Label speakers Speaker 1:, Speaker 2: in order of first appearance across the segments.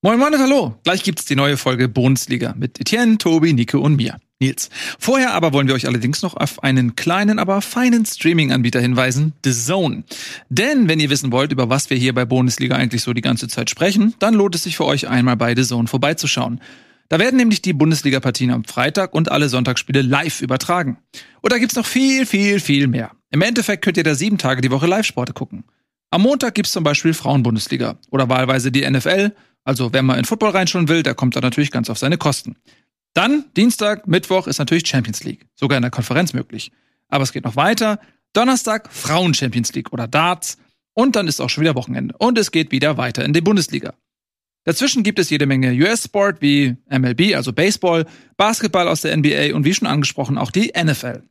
Speaker 1: Moin Moin und Hallo. Gleich gibt's die neue Folge Bundesliga mit Etienne, Tobi, Nico und mir. Nils. Vorher aber wollen wir euch allerdings noch auf einen kleinen, aber feinen Streaming-Anbieter hinweisen, The Zone. Denn wenn ihr wissen wollt, über was wir hier bei Bundesliga eigentlich so die ganze Zeit sprechen, dann lohnt es sich für euch einmal bei The Zone vorbeizuschauen. Da werden nämlich die Bundesliga-Partien am Freitag und alle Sonntagsspiele live übertragen. Und da gibt's noch viel, viel, viel mehr. Im Endeffekt könnt ihr da sieben Tage die Woche Live-Sporte gucken. Am Montag gibt's zum Beispiel Frauenbundesliga oder wahlweise die NFL. Also wer mal in Football reinschauen will, der kommt da natürlich ganz auf seine Kosten. Dann Dienstag, Mittwoch ist natürlich Champions League, sogar in der Konferenz möglich. Aber es geht noch weiter. Donnerstag Frauen Champions League oder Darts und dann ist auch schon wieder Wochenende und es geht wieder weiter in die Bundesliga. Dazwischen gibt es jede Menge US-Sport wie MLB, also Baseball, Basketball aus der NBA und wie schon angesprochen auch die NFL.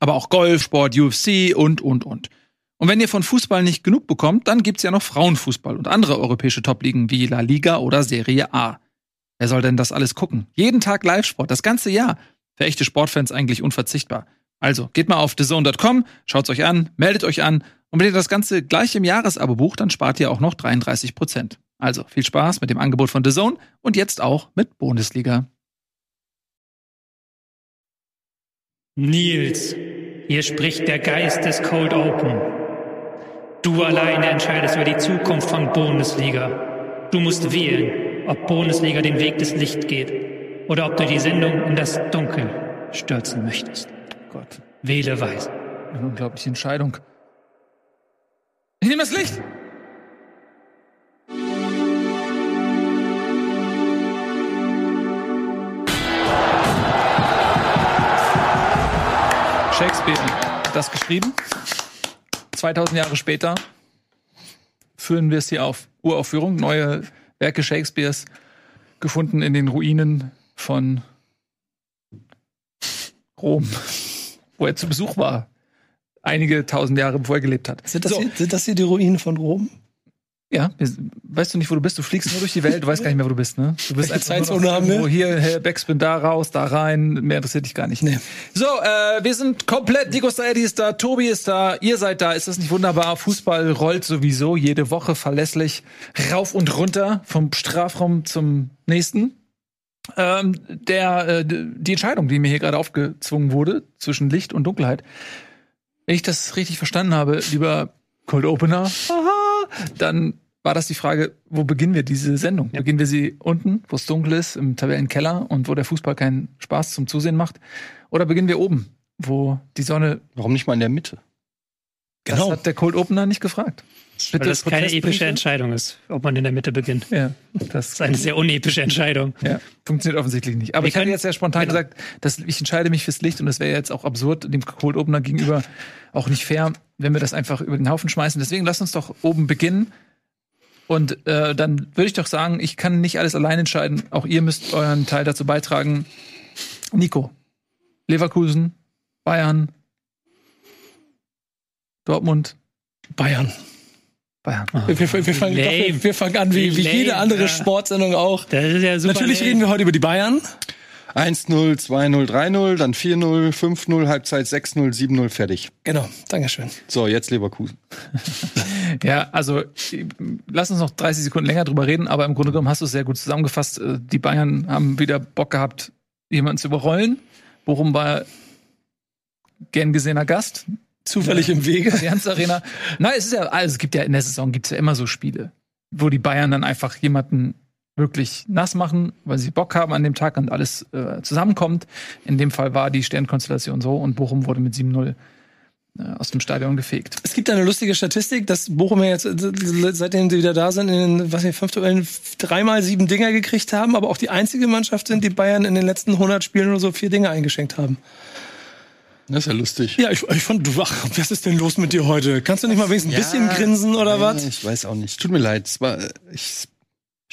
Speaker 1: Aber auch Golf, Sport, UFC und, und, und. Und wenn ihr von Fußball nicht genug bekommt, dann gibt's ja noch Frauenfußball und andere europäische Top-Ligen wie La Liga oder Serie A. Wer soll denn das alles gucken? Jeden Tag Live-Sport, das ganze Jahr. Für echte Sportfans eigentlich unverzichtbar. Also, geht mal auf thezone.com, schaut's euch an, meldet euch an und wenn ihr das Ganze gleich im Jahresabo bucht, dann spart ihr auch noch 33 Prozent. Also, viel Spaß mit dem Angebot von Zone und jetzt auch mit Bundesliga.
Speaker 2: Nils, hier spricht der Geist des Cold Open. Du alleine entscheidest über die Zukunft von Bundesliga. Du musst wählen, ob Bundesliga den Weg des Lichts geht oder ob du die Sendung in das Dunkel stürzen möchtest.
Speaker 1: Gott,
Speaker 2: Wähle weise.
Speaker 1: eine unglaubliche Entscheidung. Ich nehme das Licht! Shakespeare hat das geschrieben. 2000 Jahre später führen wir es hier auf Uraufführung. Neue Werke Shakespeares gefunden in den Ruinen von Rom, wo er zu Besuch war. Einige tausend Jahre bevor er gelebt hat.
Speaker 3: Sind das,
Speaker 1: So.
Speaker 3: hier, sind das hier die Ruinen von Rom?
Speaker 1: Ja, weißt du nicht, wo du bist? Du fliegst nur durch die Welt, du weißt gar nicht mehr, wo du bist, ne? Du bist noch
Speaker 3: Zeitzone haben wir?
Speaker 1: irgendwo hier, hier, Backspin, da raus, da rein, mehr interessiert dich gar nicht.
Speaker 3: Nee.
Speaker 1: So, äh, wir sind komplett, Nico Staedi ist da, Tobi ist da, ihr seid da, ist das nicht wunderbar? Fußball rollt sowieso jede Woche verlässlich rauf und runter vom Strafraum zum nächsten. Ähm, der, äh, die Entscheidung, die mir hier gerade aufgezwungen wurde, zwischen Licht und Dunkelheit, wenn ich das richtig verstanden habe, lieber Cold Opener, aha, dann war das die Frage, wo beginnen wir diese Sendung? Beginnen wir sie unten, wo es dunkel ist, im Tabellenkeller und wo der Fußball keinen Spaß zum Zusehen macht? Oder beginnen wir oben, wo die Sonne.
Speaker 4: Warum nicht mal in der Mitte?
Speaker 1: Das
Speaker 3: Genau.
Speaker 1: hat der Cold Opener nicht gefragt.
Speaker 2: Weil das keine epische Entscheidung ist, ob man in der Mitte beginnt.
Speaker 1: Ja, das
Speaker 2: Das ist eine sehr unepische Entscheidung.
Speaker 1: Ja, funktioniert offensichtlich nicht. Aber
Speaker 2: Wir
Speaker 1: ich hatte
Speaker 2: können-
Speaker 1: jetzt sehr spontan
Speaker 2: genau.
Speaker 1: gesagt, dass ich entscheide mich fürs Licht und das wäre jetzt auch absurd dem Cold Opener gegenüber auch nicht fair, wenn wir das einfach über den Haufen schmeißen. Deswegen lasst uns doch oben beginnen. Und äh, dann würde ich doch sagen, ich kann nicht alles allein entscheiden. Auch ihr müsst euren Teil dazu beitragen. Nico, Leverkusen, Bayern, Dortmund,
Speaker 3: Bayern.
Speaker 1: Bayern.
Speaker 3: Wir, wir, wir, fangen, wir, wir fangen an wie, wie jede andere. Sportsendung auch.
Speaker 2: Das ist ja super.
Speaker 3: Natürlich
Speaker 2: lame.
Speaker 3: reden wir heute über die Bayern.
Speaker 4: 1-0, 2-0, 3-0, dann 4-0, 5-0, Halbzeit 6-0, 7-0, fertig.
Speaker 3: Genau, Dankeschön.
Speaker 4: So, jetzt Leverkusen.
Speaker 1: Ja, also lass uns noch 30 Sekunden länger drüber reden, aber im Grunde genommen hast du es sehr gut zusammengefasst. Äh, Die Bayern haben wieder Bock gehabt, jemanden zu überrollen. Bochum war gern gesehener Gast.
Speaker 3: Zufällig im Wege.
Speaker 1: Allianz Arena. Na, es ist ja, also es gibt ja in der Saison gibt's ja immer so Spiele, wo die Bayern dann einfach jemanden wirklich nass machen, weil sie Bock haben an dem Tag und alles äh, zusammenkommt. In dem Fall war die Sternkonstellation so und Bochum wurde mit 7-0 äh, aus dem Stadion gefegt.
Speaker 3: Es gibt eine lustige Statistik, dass Bochum ja jetzt, äh, seitdem sie wieder da sind, in den, was nicht, fünf Duellen dreimal sieben Dinger gekriegt haben, aber auch die einzige Mannschaft sind, die Bayern in den letzten 100 Spielen oder so vier Dinger eingeschenkt haben.
Speaker 4: Das ist ja lustig.
Speaker 3: Ja, ich, ich fand, du, ach, was ist denn los mit dir heute? Kannst du nicht mal wenigstens ein bisschen grinsen oder
Speaker 4: Nee,
Speaker 3: was?
Speaker 4: Ich weiß auch nicht. Tut mir leid. Es war, ich,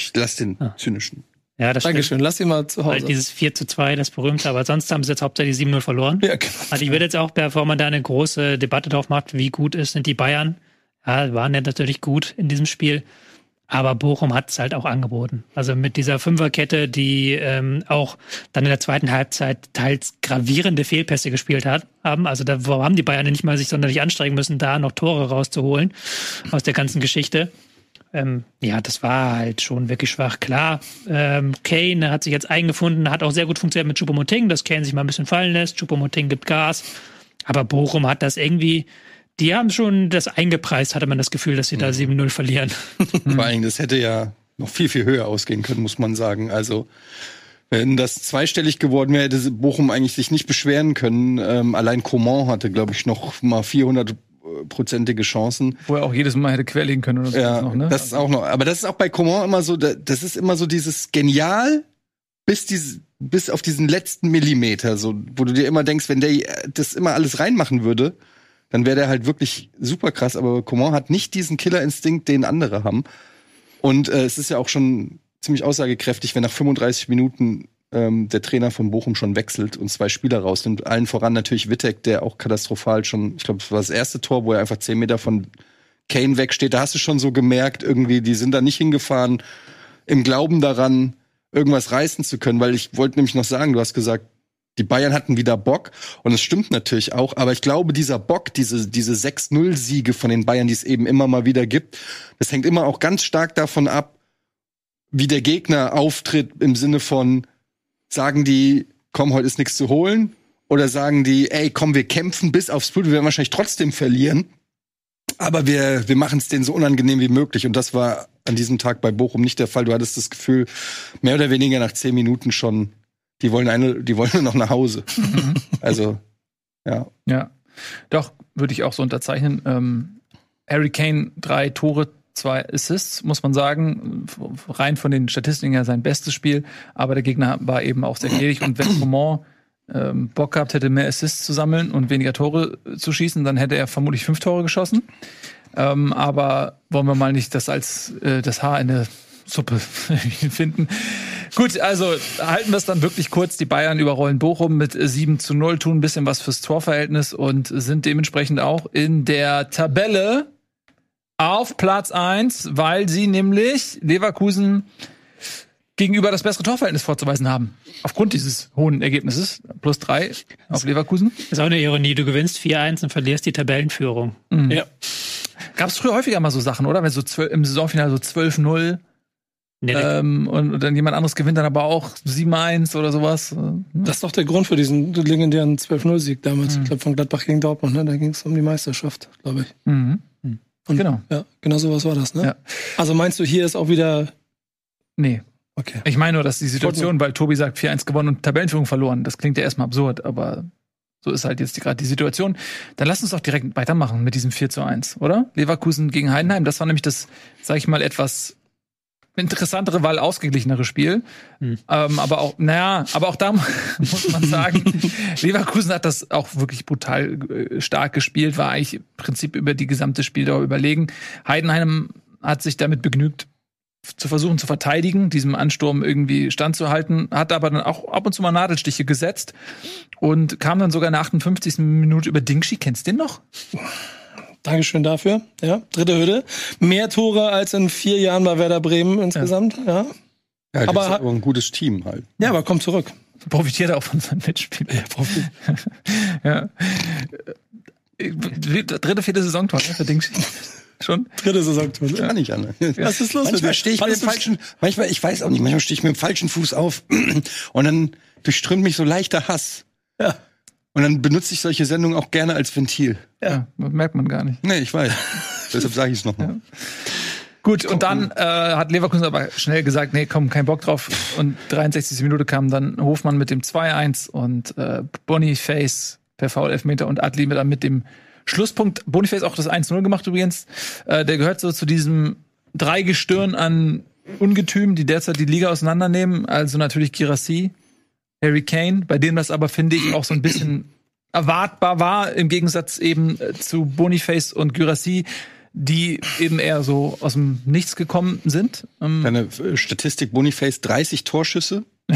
Speaker 4: ich lass den
Speaker 2: Ah.
Speaker 4: zynischen.
Speaker 2: Ja, das stimmt.
Speaker 3: Dankeschön, lass ihn mal zu
Speaker 2: Halt
Speaker 3: Hause.
Speaker 2: dieses 4 zu 2, das berühmte, aber sonst haben sie jetzt hauptsächlich 7-0 verloren.
Speaker 3: Ja, genau.
Speaker 2: Also ich würde jetzt auch, bevor man da eine große Debatte drauf macht, wie gut ist, sind die Bayern. Ja, waren ja natürlich gut in diesem Spiel. Aber Bochum hat es halt auch angeboten. Also mit dieser Fünferkette, die ähm, auch dann in der zweiten Halbzeit teils gravierende Fehlpässe gespielt hat, haben. Also da haben die Bayern nicht mal sich sonderlich anstrengen müssen, da noch Tore rauszuholen aus der ganzen Geschichte. Ähm, ja, das war halt schon wirklich schwach. Klar, ähm, Kane hat sich jetzt eingefunden, hat auch sehr gut funktioniert mit Choupo-Moting, dass Kane sich mal ein bisschen fallen lässt. Choupo-Moting gibt Gas. Aber Bochum hat das irgendwie, die haben schon das eingepreist, hatte man das Gefühl, dass sie da 7-0 verlieren.
Speaker 4: Vor allem, das hätte ja noch viel, viel höher ausgehen können, muss man sagen. Also, wenn das zweistellig geworden wäre, hätte Bochum eigentlich sich nicht beschweren können. Ähm, allein Coman hatte, glaube ich, noch mal 400 prozentige Chancen.
Speaker 1: Wo er auch jedes Mal hätte querlegen können oder so.
Speaker 4: Ja,
Speaker 1: noch, ne?
Speaker 4: das ist auch noch. Aber das ist auch bei Coman immer so, da- das ist immer so dieses genial bis dieses, bis auf diesen letzten Millimeter, so, wo du dir immer denkst, wenn der das immer alles reinmachen würde, dann wäre der halt wirklich super krass. Aber Coman hat nicht diesen Killerinstinkt, den andere haben. Und äh, es ist ja auch schon ziemlich aussagekräftig, wenn nach 35 Minuten ähm, der Trainer von Bochum schon wechselt und zwei Spieler rausnimmt. Allen voran natürlich Wittek, der auch katastrophal schon, ich glaube, das war das erste Tor, wo er einfach 10 Meter von Kane wegsteht. Da hast du schon so gemerkt, irgendwie, die sind da nicht hingefahren im Glauben daran, irgendwas reißen zu können, weil ich wollte nämlich noch sagen, du hast gesagt, die Bayern hatten wieder Bock und es stimmt natürlich auch, aber ich glaube, dieser Bock, diese, diese 6-0-Siege von den Bayern, die es eben immer mal wieder gibt, das hängt immer auch ganz stark davon ab, wie der Gegner auftritt im Sinne von, sagen die, komm, heute ist nichts zu holen, oder sagen die, ey, komm, wir kämpfen bis aufs Blut, wir werden wahrscheinlich trotzdem verlieren, aber wir, wir machen es denen so unangenehm wie möglich. Und das war an diesem Tag bei Bochum nicht der Fall. Du hattest das Gefühl, mehr oder weniger nach zehn Minuten schon, die wollen eine, die wollen nur noch nach Hause. also, ja.
Speaker 1: Ja, doch, würde ich auch so unterzeichnen. Ähm, Harry Kane, drei Tore, zwei Assists, muss man sagen. Rein von den Statistiken her sein bestes Spiel. Aber der Gegner war eben auch sehr gnädig. Und wenn Coman ähm, Bock gehabt hätte, mehr Assists zu sammeln und weniger Tore zu schießen, dann hätte er vermutlich fünf Tore geschossen. Ähm, aber wollen wir mal nicht das als äh, das Haar in der Suppe finden. Gut, also halten wir es dann wirklich kurz. Die Bayern überrollen Bochum mit äh, 7 zu 0, tun ein bisschen was fürs Torverhältnis und sind dementsprechend auch in der Tabelle auf Platz 1, weil sie nämlich Leverkusen gegenüber das bessere Torverhältnis vorzuweisen haben. Aufgrund dieses hohen Ergebnisses. Plus drei auf Leverkusen.
Speaker 2: ist auch eine Ironie. Du gewinnst 4-1 und verlierst die Tabellenführung.
Speaker 3: Ja.
Speaker 1: Gab es früher häufiger mal so Sachen, oder? Wenn so zwölf, im Saisonfinale so 12-0
Speaker 2: Nee,
Speaker 1: ähm, und, und dann jemand anderes gewinnt dann aber auch 7-1 oder sowas.
Speaker 3: Das ist doch der Grund für diesen legendären 12-0-Sieg damals. Ich glaube, von Gladbach gegen Dortmund. Ne? Da ging es um die Meisterschaft, glaube ich.
Speaker 1: Mhm.
Speaker 3: Und,
Speaker 1: Genau.
Speaker 3: Ja, genau sowas war das, ne?
Speaker 1: Ja.
Speaker 3: Also meinst du, hier ist auch wieder.
Speaker 1: Nee.
Speaker 3: Okay.
Speaker 1: Ich meine nur, dass die Situation, weil Tobi sagt 4-1 gewonnen und Tabellenführung verloren, das klingt ja erstmal absurd, aber so ist halt jetzt gerade die Situation. Dann lass uns doch direkt weitermachen mit diesem 4 zu 1, oder? Leverkusen gegen Heidenheim, das war nämlich das, sag ich mal, etwas interessantere, weil ausgeglichenere Spiel.
Speaker 2: Hm.
Speaker 1: Ähm, aber auch, naja, aber auch da muss man sagen, Leverkusen hat das auch wirklich brutal äh, stark gespielt, war eigentlich im Prinzip über die gesamte Spieldauer überlegen. Heidenheim hat sich damit begnügt, zu versuchen zu verteidigen, diesem Ansturm irgendwie standzuhalten, hat aber dann auch ab und zu mal Nadelstiche gesetzt und kam dann sogar in der 58. Minute über Dingshi. Kennst du den noch?
Speaker 3: Dankeschön dafür. Ja, dritte Hürde. Mehr Tore als in vier Jahren bei Werder Bremen insgesamt. Ja,
Speaker 4: Ja, das
Speaker 3: Aber
Speaker 4: aber ein gutes Team halt.
Speaker 3: ja aber komm zurück.
Speaker 1: Profitiert auch von seinem Mitspiel.
Speaker 3: Ja, Profi.
Speaker 1: Ja. Äh, Dritte, vierte Saisontor ne, für Dingshi. Schon?
Speaker 3: Dritte Saisontor. ne?
Speaker 4: Gar nicht, Anne.
Speaker 3: Was ist los mit
Speaker 4: Manchmal
Speaker 3: dir?
Speaker 4: stehe ich mit dem falschen, manchmal, ich weiß auch nicht, manchmal stehe ich mit dem falschen Fuß auf und dann durchströmt mich so leichter Hass.
Speaker 3: Ja.
Speaker 4: Und dann benutze ich solche Sendungen auch gerne als Ventil.
Speaker 1: Ja. merkt man gar nicht.
Speaker 4: Nee, ich weiß. Deshalb sage ich es nochmal.
Speaker 1: Gut, und dann äh, hat Leverkusen aber schnell gesagt, nee, komm, kein Bock drauf. Und 63. Minute kam dann Hofmann mit dem 2-1 und äh, Boniface per Foul-Elfmeter und Adli mit, mit dem Schlusspunkt. Boniface auch das 1-0 gemacht übrigens. Äh, der gehört so zu diesem Dreigestirn an Ungetüm, die derzeit die Liga auseinandernehmen. Also natürlich Girassi, Harry Kane, bei dem das aber, finde ich, auch so ein bisschen erwartbar war, im Gegensatz eben äh, zu Boniface und Gyrassi, die eben eher so aus dem Nichts gekommen sind. Ähm,
Speaker 4: Deine äh, Statistik Boniface 30 Torschüsse.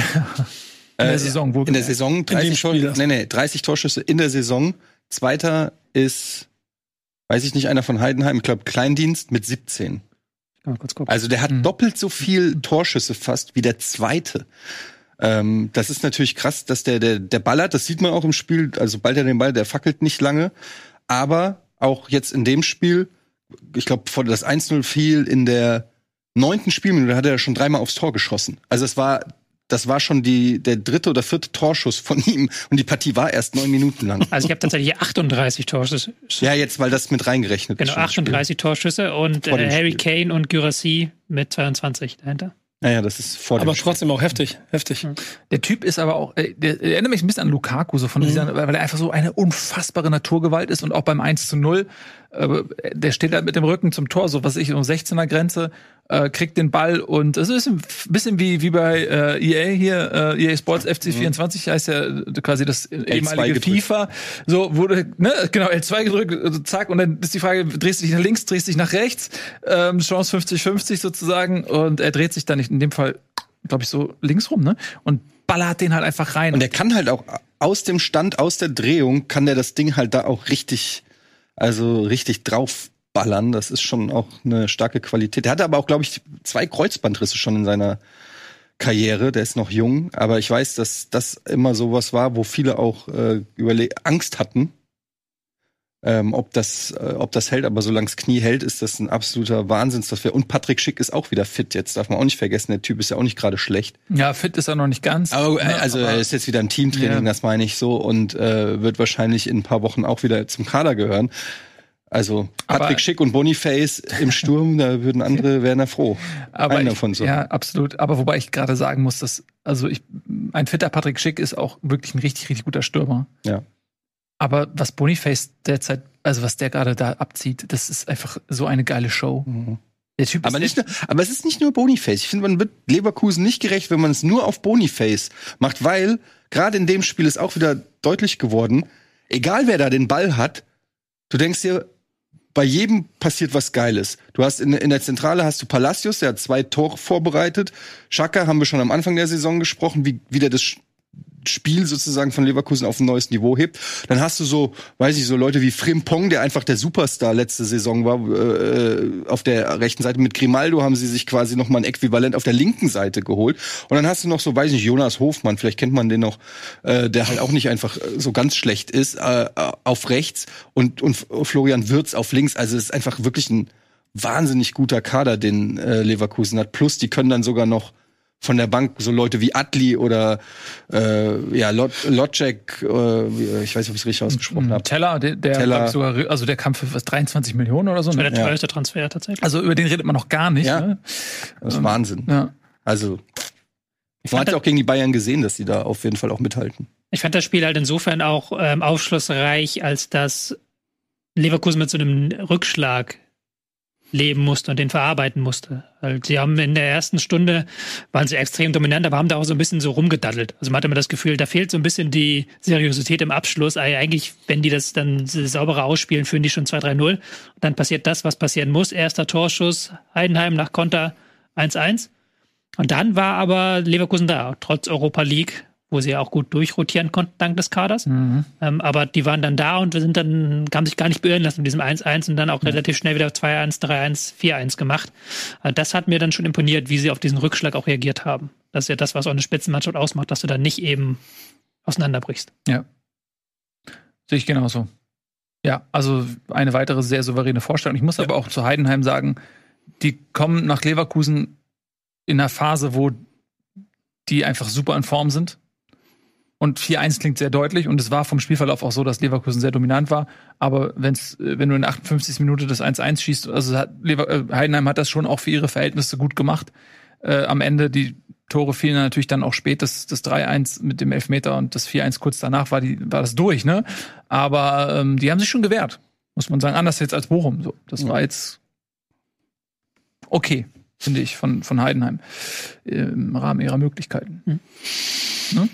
Speaker 1: in der Saison, wo
Speaker 4: In der Saison 30
Speaker 3: Spiel
Speaker 4: Tor, nee, nee, 30 Torschüsse in der Saison. Zweiter ist, weiß ich nicht, einer von Heidenheim, ich glaube Kleindienst mit 17.
Speaker 2: Kann mal kurz gucken.
Speaker 4: Also der hat
Speaker 1: Mhm.
Speaker 4: doppelt so viel Torschüsse fast wie der zweite. Ähm, das ist natürlich krass, dass der, der, der ballert, das sieht man auch im Spiel, also bald er den Ball, der fackelt nicht lange. Aber auch jetzt in dem Spiel ich glaube, vor das 1-0 fiel in der neunten Spielminute, hat er schon dreimal aufs Tor geschossen. Also es war, das war schon die, der dritte oder vierte Torschuss von ihm und die Partie war erst neun Minuten lang.
Speaker 2: Also ich habe tatsächlich hier 38 Torschüsse.
Speaker 4: Ja, jetzt, weil das mit reingerechnet
Speaker 2: Genau,
Speaker 4: ist. Spiel.
Speaker 2: 38 Torschüsse und äh, Harry
Speaker 4: Spiel.
Speaker 2: Kane und Gyrassi mit 22 dahinter.
Speaker 4: Naja, das ist vor
Speaker 3: Aber trotzdem auch heftig, heftig.
Speaker 1: Der Typ ist aber auch, äh, der, der erinnert mich ein bisschen an Lukaku, so von dieser, weil er einfach so eine unfassbare Naturgewalt ist und auch beim 1 zu 0, äh, der steht halt mit dem Rücken zum Tor, so was ich, um 16er Grenze, äh, kriegt den Ball und es ist ein bisschen wie, wie bei äh, EA hier, äh, EA Sports FC24 heißt ja äh, quasi das ehemalige. FIFA, so wurde, ne, genau, L2 gedrückt, also zack, und dann ist die Frage, drehst du dich nach links, drehst du dich nach rechts, ähm, Chance 50-50 sozusagen und er dreht sich dann nicht, in dem Fall, glaube ich, so links rum, ne, und ballert den halt einfach rein.
Speaker 4: Und der kann halt auch aus dem Stand, aus der Drehung, kann der das Ding halt da auch richtig, also richtig draufballern. Das ist schon auch eine starke Qualität. Der hatte aber auch, glaube ich, zwei Kreuzbandrisse schon in seiner Karriere. Der ist noch jung, aber ich weiß, dass das immer sowas war, wo viele auch äh, Angst hatten. Ähm, ob das, äh, ob das hält, aber solange das Knie hält, ist das ein absoluter Wahnsinnstransfer. Und Patrick Schick ist auch wieder fit jetzt, darf man auch nicht vergessen. Der Typ ist ja auch nicht gerade schlecht.
Speaker 1: Ja, fit ist er noch nicht ganz.
Speaker 4: Aber, äh, also
Speaker 1: aber-
Speaker 4: er ist jetzt wieder im Teamtraining,
Speaker 1: Ja.
Speaker 4: das meine ich so, und äh, wird wahrscheinlich in ein paar Wochen auch wieder zum Kader gehören. Also Patrick
Speaker 1: Aber-
Speaker 4: Schick und Boniface im Sturm, da würden andere wären da froh.
Speaker 1: aber
Speaker 4: Einer
Speaker 1: ich,
Speaker 4: von so.
Speaker 1: Ja, absolut. Aber wobei ich gerade sagen muss, dass, also ich, ein fitter Patrick Schick ist auch wirklich ein richtig, richtig guter Stürmer.
Speaker 4: Ja.
Speaker 1: Aber was Boniface derzeit, also was der gerade da abzieht, das ist einfach so eine geile Show. Der Typ
Speaker 4: Aber,
Speaker 1: ist
Speaker 4: nicht nur, aber es ist nicht nur Boniface. Ich finde, man wird Leverkusen nicht gerecht, wenn man es nur auf Boniface macht, weil gerade in dem Spiel ist auch wieder deutlich geworden, egal wer da den Ball hat, du denkst dir, bei jedem passiert was Geiles. Du hast in, in der Zentrale hast du Palacios, der hat zwei Tore vorbereitet. Schaka haben wir schon am Anfang der Saison gesprochen, wie, wie der das Spiel sozusagen von Leverkusen auf ein neues Niveau hebt. Dann hast du so, weiß ich, so Leute wie Frimpong, der einfach der Superstar letzte Saison war, äh, auf der rechten Seite. Mit Grimaldo haben sie sich quasi noch mal ein Äquivalent auf der linken Seite geholt. Und dann hast du noch so, weiß ich nicht, Jonas Hofmann, vielleicht kennt man den noch, äh, der halt auch nicht einfach äh, so ganz schlecht ist, äh, auf rechts und, und Florian Wirz auf links. Also es ist einfach wirklich ein wahnsinnig guter Kader, den äh, Leverkusen hat. Plus, die können dann sogar noch von der Bank so Leute wie Atli oder äh, ja Lot, Lotcek, äh, ich weiß nicht, ob ich es richtig ausgesprochen habe.
Speaker 1: Teller, der, der
Speaker 4: Teller.
Speaker 1: sogar, also der kam für was 23 Millionen oder so.
Speaker 2: Das war
Speaker 1: Ne?
Speaker 2: der
Speaker 4: Ja.
Speaker 2: teuerste Transfer tatsächlich.
Speaker 1: Also über den redet man noch gar nicht.
Speaker 4: Ja.
Speaker 1: Ne?
Speaker 4: Das ist Wahnsinn.
Speaker 1: Ja.
Speaker 4: Also
Speaker 2: ich,
Speaker 4: man hat ja auch gegen die Bayern gesehen, dass die da auf jeden Fall auch mithalten.
Speaker 2: ich fand das Spiel halt insofern auch ähm, aufschlussreich, als dass Leverkusen mit so einem Rückschlag leben musste und den verarbeiten musste. Weil sie haben in der ersten Stunde waren sie extrem dominant, aber haben da auch so ein bisschen so rumgedaddelt. Also man hatte immer das Gefühl, da fehlt so ein bisschen die Seriosität im Abschluss. Eig- Eigentlich, wenn die das dann sauberer ausspielen, führen die schon 2-3-0. Und dann passiert das, was passieren muss. Erster Torschuss, Heidenheim nach Konter 1-1. Und dann war aber Leverkusen da, trotz Europa League, wo sie ja auch gut durchrotieren konnten dank des Kaders.
Speaker 1: Mhm.
Speaker 2: Ähm, aber die waren dann da und wir sind dann, haben sich gar nicht beirren lassen mit diesem 1-1 und dann auch relativ schnell wieder 2-1, 3-1, 4-1 gemacht. Äh, das hat mir dann schon imponiert, wie sie auf diesen Rückschlag auch reagiert haben. Das ist ja das, was auch eine Spitzenmannschaft ausmacht, dass du dann nicht eben auseinanderbrichst.
Speaker 1: Ja. Sehe ich genauso. Ja, also eine weitere sehr souveräne Vorstellung. Ich muss aber auch zu Heidenheim sagen, die kommen nach Leverkusen in einer Phase, wo die einfach super in Form sind. Und 4-1 klingt sehr deutlich und es war vom Spielverlauf auch so, dass Leverkusen sehr dominant war. Aber wenn's, äh, wenn du in der 58. Minute das 1-1 schießt, also hat Lever äh, Heidenheim hat das schon auch für ihre Verhältnisse gut gemacht. Äh, am Ende, die Tore fielen natürlich dann auch spät, das, das 3-1 mit dem Elfmeter und das 4-1 kurz danach war, die, war das durch, ne? Aber ähm, die haben sich schon gewehrt, muss man sagen. Anders jetzt als Bochum. So. Das war jetzt okay, finde ich, von, von Heidenheim im Rahmen ihrer Möglichkeiten.
Speaker 2: Mhm.
Speaker 1: Ne?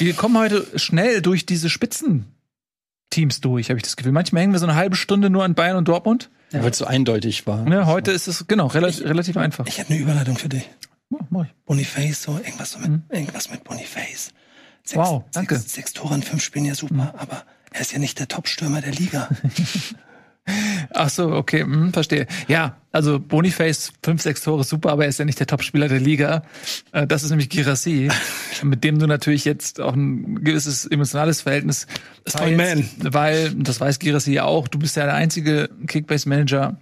Speaker 1: Wir kommen heute schnell durch diese Spitzenteams durch, habe ich das Gefühl. Manchmal hängen wir so eine halbe Stunde nur an Bayern und Dortmund.
Speaker 4: Ja, weil es so eindeutig war.
Speaker 1: Ne? Heute ist es, genau, relativ, relativ einfach.
Speaker 3: Ich habe eine Überleitung für dich.
Speaker 1: Ja, mach ich.
Speaker 3: Boniface, so irgendwas, mit,
Speaker 1: Mhm.
Speaker 3: irgendwas mit Boniface. Sechs,
Speaker 1: Wow, danke.
Speaker 3: Sechs, sechs Tore in fünf Spielen, ja super, aber er ist ja nicht der Top-Stürmer der Liga.
Speaker 1: Ach so, okay, hm, verstehe. Ja, also Boniface, fünf, sechs Tore, super, aber er ist ja nicht der Topspieler der Liga. Äh, Das ist nämlich Girassi, mit dem du natürlich jetzt auch ein gewisses emotionales Verhältnis
Speaker 3: Das
Speaker 1: teilst, Weil, das weiß Girassi ja auch, du bist ja der einzige Kickbase-Manager,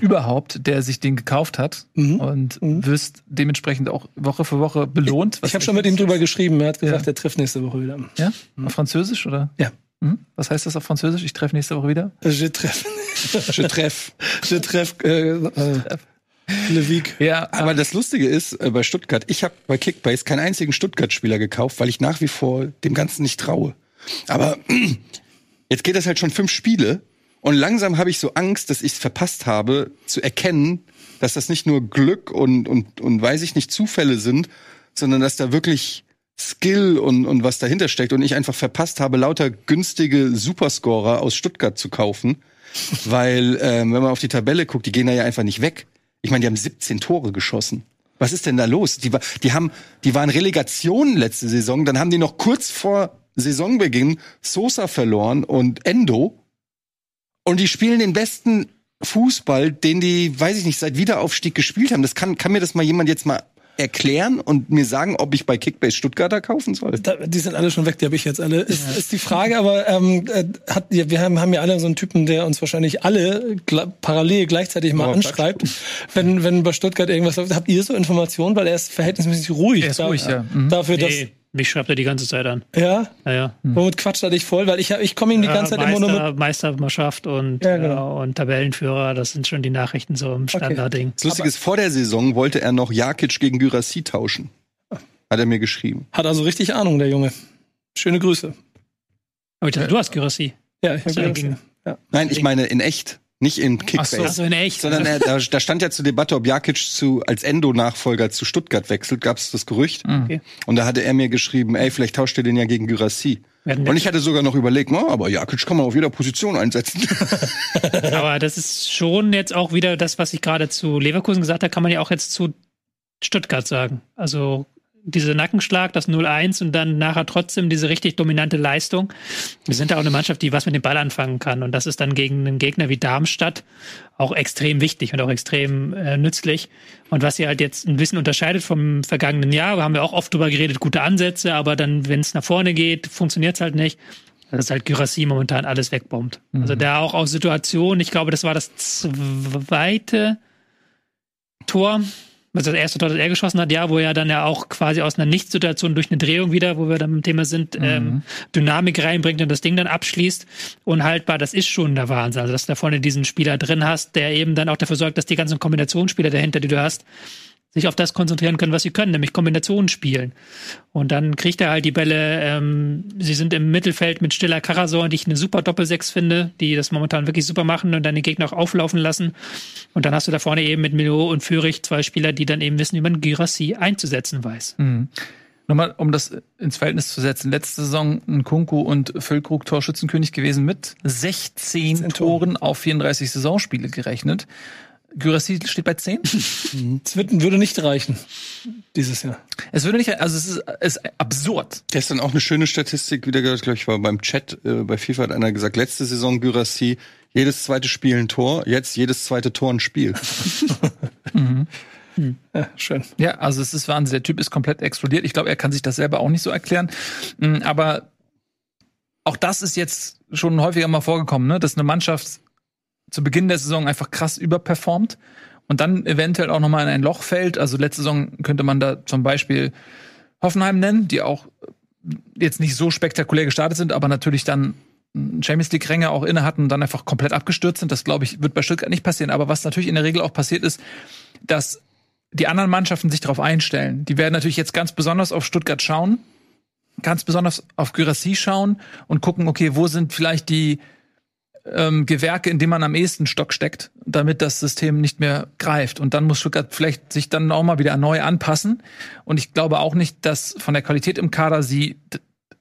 Speaker 1: überhaupt, der sich den gekauft hat
Speaker 3: Mhm.
Speaker 1: und
Speaker 3: Mhm.
Speaker 1: wirst dementsprechend auch Woche für Woche belohnt.
Speaker 3: Ich habe schon mit ihm drüber geschrieben. Er hat gesagt,
Speaker 1: Ja.
Speaker 3: er trifft nächste Woche wieder.
Speaker 1: Ja? Auf Französisch oder?
Speaker 3: Ja.
Speaker 1: Mhm. Was heißt das auf Französisch? Ich treffe nächste Woche wieder.
Speaker 3: Je treffe.
Speaker 4: Je treff.
Speaker 3: Je treffe. Äh, äh, Le Vic.
Speaker 1: Ja,
Speaker 4: Aber das Lustige ist, äh, bei Stuttgart, ich habe bei Kickbase keinen einzigen Stuttgart-Spieler gekauft, weil ich nach wie vor dem Ganzen nicht traue. Aber jetzt geht das halt schon fünf Spiele und langsam habe ich so Angst, dass ich es verpasst habe, zu erkennen, dass das nicht nur Glück und, und, und weiß ich nicht, Zufälle sind, sondern dass da wirklich Skill und, und was dahinter steckt und ich einfach verpasst habe, lauter günstige Superscorer aus Stuttgart zu kaufen. Weil, ähm, wenn man auf die Tabelle guckt, die gehen da ja einfach nicht weg. Ich meine, die haben 17 Tore geschossen. Was ist denn da los? Die, die haben, die waren Relegationen letzte Saison, dann haben die noch kurz vor Saisonbeginn Sosa verloren und Endo. Und die spielen den besten Fußball, den die, weiß ich nicht, seit Wiederaufstieg gespielt haben. Das kann, kann mir das mal jemand jetzt mal erklären und mir sagen, ob ich bei Kickbase Stuttgarter kaufen soll?
Speaker 3: Da, die sind alle schon weg, die habe ich jetzt alle. Ist, ist die Frage, aber ähm, äh, hat, ja, wir haben, haben ja alle so einen Typen, der uns wahrscheinlich alle gla- parallel gleichzeitig mal
Speaker 4: Oh,
Speaker 3: anschreibt, wenn, wenn bei Stuttgart irgendwas läuft. Habt ihr so Informationen? Weil er ist verhältnismäßig ruhig.
Speaker 1: Er ist
Speaker 3: da-
Speaker 1: ruhig, ja. Mhm.
Speaker 3: Dafür, dass,
Speaker 2: Nee, mich schreibt er die ganze Zeit an.
Speaker 3: ja,
Speaker 2: Naja.
Speaker 3: womit quatscht er dich voll? Weil ich, ich komme ihm die ganze Zeit immer nur mit.
Speaker 2: Meister, Meistermannschaft und,
Speaker 3: Ja, genau.
Speaker 2: äh, und Tabellenführer, das sind schon die Nachrichten so im Standardding.
Speaker 4: Das Lustige ist, vor der Saison wollte er noch Jakic gegen Gyrassi tauschen. Hat er mir geschrieben.
Speaker 3: Hat also richtig Ahnung, der Junge. Schöne Grüße.
Speaker 2: Aber ich dachte, du hast Gyrassi.
Speaker 3: Ja, ich hab
Speaker 2: Ja,
Speaker 3: gehört,
Speaker 2: ging-
Speaker 3: ja.
Speaker 4: Nein, ich meine in echt, nicht in Kickbase.
Speaker 2: Achso, in echt.
Speaker 4: Sondern er, da, da stand ja zur Debatte, ob Jakic zu, als Endo-Nachfolger zu Stuttgart wechselt, gab es das Gerücht.
Speaker 2: Okay.
Speaker 4: Und da hatte er mir geschrieben, ey, vielleicht tauscht ihr den ja gegen Gyrassi. Und ich hatte sogar noch überlegt, na, aber Jakic kann man auf jeder Position einsetzen.
Speaker 2: Aber das ist schon jetzt auch wieder das, was ich gerade zu Leverkusen gesagt habe, kann man ja auch jetzt zu Stuttgart sagen. Also dieser Nackenschlag, das 0-1 und dann nachher trotzdem diese richtig dominante Leistung. Wir sind da auch eine Mannschaft, die was mit dem Ball anfangen kann. Und das ist dann gegen einen Gegner wie Darmstadt auch extrem wichtig und auch extrem äh, nützlich. Und was sie halt jetzt ein bisschen unterscheidet vom vergangenen Jahr, haben wir auch oft drüber geredet, gute Ansätze, aber dann, wenn es nach vorne geht, funktioniert es halt nicht. Das ist halt Gyrassi momentan alles wegbombt. Also da auch aus Situationen, ich glaube, das war das zweite Tor, also das erste Tor, das er geschossen hat, ja, wo er dann ja auch quasi aus einer Nichtsituation durch eine Drehung wieder, wo wir dann im Thema sind, ähm, Dynamik reinbringt und das Ding dann abschließt. Unhaltbar, das ist schon der Wahnsinn. Also, dass du da vorne diesen Spieler drin hast, der eben dann auch dafür sorgt, dass die ganzen Kombinationsspieler dahinter, die du hast, sich auf das konzentrieren können, was sie können, nämlich Kombinationen spielen. Und dann kriegt er halt die Bälle. Ähm, sie sind im Mittelfeld mit Stiller Karasor, die ich eine super Doppelsechs finde, die das momentan wirklich super machen und dann den Gegner auch auflaufen lassen. Und dann hast du da vorne eben mit Milo und Fürich zwei Spieler, die dann eben wissen, wie man Girassi einzusetzen weiß.
Speaker 1: Mhm. Nochmal, um das ins Verhältnis zu setzen. Letzte Saison ein Kunku und Füllkrug Torschützenkönig gewesen mit 16
Speaker 3: 16
Speaker 1: Toren auf 34 Saisonspiele gerechnet. Gyrassi steht bei 10.
Speaker 3: Es würde nicht reichen, dieses Jahr.
Speaker 1: Es würde nicht, also es ist, es ist absurd.
Speaker 4: Gestern auch eine schöne Statistik wieder, glaube ich, war beim Chat äh, bei FIFA hat einer gesagt, letzte Saison Gyrassi, jedes zweite Spiel ein Tor, jetzt jedes zweite Tor ein Spiel.
Speaker 3: Ja, schön.
Speaker 1: Ja, also es ist Wahnsinn. Der Typ ist komplett explodiert. Ich glaube, er kann sich das selber auch nicht so erklären. Mm, Aber auch das ist jetzt schon häufiger mal vorgekommen, ne? dass eine Mannschaft zu Beginn der Saison einfach krass überperformt und dann eventuell auch nochmal in ein Loch fällt. Also letzte Saison könnte man da zum Beispiel Hoffenheim nennen, die auch jetzt nicht so spektakulär gestartet sind, aber natürlich dann Champions League Ränge auch inne hatten und dann einfach komplett abgestürzt sind. Das glaube ich wird bei Stuttgart nicht passieren. Aber was natürlich in der Regel auch passiert ist, dass die anderen Mannschaften sich darauf einstellen. Die werden natürlich jetzt ganz besonders auf Stuttgart schauen, ganz besonders auf Gyrassi schauen und gucken, okay, wo sind vielleicht die ähm, Gewerke, in denen man am ehesten Stock steckt, damit das System nicht mehr greift. Und dann muss Stuttgart vielleicht sich dann auch mal wieder neu anpassen. Und ich glaube auch nicht, dass von der Qualität im Kader sie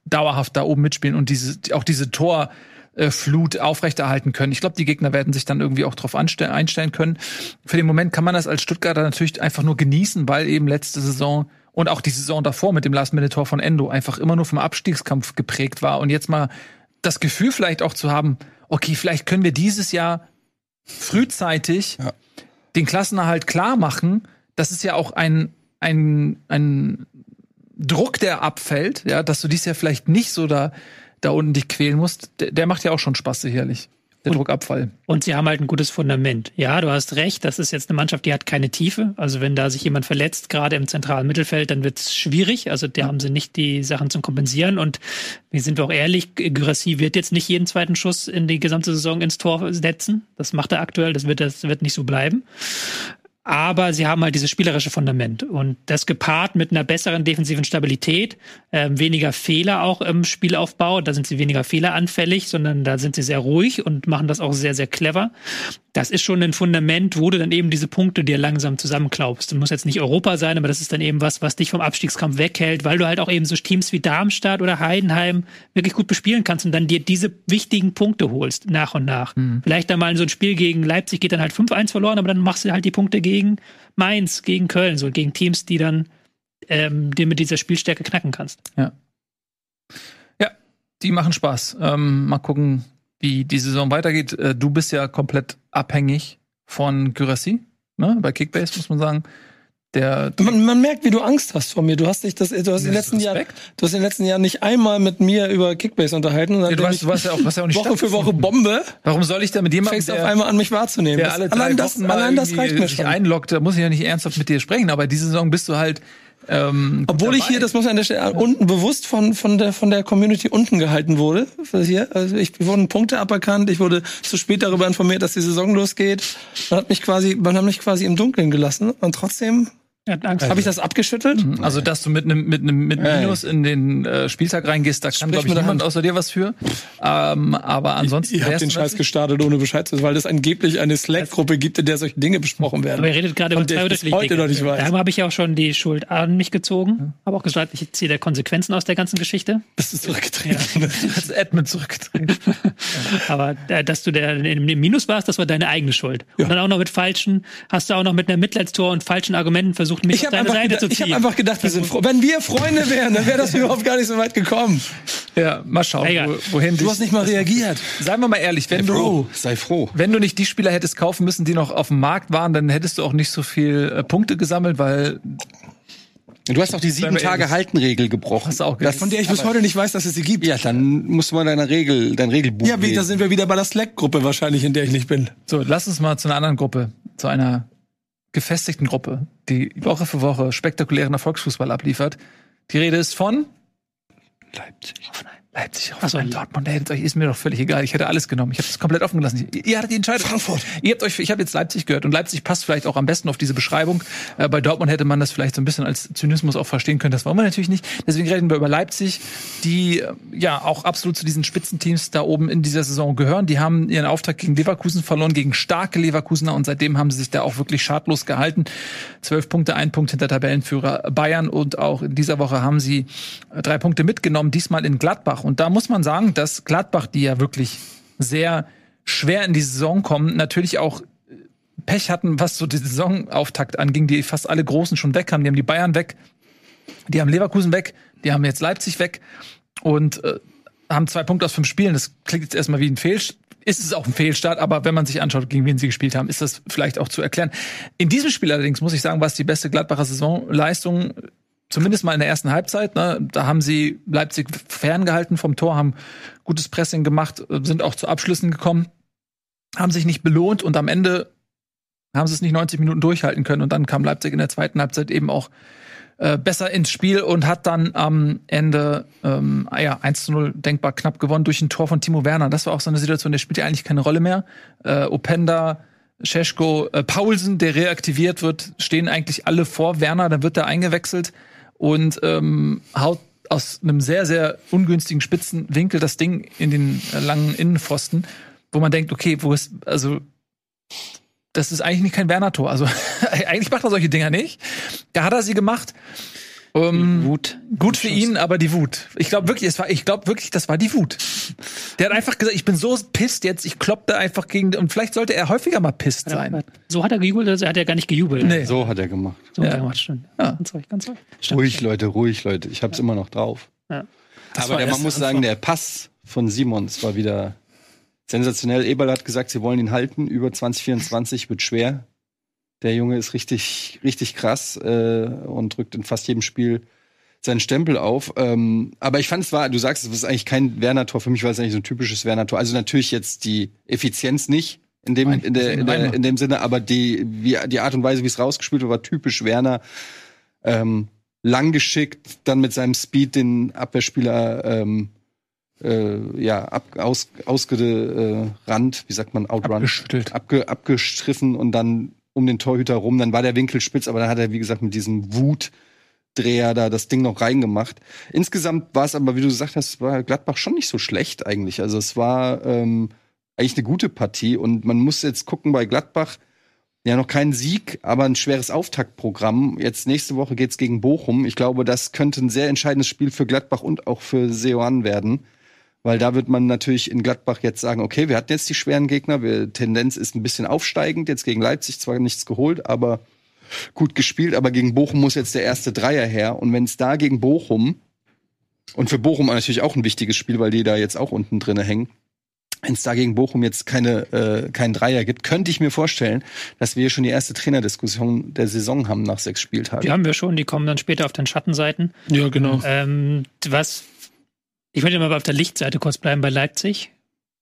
Speaker 1: dauerhaft da oben mitspielen und diese, auch diese Tor äh, aufrechterhalten können. Ich glaube, die Gegner werden sich dann irgendwie auch drauf einstellen können. Für den Moment kann man das als Stuttgarter natürlich einfach nur genießen, weil eben letzte Saison und auch die Saison davor mit dem Last-Minute-Tor von Endo einfach immer nur vom Abstiegskampf geprägt war. Und jetzt mal das Gefühl vielleicht auch zu haben, okay, vielleicht können wir dieses Jahr frühzeitig
Speaker 4: Ja.
Speaker 1: den Klassenerhalt klar machen. Das ist ja auch ein, ein, ein Druck, der abfällt, ja, dass du dies Jahr vielleicht nicht so da, da unten dich quälen musst. Der, der macht ja auch schon Spaß sicherlich. Der
Speaker 2: Und-
Speaker 1: Druckabfall.
Speaker 2: Und sie haben halt ein gutes Fundament. Ja, du hast recht, das ist jetzt eine Mannschaft, die hat keine Tiefe. Also wenn da sich jemand verletzt, gerade im zentralen Mittelfeld, dann wird es schwierig. Also da haben sie nicht die Sachen zum Kompensieren. Und wir sind auch ehrlich, Gyrassi wird jetzt nicht jeden zweiten Schuss in die gesamte Saison ins Tor setzen. Das macht er aktuell, das wird, das wird nicht so bleiben. Aber sie haben halt dieses spielerische Fundament und das gepaart mit einer besseren defensiven Stabilität, ähm, weniger Fehler auch im Spielaufbau. Da sind sie weniger fehleranfällig, sondern da sind sie sehr ruhig und machen das auch sehr, sehr clever. Das ist schon ein Fundament, wo du dann eben diese Punkte dir langsam zusammenklaubst. Du musst jetzt nicht Europa sein, aber das ist dann eben was, was dich vom Abstiegskampf weghält, weil du halt auch eben so Teams wie Darmstadt oder Heidenheim wirklich gut bespielen kannst und dann dir diese wichtigen Punkte holst, nach und nach. Vielleicht dann mal so ein Spiel gegen Leipzig geht dann halt 5-1 verloren, aber dann machst du halt die Punkte gegen Mainz, gegen Köln, so gegen Teams, die dann ähm, dir mit dieser Spielstärke knacken kannst.
Speaker 1: Die machen Spaß. Ähm, mal gucken, wie die Saison weitergeht. Äh, du bist ja komplett abhängig von Gyrassi, ne? Bei Kickbase muss man sagen. Der
Speaker 3: Man, man merkt, wie du Angst hast vor mir. Du hast dich das, du hast in den letzten Jahren, du hast in den letzten Jahren nicht einmal mit mir über Kickbase unterhalten. Und
Speaker 1: Ja, du, hast, du warst ja auch, hast ja auch nicht
Speaker 3: ich Woche für Woche. Bombe,
Speaker 1: Warum soll ich da mit jemandem,
Speaker 3: fängst auf
Speaker 1: der,
Speaker 3: einmal an, mich wahrzunehmen.
Speaker 1: der alle
Speaker 3: allein das,
Speaker 1: Wochen
Speaker 3: allein das reicht mir schon.
Speaker 1: einloggt, da muss ich ja nicht ernsthaft mit dir sprechen, aber diese Saison bist du halt ähm,
Speaker 3: Obwohl ich hier, das muss an der Stelle unten bewusst von, von der, von der Community unten gehalten wurde. Hier, also ich wurden Punkte aberkannt. Ich wurde zu spät darüber informiert, dass die Saison losgeht. Man hat mich quasi, man hat mich quasi im Dunkeln gelassen. Und trotzdem
Speaker 2: Er hat Angst.
Speaker 3: habe ich das abgeschüttelt.
Speaker 1: Also, dass du mit einem mit einem mit. Minus in den äh, Spieltag reingehst, da kann, glaube ich, niemand außer dir was für. Ähm, aber ansonsten
Speaker 3: Ihr habt den Scheiß gestartet, ohne Bescheid zu wissen, weil es angeblich eine Slack-Gruppe gibt, in der solche Dinge besprochen werden.
Speaker 2: Aber ihr redet gerade
Speaker 3: Von
Speaker 2: über zwei
Speaker 3: ich
Speaker 2: unterschiedliche
Speaker 3: heute noch nicht weiß.
Speaker 2: Da habe ich ja auch schon die Schuld an mich gezogen. Habe auch gesagt, ich ziehe der Konsequenzen aus der ganzen Geschichte.
Speaker 3: Bist du zurückgetreten?
Speaker 1: als Admin zurückgetreten.
Speaker 2: Aber äh, dass du der im Minus warst, das war deine eigene Schuld. Und dann auch noch mit falschen, hast du auch noch mit einer Mitleidstor und falschen Argumenten versucht, mich
Speaker 3: Ich
Speaker 2: auf
Speaker 3: habe
Speaker 2: deine
Speaker 3: einfach,
Speaker 2: Seite
Speaker 3: gedacht-
Speaker 2: zu
Speaker 3: ich hab
Speaker 2: ziehen.
Speaker 3: einfach gedacht, wir sind froh. Wenn wir Freunde wären, dann wäre das überhaupt gar nicht so weit gekommen.
Speaker 1: Ja, mal schauen,
Speaker 2: Egal.
Speaker 1: wo, wohin
Speaker 3: Du hast nicht mal reagiert.
Speaker 1: Seien wir mal ehrlich, wenn du,
Speaker 4: Bro, sei froh.
Speaker 1: wenn du nicht die Spieler hättest kaufen müssen, die noch auf dem Markt waren, dann hättest du auch nicht so viel äh, Punkte gesammelt, weil
Speaker 4: Du hast auch die sieben Tage. Haltenregel gebrochen.
Speaker 1: Hast du auch
Speaker 4: das,
Speaker 3: Von der ich bis heute nicht weiß, dass es sie gibt.
Speaker 4: Ja, dann musst du mal deine Regel, dein Regelbuch
Speaker 3: Ja, wie, da sind wir wieder bei der Slack-Gruppe wahrscheinlich, in der ich nicht bin.
Speaker 1: so, lass uns mal zu einer anderen Gruppe, zu einer gefestigten Gruppe, die Woche für Woche spektakulären Erfolgsfußball abliefert. Die Rede ist von
Speaker 4: Leipzig.
Speaker 1: Leipzig, Hoffenheim, Dortmund, ey, euch ist mir doch völlig egal. Ich hätte alles genommen. Ich habe das komplett offen gelassen. Ihr, ihr hattet die Entscheidung.
Speaker 3: Frankfurt.
Speaker 1: Ihr habt euch, ich habe jetzt Leipzig gehört und Leipzig passt vielleicht auch am besten auf diese Beschreibung. Äh, bei Dortmund hätte man das vielleicht so ein bisschen als Zynismus auch verstehen können. Das wollen wir natürlich nicht. Deswegen reden wir über Leipzig, die äh, ja auch absolut zu diesen Spitzenteams da oben in dieser Saison gehören. Die haben ihren Auftakt gegen Leverkusen verloren, gegen starke Leverkusener und seitdem haben sie sich da auch wirklich schadlos gehalten. Zwölf Punkte, ein Punkt hinter Tabellenführer Bayern und auch in dieser Woche haben sie äh, drei Punkte mitgenommen, diesmal in Gladbach. Und da muss man sagen, dass Gladbach, die ja wirklich sehr schwer in die Saison kommen, natürlich auch Pech hatten, was so die Saisonauftakt anging, die fast alle Großen schon weg haben. Die haben die Bayern weg, die haben Leverkusen weg, die haben jetzt Leipzig weg und äh, haben zwei Punkte aus fünf Spielen. Das klingt jetzt erstmal wie ein Fehlstart. Ist es auch ein Fehlstart, aber wenn man sich anschaut, gegen wen sie gespielt haben, ist das vielleicht auch zu erklären. In diesem Spiel allerdings muss ich sagen, war es die beste Gladbacher Saisonleistung, zumindest mal in der ersten Halbzeit. Ne? Da haben sie Leipzig ferngehalten vom Tor, haben gutes Pressing gemacht, sind auch zu Abschlüssen gekommen, haben sich nicht belohnt und am Ende haben sie es nicht 90 Minuten durchhalten können und dann kam Leipzig in der zweiten Halbzeit eben auch äh, besser ins Spiel und hat dann am Ende ähm, ah ja, 1 zu 0 denkbar knapp gewonnen durch ein Tor von Timo Werner. Das war auch so eine Situation, der spielt ja eigentlich keine Rolle mehr. Äh, Openda, Scheschko, äh, Paulsen, der reaktiviert wird, stehen eigentlich alle vor Werner, dann wird er eingewechselt und ähm, haut aus einem sehr, sehr ungünstigen Spitzenwinkel das Ding in den äh, langen Innenpfosten, wo man denkt, okay, wo ist, also das ist eigentlich nicht kein Werner-Tor. Also eigentlich macht er solche Dinger nicht. Da hat er sie gemacht. Ähm,
Speaker 4: Wut.
Speaker 1: Gut für ihn, aber die Wut. Ich glaube wirklich, es war, ich glaube wirklich, das war die Wut. Der hat einfach gesagt, ich bin so pisst jetzt, ich klopp da einfach gegen, und vielleicht sollte er häufiger mal pisst sein.
Speaker 2: So hat er gejubelt, also er hat ja gar nicht gejubelt.
Speaker 1: Nee.
Speaker 4: So hat er gemacht.
Speaker 2: So
Speaker 1: Ja.
Speaker 2: hat er gemacht, stimmt.
Speaker 1: Ja.
Speaker 2: Ganz ruhig, ganz ruhig. Stimmt.
Speaker 4: Ruhig, Leute, ruhig, Leute. Ich hab's immer noch drauf.
Speaker 2: Ja.
Speaker 4: Aber der, man muss sagen, der Pass von Simons war wieder sensationell. Eberl hat gesagt, sie wollen ihn halten. Über 2024 wird schwer. Der Junge ist richtig, richtig krass äh, und drückt in fast jedem Spiel seinen Stempel auf. Ähm, aber ich fand es war, du sagst, es ist eigentlich kein Werner-Tor. Für mich war es eigentlich so ein typisches Werner-Tor. Also natürlich jetzt die Effizienz nicht in dem,
Speaker 1: Nein,
Speaker 4: in, der, in, der, in dem Sinne, aber die, wie, die Art und Weise, wie es rausgespielt wurde, war typisch Werner. Ähm, lang geschickt, dann mit seinem Speed den Abwehrspieler ähm, äh, ja, ab, aus, ausgerannt, wie sagt man, outrun,
Speaker 1: Abgeschüttelt.
Speaker 4: abge, abgestriffen und dann um den Torhüter rum. Dann war der Winkel spitz, aber dann hat er, wie gesagt, mit diesem Wutdreher da das Ding noch reingemacht. Insgesamt war es aber, wie du gesagt hast, war Gladbach schon nicht so schlecht eigentlich. Also es war ähm, eigentlich eine gute Partie und man muss jetzt gucken bei Gladbach. Ja, noch kein Sieg, aber ein schweres Auftaktprogramm. Jetzt nächste Woche geht's gegen Bochum. Ich glaube, das könnte ein sehr entscheidendes Spiel für Gladbach und auch für Seoane werden. Weil da wird man natürlich in Gladbach jetzt sagen, okay, wir hatten jetzt die schweren Gegner, wir, Tendenz ist ein bisschen aufsteigend, jetzt gegen Leipzig zwar nichts geholt, aber gut gespielt, aber gegen Bochum muss jetzt der erste Dreier her. Und wenn es da gegen Bochum, und für Bochum natürlich auch ein wichtiges Spiel, weil die da jetzt auch unten drinne hängen, wenn es da gegen Bochum jetzt keine, äh, keinen Dreier gibt, könnte ich mir vorstellen, dass wir schon die erste Trainerdiskussion der Saison haben nach sechs Spieltagen.
Speaker 2: Die haben wir schon, die kommen dann später auf den Schattenseiten.
Speaker 3: Ja, genau.
Speaker 2: Ähm, was, ich würde mal auf der Lichtseite kurz bleiben bei Leipzig,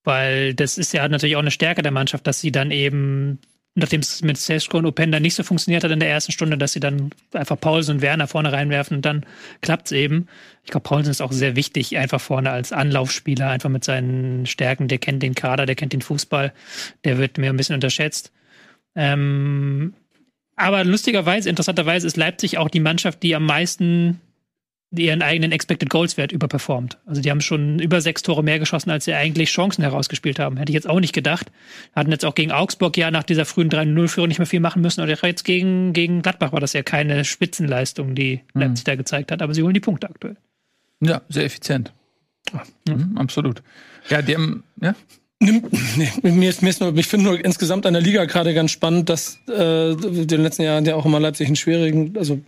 Speaker 2: weil das ist ja natürlich auch eine Stärke der Mannschaft, dass sie dann eben, nachdem es mit Sesko und Openda nicht so funktioniert hat in der ersten Stunde, dass sie dann einfach Paulsen und Werner vorne reinwerfen und dann klappt es eben. Ich glaube, Paulsen ist auch sehr wichtig, einfach vorne als Anlaufspieler, einfach mit seinen Stärken. Der kennt den Kader, der kennt den Fußball, der wird mir ein bisschen unterschätzt. Ähm, aber lustigerweise, interessanterweise ist Leipzig auch die Mannschaft, die am meisten ihren eigenen Expected Goals Wert überperformt. Also die haben schon über sechs Tore mehr geschossen, als sie eigentlich Chancen herausgespielt haben. Hätte ich jetzt auch nicht gedacht. Hatten jetzt auch gegen Augsburg ja nach dieser frühen 3-0-Führung nicht mehr viel machen müssen. Und jetzt gegen, gegen Gladbach war das ja keine Spitzenleistung, die Leipzig da gezeigt hat. Aber sie holen die Punkte aktuell.
Speaker 1: Ja, sehr effizient. Mhm, absolut. Ja, die haben, ja,
Speaker 3: Nee, mir ist, mir ist nur, ich finde nur insgesamt an der Liga gerade ganz spannend, dass äh, in den letzten Jahren ja auch immer Leipzig einen schwierigen, also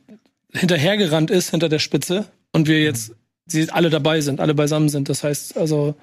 Speaker 3: hinterhergerannt ist hinter der Spitze und wir jetzt sie alle dabei sind, alle beisammen sind. Das heißt, also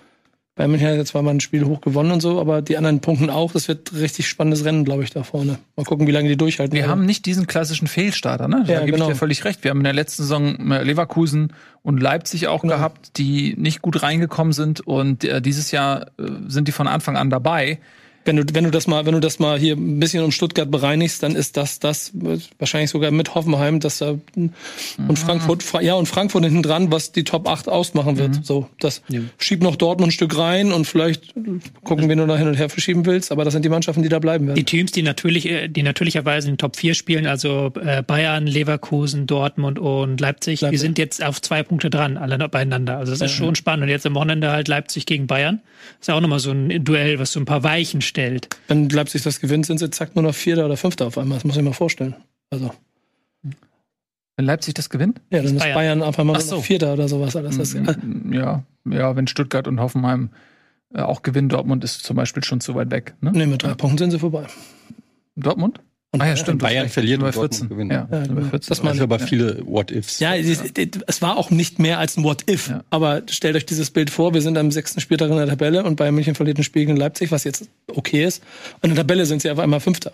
Speaker 3: bei München hat jetzt zwar mal ein Spiel hoch gewonnen und so, aber die anderen punkten auch. Das wird richtig spannendes Rennen, glaube ich, da vorne. Mal gucken, wie lange die durchhalten.
Speaker 1: wir
Speaker 3: werden.
Speaker 1: haben nicht diesen klassischen Fehlstarter, ne? Da
Speaker 3: Ja,
Speaker 1: gebe
Speaker 3: genau.
Speaker 1: ich dir völlig recht. Wir haben in der letzten Saison Leverkusen und Leipzig auch
Speaker 3: Genau.
Speaker 1: gehabt, die nicht gut reingekommen sind und äh, dieses Jahr äh, sind die von Anfang an dabei.
Speaker 3: Wenn du, wenn du das mal, wenn du das mal hier ein bisschen um Stuttgart bereinigst, dann ist das das wahrscheinlich sogar mit Hoffenheim, dass da und Frankfurt, Fra ja und Frankfurt hinten dran, was die Top 8 ausmachen wird. So, das schieb noch Dortmund ein Stück rein und vielleicht gucken, wen du da hin und her verschieben willst, aber das sind die Mannschaften, die da bleiben werden.
Speaker 2: Die Teams, die natürlich, äh, die natürlicherweise in den Top 4 spielen, also äh, Bayern, Leverkusen, Dortmund und Leipzig, die
Speaker 3: Leipzig.
Speaker 2: sind jetzt auf zwei Punkte dran, alle beieinander. Also das ist schon spannend. Und jetzt am Wochenende halt Leipzig gegen Bayern. Ist ja auch nochmal so ein Duell, was so ein paar Weichen stellt.
Speaker 3: Wenn Leipzig das gewinnt, sind sie zack nur noch Vierter oder Fünfter auf einmal. Das muss ich mir mal vorstellen. Also,
Speaker 1: Wenn Leipzig das gewinnt?
Speaker 3: ja, dann ist
Speaker 2: Bayern.
Speaker 3: Bayern auf einmal
Speaker 1: so.
Speaker 3: noch Vierter oder sowas. Alles. Das, äh,
Speaker 1: Ja, ja, wenn Stuttgart und Hoffenheim äh, auch gewinnen, Dortmund ist zum Beispiel schon zu weit weg. Ne?
Speaker 3: nee, mit drei Punkten sind sie vorbei.
Speaker 1: Dortmund?
Speaker 3: Und
Speaker 1: Ah ja,
Speaker 3: Bayern-
Speaker 1: stimmt.
Speaker 4: Bayern
Speaker 1: recht.
Speaker 4: verliert
Speaker 1: bei
Speaker 4: und Dortmund
Speaker 1: 14.
Speaker 4: gewinnt.
Speaker 1: Ja,
Speaker 3: Ja,
Speaker 1: bei
Speaker 3: genau.
Speaker 1: 14.
Speaker 3: Das
Speaker 4: Also aber viele What-Ifs.
Speaker 3: Ja, es, es war auch nicht mehr als ein What-If.
Speaker 1: Ja.
Speaker 3: Aber stellt euch dieses Bild vor, wir sind am sechsten Spieltag in der Tabelle und Bayern München verliert ein Spiel gegen Leipzig, was jetzt okay ist. Und in der Tabelle sind sie auf einmal Fünfter.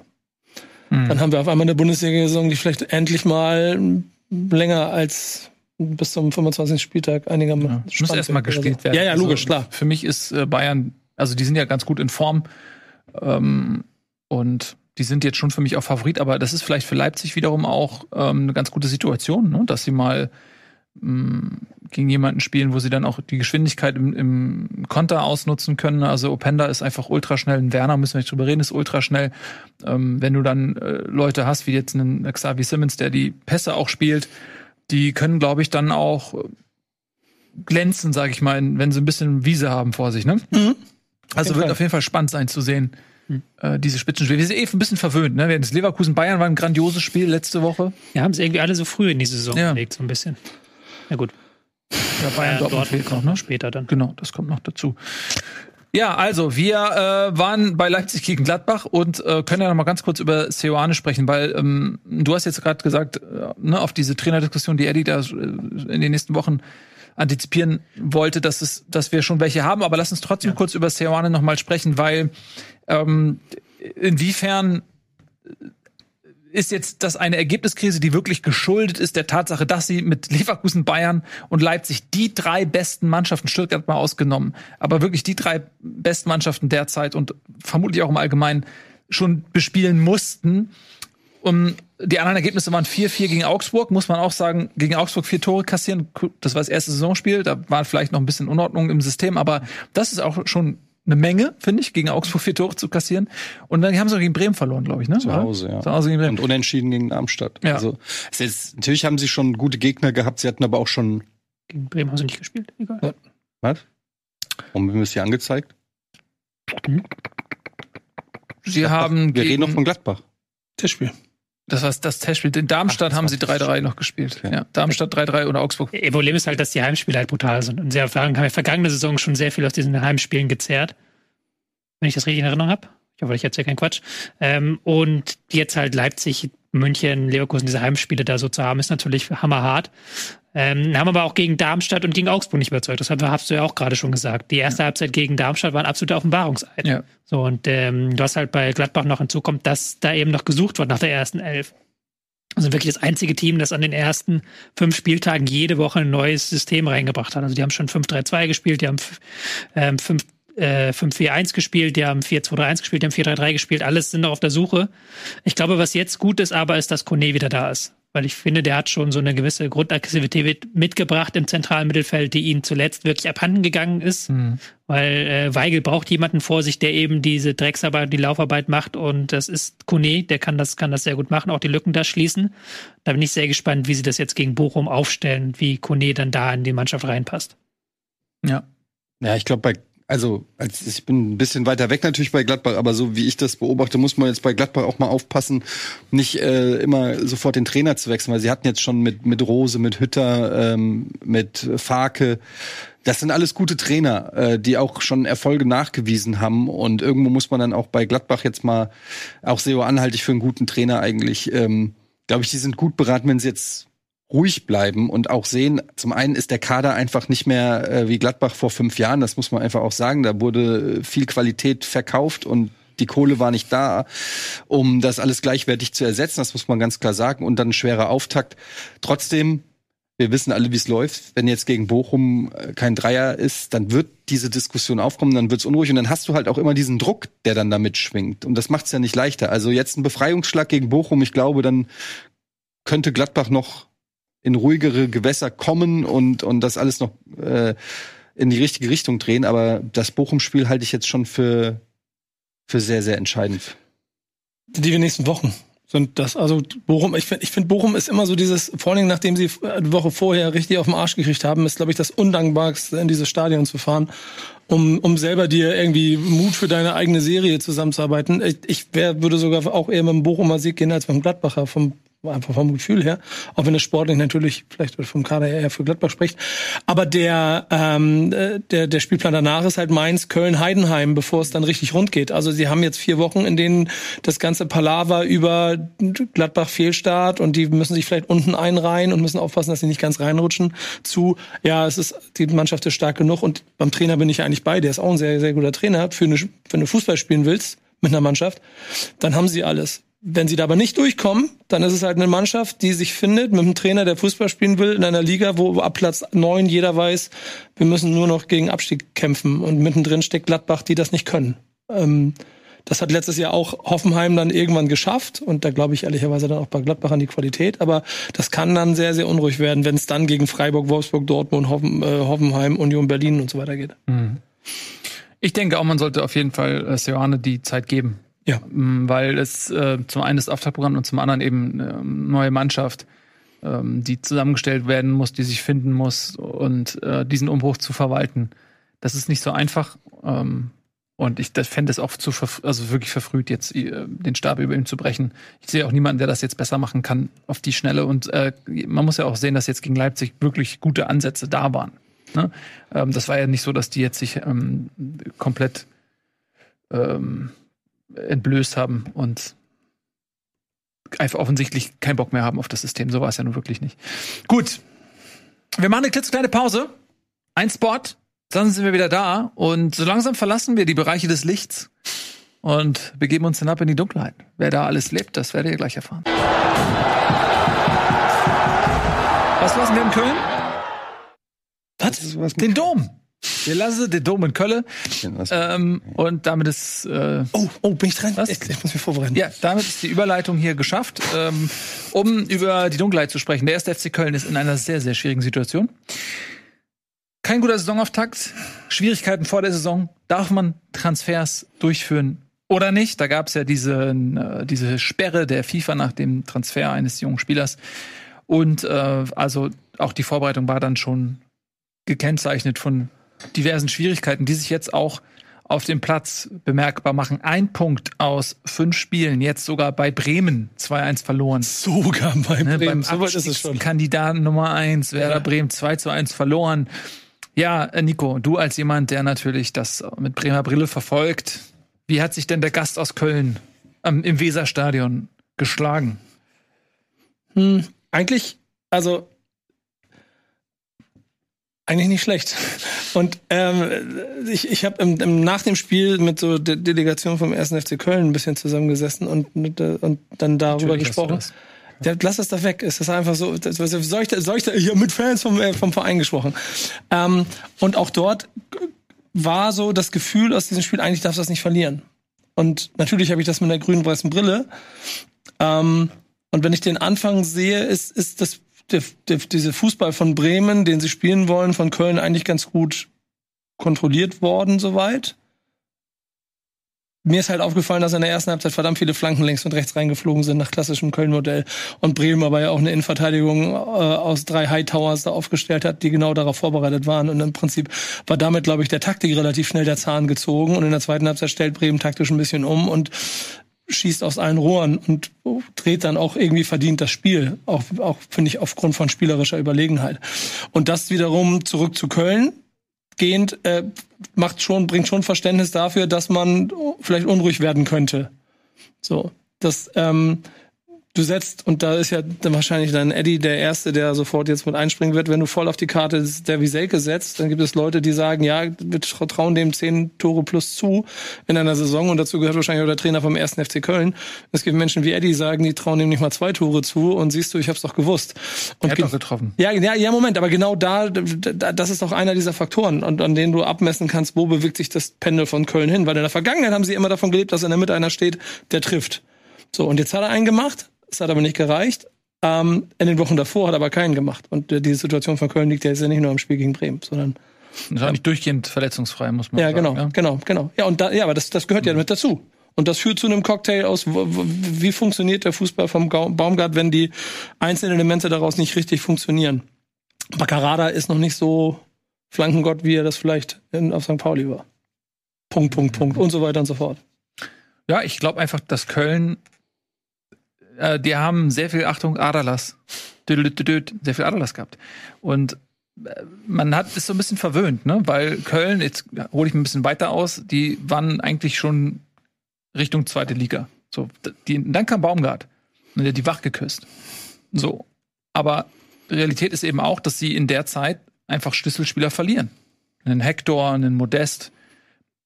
Speaker 1: Hm.
Speaker 3: Dann haben wir auf einmal eine Bundesliga-Saison, die vielleicht endlich mal länger als bis zum 25. Spieltag einigermaßen
Speaker 1: Ja. Muss erstmal gespielt werden.
Speaker 3: Ja, ja, logisch,
Speaker 1: Also,
Speaker 3: klar.
Speaker 1: Für mich ist äh, Bayern, also die sind ja ganz gut in Form ähm, und die sind jetzt schon für mich auch Favorit, aber das ist vielleicht für Leipzig wiederum auch ähm, eine ganz gute Situation, ne? dass sie mal mh, gegen jemanden spielen, wo sie dann auch die Geschwindigkeit im, im Konter ausnutzen können. Also Openda ist einfach ultraschnell, ein Werner, müssen wir nicht drüber reden, ist ultraschnell. Ähm, wenn du dann äh, Leute hast, wie jetzt einen Xavi Simmons, der die Pässe auch spielt, die können, glaube ich, dann auch glänzen, sage ich mal, wenn sie ein bisschen Wiese haben vor sich. Ne?
Speaker 3: Mhm.
Speaker 1: Also wird
Speaker 3: Fall.
Speaker 1: auf jeden Fall spannend sein zu sehen, äh, diese Spitzenspiele. Wir sind eh ein bisschen verwöhnt. Ne? Das Leverkusen-Bayern war ein grandioses Spiel letzte Woche.
Speaker 2: Wir haben es irgendwie alle so früh in die Saison
Speaker 1: Ja.
Speaker 2: gelegt, so ein bisschen. Na gut,
Speaker 1: Ja,
Speaker 2: Bayern, Dortmund
Speaker 1: fehlt
Speaker 2: noch später dann.
Speaker 1: Genau, das kommt noch dazu. Ja, also wir äh, waren bei Leipzig gegen Gladbach und äh, können ja noch mal ganz kurz über Seoane sprechen, weil ähm, du hast jetzt gerade gesagt, äh, ne, auf diese Trainerdiskussion, die Eddie da äh, in den nächsten Wochen antizipieren wollte, dass es, dass wir schon welche haben, aber lass uns trotzdem kurz über Seoane noch mal sprechen, weil ähm, inwiefern ist jetzt das eine Ergebniskrise, die wirklich geschuldet ist der Tatsache, dass sie mit Leverkusen, Bayern und Leipzig die drei besten Mannschaften, Stuttgart mal ausgenommen, aber wirklich die drei besten Mannschaften derzeit und vermutlich auch im Allgemeinen schon bespielen mussten. Um, die anderen Ergebnisse waren 4-4 gegen Augsburg, muss man auch sagen, gegen Augsburg vier Tore kassieren. Das war das erste Saisonspiel, da war vielleicht noch ein bisschen Unordnung im System, aber das ist auch schon eine Menge, finde ich, gegen Augsburg vier Tore zu kassieren. Und dann haben sie auch gegen Bremen verloren, glaube ich, ne?
Speaker 4: Zu Hause, ja.
Speaker 1: Zu Hause gegen Bremen.
Speaker 4: Und unentschieden gegen Darmstadt.
Speaker 1: Ja.
Speaker 4: Also, jetzt, natürlich haben sie schon gute Gegner gehabt, sie hatten aber auch schon,
Speaker 2: Gegen Bremen haben sie nicht gespielt. Egal.
Speaker 4: was? Warum haben wir es hier angezeigt?
Speaker 1: Sie haben
Speaker 4: Wir
Speaker 1: gegen,
Speaker 4: reden noch von Gladbach.
Speaker 3: Tischspiel.
Speaker 1: Das war das Testspiel. In Darmstadt haben sie 3-3 noch gespielt.
Speaker 4: Okay.
Speaker 1: Ja, Darmstadt 3-3 oder Augsburg.
Speaker 2: Ihr Problem ist halt, dass die Heimspiele halt brutal sind. Und sie haben ja vergangene Saison schon sehr viel aus diesen Heimspielen gezerrt. Wenn ich das richtig in Erinnerung habe. Ich hoffe, ich erzähle keinen Quatsch. Ähm, und jetzt halt Leipzig, München, Leverkusen, diese Heimspiele da so zu haben, ist natürlich hammerhart. Ähm, haben aber auch gegen Darmstadt und gegen Augsburg nicht überzeugt. Das hast du ja auch gerade schon gesagt. Die erste Halbzeit gegen Darmstadt war ein absoluter Offenbarungseid.
Speaker 1: Ja.
Speaker 2: So, und ähm, du hast halt bei Gladbach noch hinzukommt, dass da eben noch gesucht wird nach der ersten Elf. Also wirklich das einzige Team, das an den ersten fünf Spieltagen jede Woche ein neues System reingebracht hat. Also die haben schon 5-3-2 gespielt, die haben ähm, 5 äh, 5-4-1 gespielt, die haben 4-2-3-1 gespielt, die haben 4-3-3 gespielt, alles sind noch auf der Suche. Ich glaube, was jetzt gut ist, aber ist, dass Kone wieder da ist. Weil ich finde, der hat schon so eine gewisse Grundaggressivität mitgebracht im zentralen Mittelfeld, die ihm zuletzt wirklich abhanden gegangen ist. Weil äh, Weigel braucht jemanden vor sich, der eben diese Drecksarbeit, die Laufarbeit macht. Und das ist Kone, der kann das, kann das sehr gut machen, auch die Lücken da schließen. Da bin ich sehr gespannt, wie sie das jetzt gegen Bochum aufstellen, wie Kone dann da in die Mannschaft reinpasst.
Speaker 1: Ja.
Speaker 4: Ja, ich glaube, bei, also, als, ich bin ein bisschen weiter weg natürlich bei Gladbach, aber so wie ich das beobachte, muss man jetzt bei Gladbach auch mal aufpassen, nicht äh, immer sofort den Trainer zu wechseln, weil sie hatten jetzt schon mit, mit Rose, mit Hütter, ähm, mit Farke, das sind alles gute Trainer, äh, die auch schon Erfolge nachgewiesen haben. Und irgendwo muss man dann auch bei Gladbach jetzt mal auch Seo anhaltig für einen guten Trainer eigentlich, ähm, glaube ich, die sind gut beraten, wenn sie jetzt ruhig bleiben und auch sehen, zum einen ist der Kader einfach nicht mehr äh, wie Gladbach vor fünf Jahren, das muss man einfach auch sagen. Da wurde äh, viel Qualität verkauft und die Kohle war nicht da, um das alles gleichwertig zu ersetzen. Das muss man ganz klar sagen. Und dann ein schwerer Auftakt. Trotzdem, wir wissen alle, wie es läuft. Wenn jetzt gegen Bochum äh, kein Dreier ist, dann wird diese Diskussion aufkommen, dann wird es unruhig und dann hast du halt auch immer diesen Druck, der dann damit schwingt. Und das macht es ja nicht leichter. Also jetzt ein Befreiungsschlag gegen Bochum, ich glaube, dann könnte Gladbach noch in ruhigere Gewässer kommen und, und das alles noch äh, in die richtige Richtung drehen. Aber das Bochum-Spiel halte ich jetzt schon für, für sehr, sehr entscheidend.
Speaker 3: Die nächsten Wochen sind das. Also Bochum, ich finde, ich finde Bochum ist immer so dieses, vor allem nachdem sie die Woche vorher richtig auf den Arsch gekriegt haben, ist, glaube ich, das Undankbarste, in dieses Stadion zu fahren, um, um selber dir irgendwie Mut für deine eigene Serie zusammenzuarbeiten. Ich, ich wär, würde sogar auch eher mit dem Bochumer Sieg gehen als mit dem Gladbacher vom einfach vom Gefühl her, auch wenn es sportlich natürlich vielleicht vom Kader her eher für Gladbach spricht. Aber der, ähm, äh, der, der Spielplan danach ist halt Mainz, Köln, Heidenheim, bevor es dann richtig rund geht. Also sie haben jetzt vier Wochen, in denen das ganze Palaver über Gladbach Fehlstart und die müssen sich vielleicht unten einreihen und müssen aufpassen, dass sie nicht ganz reinrutschen zu, ja, es ist, die Mannschaft ist stark genug und beim Trainer bin ich eigentlich bei, der ist auch ein sehr, sehr guter Trainer. Für eine, wenn du Fußball spielen willst mit einer Mannschaft, dann haben sie alles. Wenn sie da aber nicht durchkommen, dann ist es halt eine Mannschaft, die sich findet mit einem Trainer, der Fußball spielen will, in einer Liga, wo ab Platz neun jeder weiß, wir müssen nur noch gegen Abstieg kämpfen. Und mittendrin steckt Gladbach, die das nicht können. Ähm, das hat letztes Jahr auch Hoffenheim dann irgendwann geschafft. Und da glaube ich ehrlicherweise dann auch bei Gladbach an die Qualität. Aber das kann dann sehr, sehr unruhig werden, wenn es dann gegen Freiburg, Wolfsburg, Dortmund, Hoffen, äh, Hoffenheim, Union Berlin und so weiter geht.
Speaker 1: Ich denke auch, man sollte auf jeden Fall äh, Seoane die Zeit geben.
Speaker 3: Ja.
Speaker 1: Mm, Weil es äh, zum einen das Auftaktprogramm und zum anderen eben eine neue Mannschaft, ähm, die zusammengestellt werden muss, die sich finden muss und äh, diesen Umbruch zu verwalten. Das ist nicht so einfach. Ähm, und ich fände es auch zu also wirklich verfrüht, jetzt äh, den Stab über ihm zu brechen. Ich sehe auch niemanden, der das jetzt besser machen kann auf die Schnelle. Und äh, man muss ja auch sehen, dass jetzt gegen Leipzig wirklich gute Ansätze da waren. Ne? Ähm, das war ja nicht so, dass die jetzt sich ähm, komplett ähm, entblößt haben und einfach offensichtlich keinen Bock mehr haben auf das System. So war es ja nun wirklich nicht. Gut. Wir machen eine klitzekleine Pause. Ein Spot. Dann sind wir wieder da. Und so langsam verlassen wir die Bereiche des Lichts und begeben uns hinab in die Dunkelheit. Wer da alles lebt, das werdet ihr gleich erfahren. Was lassen wir in Köln?
Speaker 4: Was? Was
Speaker 1: Den Dom. Wir lassen den Dom in Köln.
Speaker 4: Was?
Speaker 1: Ähm, und damit ist äh,
Speaker 3: Oh, oh, bin ich dran?
Speaker 1: Was?
Speaker 3: Ich, ich muss mich vorbereiten.
Speaker 1: Ja, damit ist die Überleitung hier geschafft, ähm, um über die Dunkelheit zu sprechen. Der erste FC Köln ist in einer sehr, sehr schwierigen Situation. Kein guter Saisonauftakt, Schwierigkeiten vor der Saison. Darf man Transfers durchführen oder nicht? Da gab es ja diese, äh, diese Sperre der FIFA nach dem Transfer eines jungen Spielers. Und äh, also auch die Vorbereitung war dann schon gekennzeichnet von diversen Schwierigkeiten, die sich jetzt auch auf dem Platz bemerkbar machen. Ein Punkt aus fünf Spielen, jetzt sogar bei Bremen 2-1 verloren.
Speaker 3: Sogar bei
Speaker 1: Ne,
Speaker 3: Bremen. So weit ist es schon.
Speaker 1: Kandidaten Nummer eins, Werder
Speaker 3: Ja.
Speaker 1: Bremen 2 zu 1 verloren. Ja, äh, Nico, du als jemand, der natürlich das mit Bremer Brille verfolgt, wie hat sich denn der Gast aus Köln ähm, im Weserstadion geschlagen?
Speaker 3: Hm, eigentlich, also eigentlich nicht schlecht. Und ähm, ich, ich habe im, im, nach dem Spiel mit so der Delegation vom 1. FC Köln ein bisschen zusammengesessen und, äh, und dann darüber
Speaker 1: Natürlich
Speaker 3: gesprochen.
Speaker 1: das.
Speaker 3: Ja, lass es da weg. Es ist einfach so, das, was, soll ich da, soll ich da, hab mit Fans vom, äh, vom Verein gesprochen. Ähm, und auch dort war so das Gefühl aus diesem Spiel, eigentlich darfst du das nicht verlieren. Und natürlich habe ich das mit einer grün-weißen Brille. Ähm, und wenn ich den Anfang sehe, ist, ist das der, der, diese Fußball von Bremen, den sie spielen wollen, von Köln eigentlich ganz gut kontrolliert worden soweit. Mir ist halt aufgefallen, dass in der ersten Halbzeit verdammt viele Flanken links und rechts reingeflogen sind nach klassischem Köln-Modell. Und Bremen aber ja auch eine Innenverteidigung äh, aus drei High-Towers da aufgestellt hat, die genau darauf vorbereitet waren. Und im Prinzip war damit, glaube ich, der Taktik relativ schnell der Zahn gezogen. Und in der zweiten Halbzeit stellt Bremen taktisch ein bisschen um und schießt aus allen Rohren und dreht dann auch irgendwie verdient das Spiel. Auch, auch finde ich, aufgrund von spielerischer Überlegenheit. Und das wiederum zurück zu Köln gehend äh, macht schon, bringt schon Verständnis dafür, dass man vielleicht unruhig werden könnte. So, das ähm, du setzt, und da ist ja dann wahrscheinlich dann Eddie der Erste, der sofort jetzt mit einspringen wird, wenn du voll auf die Karte der Wieselke setzt, dann gibt es Leute, die sagen, ja, wir trauen dem zehn Tore plus zu in einer Saison und dazu gehört wahrscheinlich auch der Trainer vom ersten FC Köln. Es gibt Menschen wie Eddie, die sagen, die trauen dem nicht mal zwei Tore zu und siehst du, ich hab's doch gewusst. Und
Speaker 1: Er hat doch getroffen.
Speaker 3: ja, ja, ja, Moment, aber genau da, da, das ist auch einer dieser Faktoren, und an denen du abmessen kannst, wo bewegt sich das Pendel von Köln hin. Weil in der Vergangenheit haben sie immer davon gelebt, dass in der Mitte einer steht, der trifft. So, und jetzt hat er einen gemacht, es hat aber nicht gereicht. Ähm, in den Wochen davor hat er aber keinen gemacht. Und äh, die Situation von Köln liegt ja jetzt ja nicht nur am Spiel gegen Bremen, sondern
Speaker 1: Das war nicht durchgehend verletzungsfrei, muss man
Speaker 3: ja,
Speaker 1: sagen.
Speaker 3: genau, genau, genau. Ja, und da, ja, aber das, das gehört ja mit dazu. Und das führt zu einem Cocktail aus, wie funktioniert der Fußball vom Baumgart, wenn die einzelnen Elemente daraus nicht richtig funktionieren. Baccarada ist noch nicht so Flankengott, wie er das vielleicht in, auf St. Pauli war. Punkt, Punkt, Punkt und so weiter und so fort.
Speaker 1: Ja, ich glaube einfach, dass Köln, äh, die haben sehr viel, Achtung, Adalas. Sehr viel Adalas gehabt. Und äh, man hat ist so ein bisschen verwöhnt, ne? Weil Köln, jetzt hole ich ein bisschen weiter aus, die waren eigentlich schon Richtung zweite Liga. So, die, dann kam Baumgart und der die wach geküsst. So. Aber Realität ist eben auch, dass sie in der Zeit einfach Schlüsselspieler verlieren. Einen Hector, einen Modest,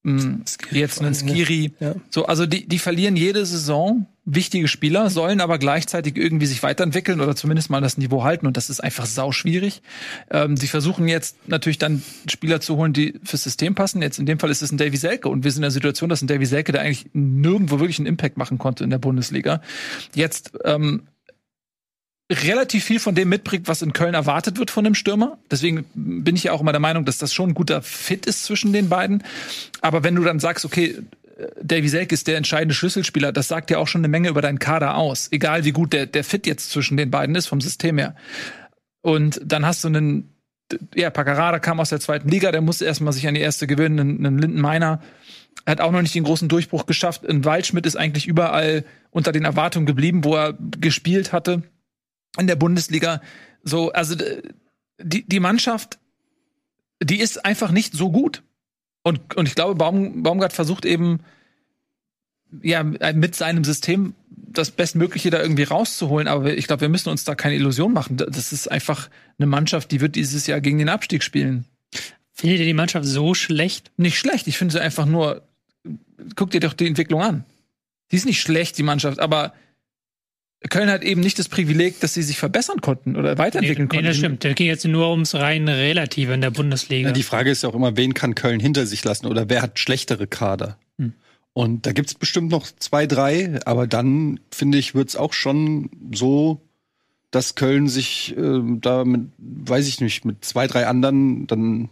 Speaker 1: mh, jetzt einen Skiri.
Speaker 3: Ja.
Speaker 1: So, also die, die verlieren jede Saison wichtige Spieler, sollen aber gleichzeitig irgendwie sich weiterentwickeln oder zumindest mal das Niveau halten und das ist einfach sau schwierig. Ähm, sie versuchen jetzt natürlich dann Spieler zu holen, die fürs System passen. Jetzt in dem Fall ist es ein Davy Selke und wir sind in der Situation, dass ein Davy Selke, der eigentlich nirgendwo wirklich einen Impact machen konnte in der Bundesliga, jetzt ähm, relativ viel von dem mitbringt, was in Köln erwartet wird von dem Stürmer. Deswegen bin ich ja auch immer der Meinung, dass das schon ein guter Fit ist zwischen den beiden. Aber wenn du dann sagst, okay, Davy Selke ist der entscheidende Schlüsselspieler, das sagt ja auch schon eine Menge über deinen Kader aus. Egal wie gut der, der Fit jetzt zwischen den beiden ist, vom System her. Und dann hast du einen, ja, Paccarada kam aus der zweiten Liga, der musste erstmal sich an die erste gewöhnen, einen, einen Linden Meiner hat auch noch nicht den großen Durchbruch geschafft. Ein Waldschmidt ist eigentlich überall unter den Erwartungen geblieben, wo er gespielt hatte in der Bundesliga. So, also d- die, die Mannschaft, die ist einfach nicht so gut. Und, und ich glaube, Baum, Baumgart versucht eben, ja, mit seinem System das Bestmögliche da irgendwie rauszuholen. Aber ich glaube, wir müssen uns da keine Illusion machen. Das ist einfach eine Mannschaft, die wird dieses Jahr gegen den Abstieg spielen.
Speaker 2: Findet ihr die Mannschaft so schlecht?
Speaker 1: Nicht schlecht. Ich finde sie einfach nur guck dir doch die Entwicklung an. Die ist nicht schlecht, die Mannschaft, aber Köln hat eben nicht das Privileg, dass sie sich verbessern konnten oder weiterentwickeln
Speaker 2: Nee,
Speaker 1: konnten.
Speaker 2: das stimmt. Da ging jetzt nur ums rein Relative in der Bundesliga.
Speaker 4: Ja, die Frage ist ja auch immer, wen kann Köln hinter sich lassen oder wer hat schlechtere Kader?
Speaker 1: Hm.
Speaker 4: Und da gibt's bestimmt noch zwei, drei, aber dann finde ich, wird's auch schon so, dass Köln sich ähm, da mit, weiß ich nicht, mit zwei, drei anderen dann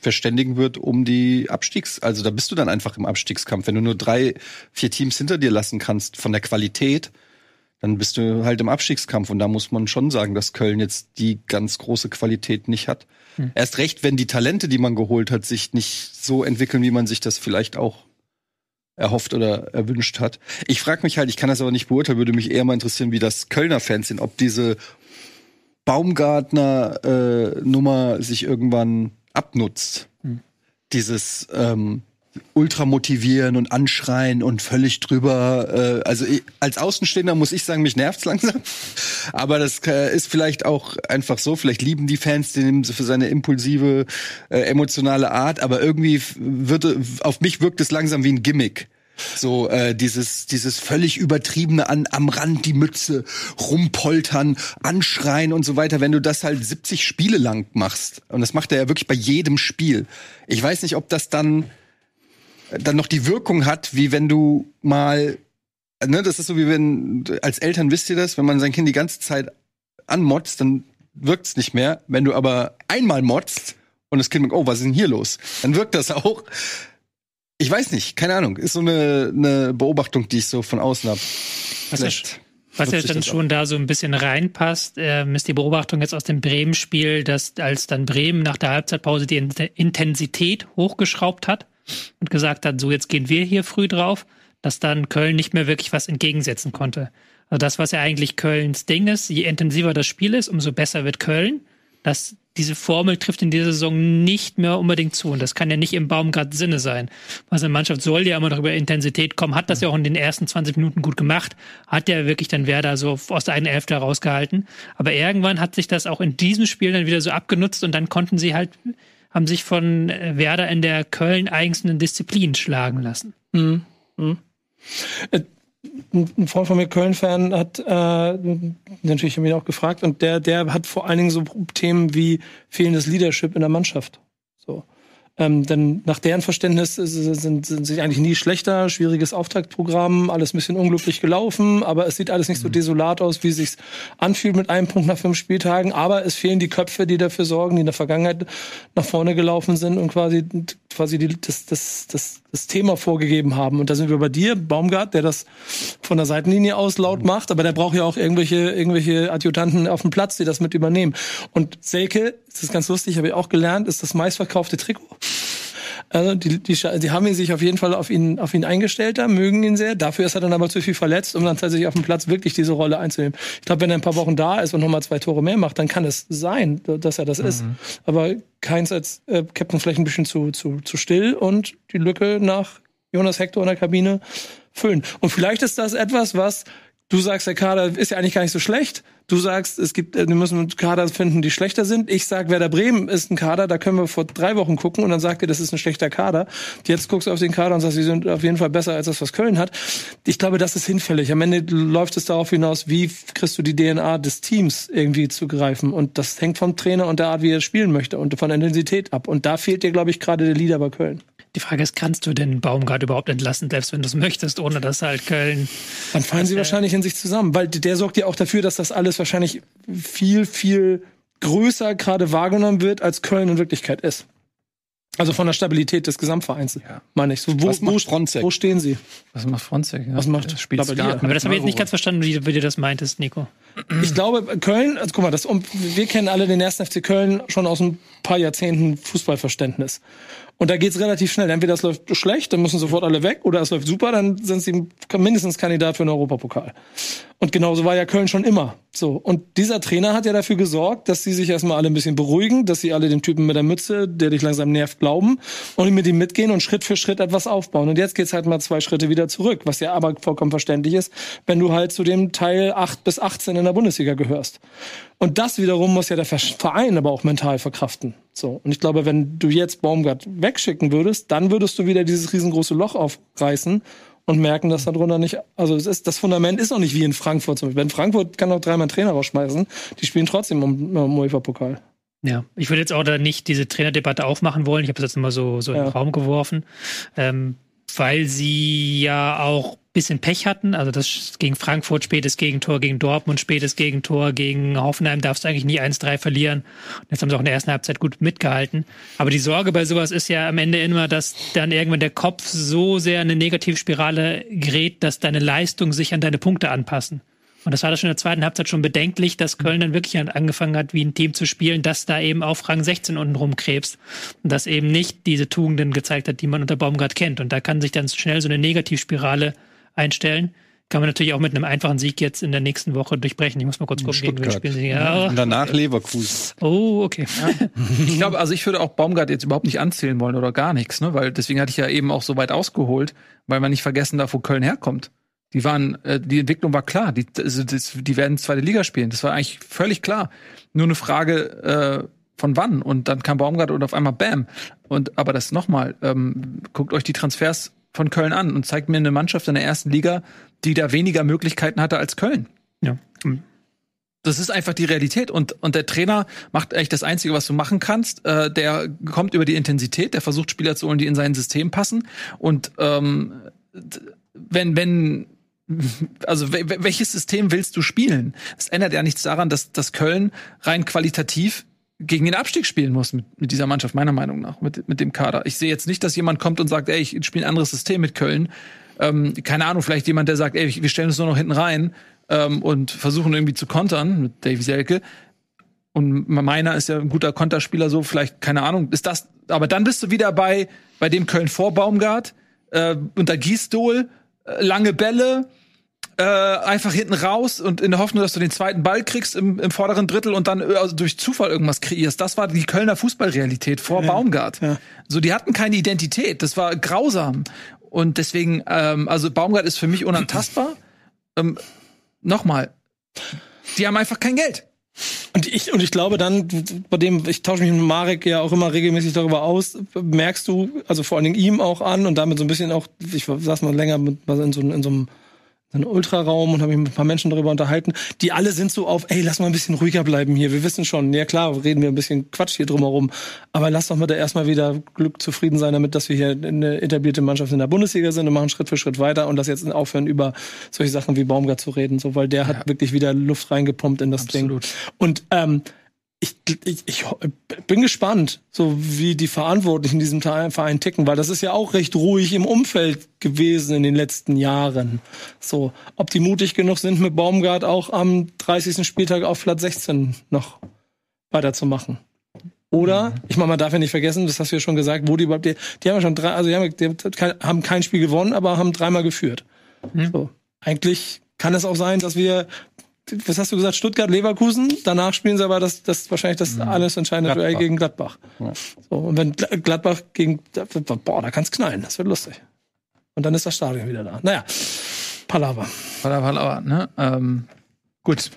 Speaker 4: verständigen wird um die Abstiegs, also da bist du dann einfach im Abstiegskampf. Wenn du nur drei, vier Teams hinter dir lassen kannst von der Qualität, dann bist du halt im Abstiegskampf. Und da muss man schon sagen, dass Köln jetzt die ganz große Qualität nicht hat.
Speaker 1: Hm.
Speaker 4: Erst recht, wenn die Talente, die man geholt hat, sich nicht so entwickeln, wie man sich das vielleicht auch erhofft oder erwünscht hat. Ich frage mich halt, ich kann das aber nicht beurteilen, würde mich eher mal interessieren, wie das Kölner Fans sind, ob diese Baumgartner-Nummer sich irgendwann abnutzt.
Speaker 1: Hm.
Speaker 4: Dieses ähm, ultra motivieren und anschreien und völlig drüber. Äh, also ich, als Außenstehender muss ich sagen, mich nervt's langsam. Aber das äh, ist vielleicht auch einfach so. Vielleicht lieben die Fans den für seine impulsive, äh, emotionale Art. Aber irgendwie wird auf mich wirkt es langsam wie ein Gimmick. So äh, dieses dieses völlig übertriebene an am Rand die Mütze rumpoltern, anschreien und so weiter. Wenn du das halt 70 Spiele lang machst und das macht er ja wirklich bei jedem Spiel. Ich weiß nicht, ob das dann dann noch die Wirkung hat, wie wenn du mal, ne, das ist so wie wenn, als Eltern wisst ihr das, wenn man sein Kind die ganze Zeit anmotzt, dann wirkt's nicht mehr. Wenn du aber einmal motzt und das Kind denkt, oh, was ist denn hier los? Dann wirkt das auch. Ich weiß nicht, keine Ahnung. Ist so eine, eine Beobachtung, die ich so von außen habe.
Speaker 2: Was ja, was ja dann schon da so ein bisschen reinpasst, ähm, ist die Beobachtung jetzt aus dem Bremen-Spiel, dass als dann Bremen nach der Halbzeitpause die In Intensität hochgeschraubt hat und gesagt hat, so jetzt gehen wir hier früh drauf, dass dann Köln nicht mehr wirklich was entgegensetzen konnte. Also das, was ja eigentlich Kölns Ding ist, je intensiver das Spiel ist, umso besser wird Köln. Das, diese Formel trifft in dieser Saison nicht mehr unbedingt zu. Und das kann ja nicht im Baumgart Sinne sein. Also eine Mannschaft soll ja immer noch über Intensität kommen, hat das ja auch in den ersten 20 Minuten gut gemacht, hat ja wirklich dann Werder so aus der einen Hälfte herausgehalten. Aber irgendwann hat sich das auch in diesem Spiel dann wieder so abgenutzt und dann konnten sie halt, haben sich von äh, Werder in der Köln eigenen Disziplin schlagen lassen.
Speaker 3: Mhm. Mhm. Äh, ein Freund von mir, Köln-Fan, hat äh, natürlich haben wir ihn auch gefragt und der, der hat vor allen Dingen so Themen wie fehlendes Leadership in der Mannschaft. Ähm, denn nach deren Verständnis sind, sind sie eigentlich nie schlechter, schwieriges Auftaktprogramm, alles ein bisschen unglücklich gelaufen, aber es sieht alles nicht so desolat aus, wie es sich anfühlt mit einem Punkt nach fünf Spieltagen. Aber es fehlen die Köpfe, die dafür sorgen, die in der Vergangenheit nach vorne gelaufen sind und quasi quasi die, das, das, das, das Thema vorgegeben haben. Und da sind wir bei dir, Baumgart, der das von der Seitenlinie aus laut macht, aber der braucht ja auch irgendwelche, irgendwelche Adjutanten auf dem Platz, die das mit übernehmen. Und Selke, das ist ganz lustig, habe ich auch gelernt, ist das meistverkaufte Trikot. Also die, die, die haben ihn sich auf jeden Fall auf ihn, auf ihn eingestellt da, mögen ihn sehr. Dafür ist er dann aber zu viel verletzt, um dann tatsächlich auf dem Platz wirklich diese Rolle einzunehmen. Ich glaube, wenn er ein paar Wochen da ist und nochmal zwei Tore mehr macht, dann kann es sein, dass er das mhm. ist. Aber Keins als äh, Captain vielleicht ein bisschen zu, zu, zu still und die Lücke nach Jonas Hector in der Kabine füllen. Und vielleicht ist das etwas, was du sagst, der Kader ist ja eigentlich gar nicht so schlecht. Du sagst, es gibt, wir müssen Kader finden, die schlechter sind. Ich sag, Werder Bremen ist ein Kader, da können wir vor drei Wochen gucken und dann sagt ihr, das ist ein schlechter Kader. Jetzt guckst du auf den Kader und sagst, sie sind auf jeden Fall besser als das, was Köln hat. Ich glaube, das ist hinfällig. Am Ende läuft es darauf hinaus, wie kriegst du die DNA des Teams irgendwie zu greifen. Und das hängt vom Trainer und der Art, wie er spielen möchte und von der Intensität ab. Und da fehlt dir, glaube ich, gerade der Leader bei Köln.
Speaker 2: Die Frage ist, kannst du den Baumgart überhaupt entlassen, selbst wenn du es möchtest, ohne dass halt Köln.
Speaker 3: Dann fallen sie wahrscheinlich in sich zusammen, weil der sorgt ja auch dafür, dass das alles wahrscheinlich viel, viel größer gerade wahrgenommen wird, als Köln in Wirklichkeit ist. Also von der Stabilität des Gesamtvereins, ja. meine ich. So, wo,
Speaker 4: Was macht Fronzek?
Speaker 3: wo stehen sie?
Speaker 1: Was macht Fronzek? Ja.
Speaker 3: Was macht
Speaker 1: das Spiel?
Speaker 2: Aber das habe ich jetzt nicht ganz verstanden, wie, wie du das meintest, Nico.
Speaker 3: Ich glaube, Köln, also guck mal, das, wir kennen alle den ersten FC Köln schon aus ein paar Jahrzehnten Fußballverständnis. Und da geht's relativ schnell. Entweder es läuft schlecht, dann müssen sofort alle weg, oder es läuft super, dann sind sie mindestens Kandidat für einen Europapokal. Und genauso war ja Köln schon immer. So. Und dieser Trainer hat ja dafür gesorgt, dass sie sich erstmal alle ein bisschen beruhigen, dass sie alle dem Typen mit der Mütze, der dich langsam nervt, glauben und mit ihm mitgehen und Schritt für Schritt etwas aufbauen. Und jetzt geht's halt mal zwei Schritte wieder zurück, was ja aber vollkommen verständlich ist, wenn du halt zu dem Teil 8 bis 18 in der Bundesliga gehörst. Und das wiederum muss ja der Verein aber auch mental verkraften. So. Und ich glaube, wenn du jetzt Baumgart wegschicken würdest, dann würdest du wieder dieses riesengroße Loch aufreißen und merken, dass darunter nicht, also es ist, das Fundament ist noch nicht wie in Frankfurt zum Beispiel. In Frankfurt kann noch dreimal einen Trainer rausschmeißen, die spielen trotzdem um, um UEFA-Pokal.
Speaker 2: Ja, ich würde jetzt auch da nicht diese Trainerdebatte aufmachen wollen. Ich habe das jetzt immer so, so in
Speaker 3: Ja.
Speaker 2: den Raum geworfen, ähm, weil sie ja auch bisschen Pech hatten. Also das gegen Frankfurt spätes Gegentor, gegen Dortmund spätes Gegentor, gegen Hoffenheim darfst du eigentlich nie 1-3 verlieren. Und jetzt haben sie auch in der ersten Halbzeit gut mitgehalten. Aber die Sorge bei sowas ist ja am Ende immer, dass dann irgendwann der Kopf so sehr in eine Negativspirale gerät, dass deine Leistung sich an deine Punkte anpassen. Und das war das schon in der zweiten Halbzeit schon bedenklich, dass Köln dann wirklich angefangen hat, wie ein Team zu spielen, das da eben auf Rang 16 unten rumkrebst. Und das eben nicht diese Tugenden gezeigt hat, die man unter Baumgart kennt. Und da kann sich dann schnell so eine Negativspirale einstellen. Kann man natürlich auch mit einem einfachen Sieg jetzt in der nächsten Woche durchbrechen. Ich muss mal kurz gucken, gegen wen
Speaker 4: Stuttgart.
Speaker 2: spielen sie. Ja.
Speaker 4: Und danach Leverkusen.
Speaker 2: Oh, okay.
Speaker 1: Ich glaube, also ich würde auch Baumgart jetzt überhaupt nicht anzählen wollen oder gar nichts, ne? Weil deswegen hatte ich ja eben auch so weit ausgeholt, weil man nicht vergessen darf, wo Köln herkommt. Die waren, äh, die Entwicklung war klar. Die, also das, die werden zweite Liga spielen. Das war eigentlich völlig klar. Nur eine Frage äh, von wann. Und dann kam Baumgart und auf einmal Bam. Und aber das nochmal, ähm, guckt euch die Transfers von Köln an und zeigt mir eine Mannschaft in der ersten Liga, die da weniger Möglichkeiten hatte als Köln.
Speaker 2: Ja.
Speaker 1: Das ist einfach die Realität. Und, und der Trainer macht eigentlich das Einzige, was du machen kannst. Äh, der kommt über die Intensität, der versucht Spieler zu holen, die in sein System passen. Und ähm, wenn, wenn, also wel- wel- welches System willst du spielen? Es ändert ja nichts daran, dass, dass Köln rein qualitativ gegen den Abstieg spielen muss mit, mit dieser Mannschaft, meiner Meinung nach, mit, mit dem Kader. Ich sehe jetzt nicht, dass jemand kommt und sagt, ey, ich spiele ein anderes System mit Köln. Ähm, keine Ahnung, vielleicht jemand, der sagt, ey, wir stellen uns nur noch hinten rein ähm, und versuchen irgendwie zu kontern mit Davy Selke. Und meiner ist ja ein guter Konterspieler, so vielleicht, keine Ahnung, ist das, aber dann bist du wieder bei, bei dem Köln vor Baumgart, äh, unter Gießdohl, äh, lange Bälle, äh, einfach hinten raus und in der Hoffnung, dass du den zweiten Ball kriegst im, im vorderen Drittel und dann äh, also durch Zufall irgendwas kreierst. Das war die Kölner Fußballrealität vor Baumgart.
Speaker 3: ja.
Speaker 1: So, die hatten keine Identität. Das war grausam. Und deswegen, ähm, also Baumgart ist für mich unantastbar. ähm, Nochmal, die haben einfach kein Geld.
Speaker 3: Und ich, und ich glaube dann, bei dem, ich tausche mich mit Marek ja auch immer regelmäßig darüber aus, merkst du, also vor allen Dingen ihm auch an und damit so ein bisschen auch, ich saß mal länger mit, in so, in so einem so einem Ultraraum und habe mich mit ein paar Menschen darüber unterhalten. Die alle sind so auf, ey, lass mal ein bisschen ruhiger bleiben hier. Wir wissen schon, ja klar, reden wir ein bisschen Quatsch hier drumherum. Aber lass doch mal da erstmal wieder Glück zufrieden sein damit, dass wir hier eine etablierte Mannschaft in der Bundesliga sind und machen Schritt für Schritt weiter und das jetzt aufhören, über solche Sachen wie Baumgart zu reden, so, weil der hat wirklich wieder Luft reingepumpt in das
Speaker 1: Absolut.
Speaker 3: Ding. Und ähm, ich, ich, ich bin gespannt, so wie die Verantwortlichen in diesem Verein ticken, weil das ist ja auch recht ruhig im Umfeld gewesen in den letzten Jahren. So, ob die mutig genug sind, mit Baumgart auch am 30. Spieltag auf Platz 16 noch weiterzumachen. Oder, ich meine, man darf ja nicht vergessen, das hast du ja schon gesagt, wo die überhaupt, die, die haben ja schon drei, also die haben, die haben kein Spiel gewonnen, aber haben dreimal geführt. So. Eigentlich kann es auch sein, dass wir was hast du gesagt, Stuttgart, Leverkusen. Danach spielen sie aber das, das wahrscheinlich das alles entscheidende Duell gegen Gladbach. So, und wenn Gla- Gladbach gegen, boah, da kann's knallen. Das wird lustig. Und dann ist das Stadion wieder da. Naja, Palaver.
Speaker 1: Palaver, Palaver, ne? Ähm, gut.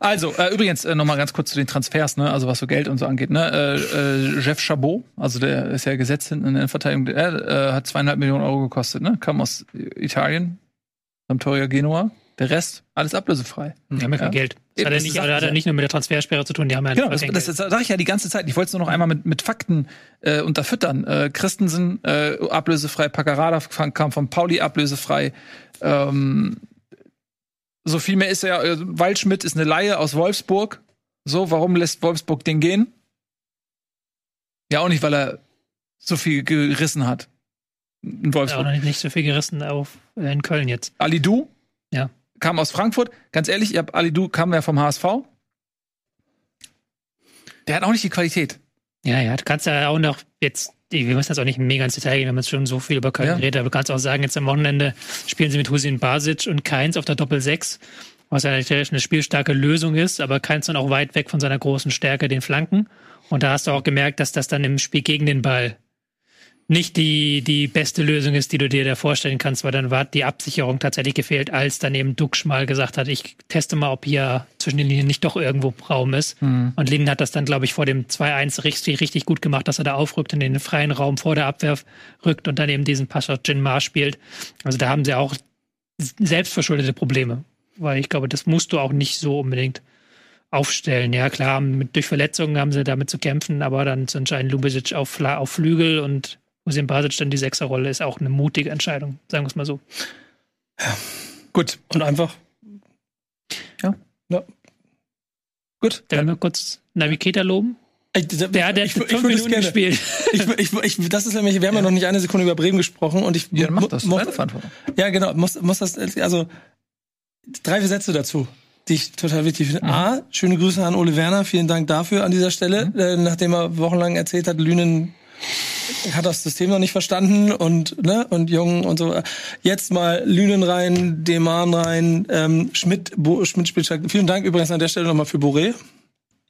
Speaker 1: Also, äh, übrigens, äh, noch mal ganz kurz zu den Transfers, ne? Also, was so Geld und so angeht, ne? Äh, äh, Jeff Chabot, also der ist ja gesetzt hinten in der Verteidigung, der äh, hat zweieinhalb Millionen Euro gekostet, ne? Kam aus Italien, Sampdoria Genua. Der Rest, alles ablösefrei.
Speaker 2: Die haben ja kein
Speaker 1: Ja.
Speaker 2: Geld. Das
Speaker 1: Eben,
Speaker 2: hat, ja nicht, das hat ja nicht nur mit der Transfersperre zu tun, die haben ja
Speaker 1: Genau, das,
Speaker 2: kein
Speaker 1: das,
Speaker 2: Geld.
Speaker 1: das sage ich ja die ganze Zeit. Ich wollte es nur noch einmal mit, mit Fakten äh, unterfüttern. Äh, Christensen äh, ablösefrei, Paccarada kam von Pauli ablösefrei. Ähm, so viel mehr ist er. Äh, Waldschmidt ist eine Laie aus Wolfsburg. So, warum lässt Wolfsburg den gehen? Ja, auch nicht, weil er so viel gerissen hat. In
Speaker 2: auch
Speaker 1: Wolfsburg.
Speaker 2: noch nicht, nicht so viel gerissen auf äh, in Köln jetzt.
Speaker 1: Ali Du
Speaker 2: Ja.
Speaker 1: Kam aus Frankfurt. Ganz ehrlich, ihr habt Ali Du kam ja vom HSV. Der hat auch nicht die Qualität.
Speaker 2: Ja, ja, du kannst ja auch noch jetzt, wir müssen jetzt auch nicht mega ins Detail gehen, wir haben jetzt schon so viel über Köln
Speaker 1: Ja.
Speaker 2: geredet, aber du kannst auch sagen, jetzt am Wochenende spielen sie mit Husin Basic und Keins auf der Doppel 6, was ja natürlich eine spielstarke Lösung ist, aber Keins dann auch weit weg von seiner großen Stärke, den Flanken. Und da hast du auch gemerkt, dass das dann im Spiel gegen den Ball nicht die, die beste Lösung ist, die du dir da vorstellen kannst, weil dann war die Absicherung tatsächlich gefehlt, als dann eben Duxch mal gesagt hat, ich teste mal, ob hier zwischen den Linien nicht doch irgendwo Raum ist. Mhm. Und Linden hat das dann, glaube ich, vor dem 2-1 richtig, richtig gut gemacht, dass er da aufrückt in den freien Raum vor der Abwehr rückt und dann eben diesen Pass auf Jin Ma spielt. Also da haben sie auch selbstverschuldete Probleme, weil ich glaube, das musst du auch nicht so unbedingt aufstellen. Ja, klar, mit, durch Verletzungen haben sie damit zu kämpfen, aber dann zu entscheiden Lubicic auf, auf Flügel und Musim Basic dann die Sechserrolle ist auch eine mutige Entscheidung, sagen wir es mal so.
Speaker 3: Ja. Gut, und einfach. Ja. ja. Gut.
Speaker 2: Dann wir kurz Navigator loben. Ich, der hat
Speaker 3: ich, fünf ich Minuten gespielt. Ich, ich, ich, das ist nämlich, wir haben ja. ja noch nicht eine Sekunde über Bremen gesprochen und ich
Speaker 1: ja, mach das. Muss,
Speaker 3: ja, genau. Muss, muss das, also drei Sätze dazu, die ich total wichtig finde. Mhm. A, schöne Grüße an Ole Werner, vielen Dank dafür an dieser Stelle, mhm. äh, nachdem er wochenlang erzählt hat, Lünen hat das System noch nicht verstanden und ne und Jung und so. Jetzt mal Lünen rein, Deman rein, ähm, Schmidt, Bo, Schmidt spielt Vielen Dank übrigens an der Stelle nochmal für Boré.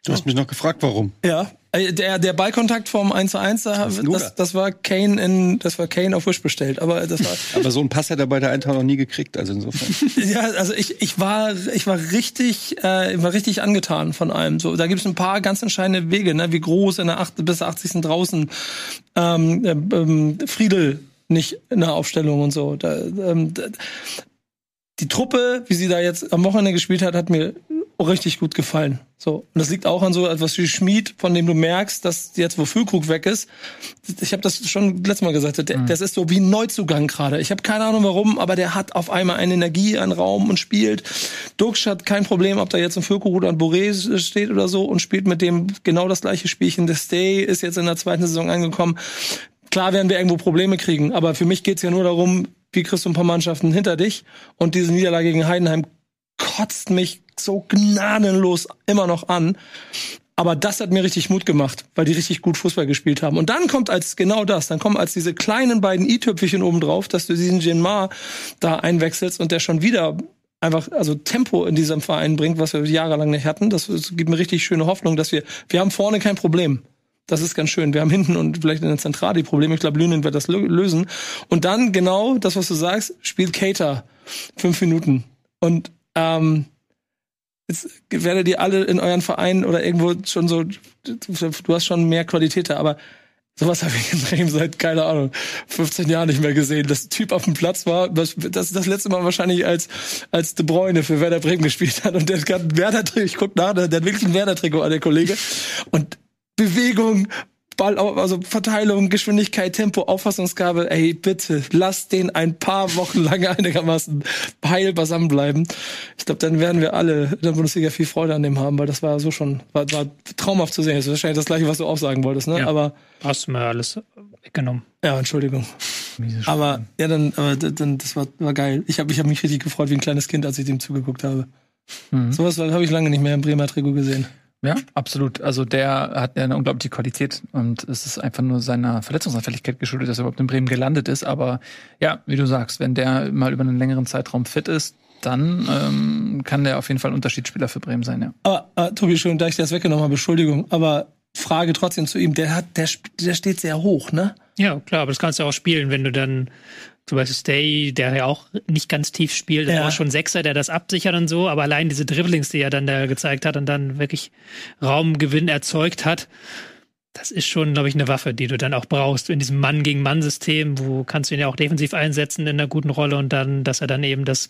Speaker 4: Du hast mich noch gefragt, warum.
Speaker 3: Ja, äh, der, der Ballkontakt vom 1 zu 1, das, das, das, war Kane in, das war Kane auf Wish bestellt, aber das war.
Speaker 4: aber so ein Pass hat er bei der Eintracht noch nie gekriegt, also insofern.
Speaker 3: ja, also ich, ich war, ich war richtig, äh, war richtig angetan von allem. So, da gibt es ein paar ganz entscheidende Wege, ne, wie groß in der 8. bis 80. draußen, ähm, äh, ähm, Friedel nicht in der Aufstellung und so. Da, ähm, die Truppe, wie sie da jetzt am Wochenende gespielt hat, hat mir richtig gut gefallen. So. Und das liegt auch an so etwas wie Schmied, von dem du merkst, dass jetzt, wo Füllkrug weg ist, ich habe das schon letztes Mal gesagt, der, mhm. das ist so wie ein Neuzugang gerade. Ich habe keine Ahnung warum, aber der hat auf einmal eine Energie, einen Raum und spielt. Duxch hat kein Problem, ob da jetzt ein Füllkrug oder ein Boré steht oder so und spielt mit dem genau das gleiche Spielchen. Der Stay ist jetzt in der zweiten Saison angekommen. Klar werden wir irgendwo Probleme kriegen, aber für mich geht's ja nur darum, wie kriegst du ein paar Mannschaften hinter dich und diese Niederlage gegen Heidenheim kotzt mich so gnadenlos immer noch an. Aber das hat mir richtig Mut gemacht, weil die richtig gut Fußball gespielt haben. Und dann kommt als genau das, dann kommen als diese kleinen beiden i-Tüpfelchen oben drauf, dass du diesen Genmar da einwechselst und der schon wieder einfach also Tempo in diesem Verein bringt, was wir jahrelang nicht hatten. Das, das gibt mir richtig schöne Hoffnung, dass wir wir haben vorne kein Problem. Das ist ganz schön. Wir haben hinten und vielleicht in der Zentrale die Probleme. Ich glaube, Lünen wird das lösen. Und dann genau das, was du sagst, spielt Cater fünf Minuten. Und ähm, jetzt werdet ihr alle in euren Vereinen oder irgendwo schon so, du hast schon mehr Qualität da, aber sowas habe ich in Bremen seit, keine Ahnung, 15 Jahren nicht mehr gesehen. Das Typ auf dem Platz war, das, das letzte Mal wahrscheinlich als, als De Bruyne für Werder Bremen gespielt hat und der hat Werder-Trikot, ich guck nach, der hat wirklich ein Werder-Trikot an der Kollege und Bewegung, Ball, also Verteilung, Geschwindigkeit, Tempo, Auffassungsgabe, ey, bitte, lass den ein paar Wochen lang einigermaßen heil beisammen bleiben. Ich glaube, dann werden wir alle in der Bundesliga viel Freude an dem haben, weil das war so schon, war, war traumhaft zu sehen. Das ist wahrscheinlich das gleiche, was du auch sagen wolltest, ne?
Speaker 2: Ja.
Speaker 3: Aber.
Speaker 2: Hast du mir alles weggenommen.
Speaker 3: Ja, Entschuldigung. Aber ja, dann, aber dann, das war, war geil. Ich habe ich hab mich richtig gefreut wie ein kleines Kind, als ich dem zugeguckt habe. Mhm. Sowas habe ich lange nicht mehr im Bremer Trikot gesehen.
Speaker 1: Ja, absolut. Also der hat ja eine unglaubliche Qualität und es ist einfach nur seiner Verletzungsanfälligkeit geschuldet, dass er überhaupt in Bremen gelandet ist. Aber ja, wie du sagst, wenn der mal über einen längeren Zeitraum fit ist, dann ähm, kann der auf jeden Fall ein Unterschiedsspieler für Bremen sein, ja.
Speaker 3: Aber, äh, Tobi, schön, da ich das weggenommen habe, Entschuldigung, aber Frage trotzdem zu ihm, der hat, der, der steht sehr hoch, ne?
Speaker 2: Ja, klar, aber das kannst du auch spielen, wenn du dann zum Beispiel Stay, der ja auch nicht ganz tief spielt, ja. war schon Sechser, der das absichert und so, aber allein diese Dribblings, die er dann da gezeigt hat und dann wirklich Raumgewinn erzeugt hat, das ist schon, glaube ich, eine Waffe, die du dann auch brauchst in diesem Mann gegen Mann-System, wo kannst du ihn ja auch defensiv einsetzen in einer guten Rolle und dann, dass er dann eben das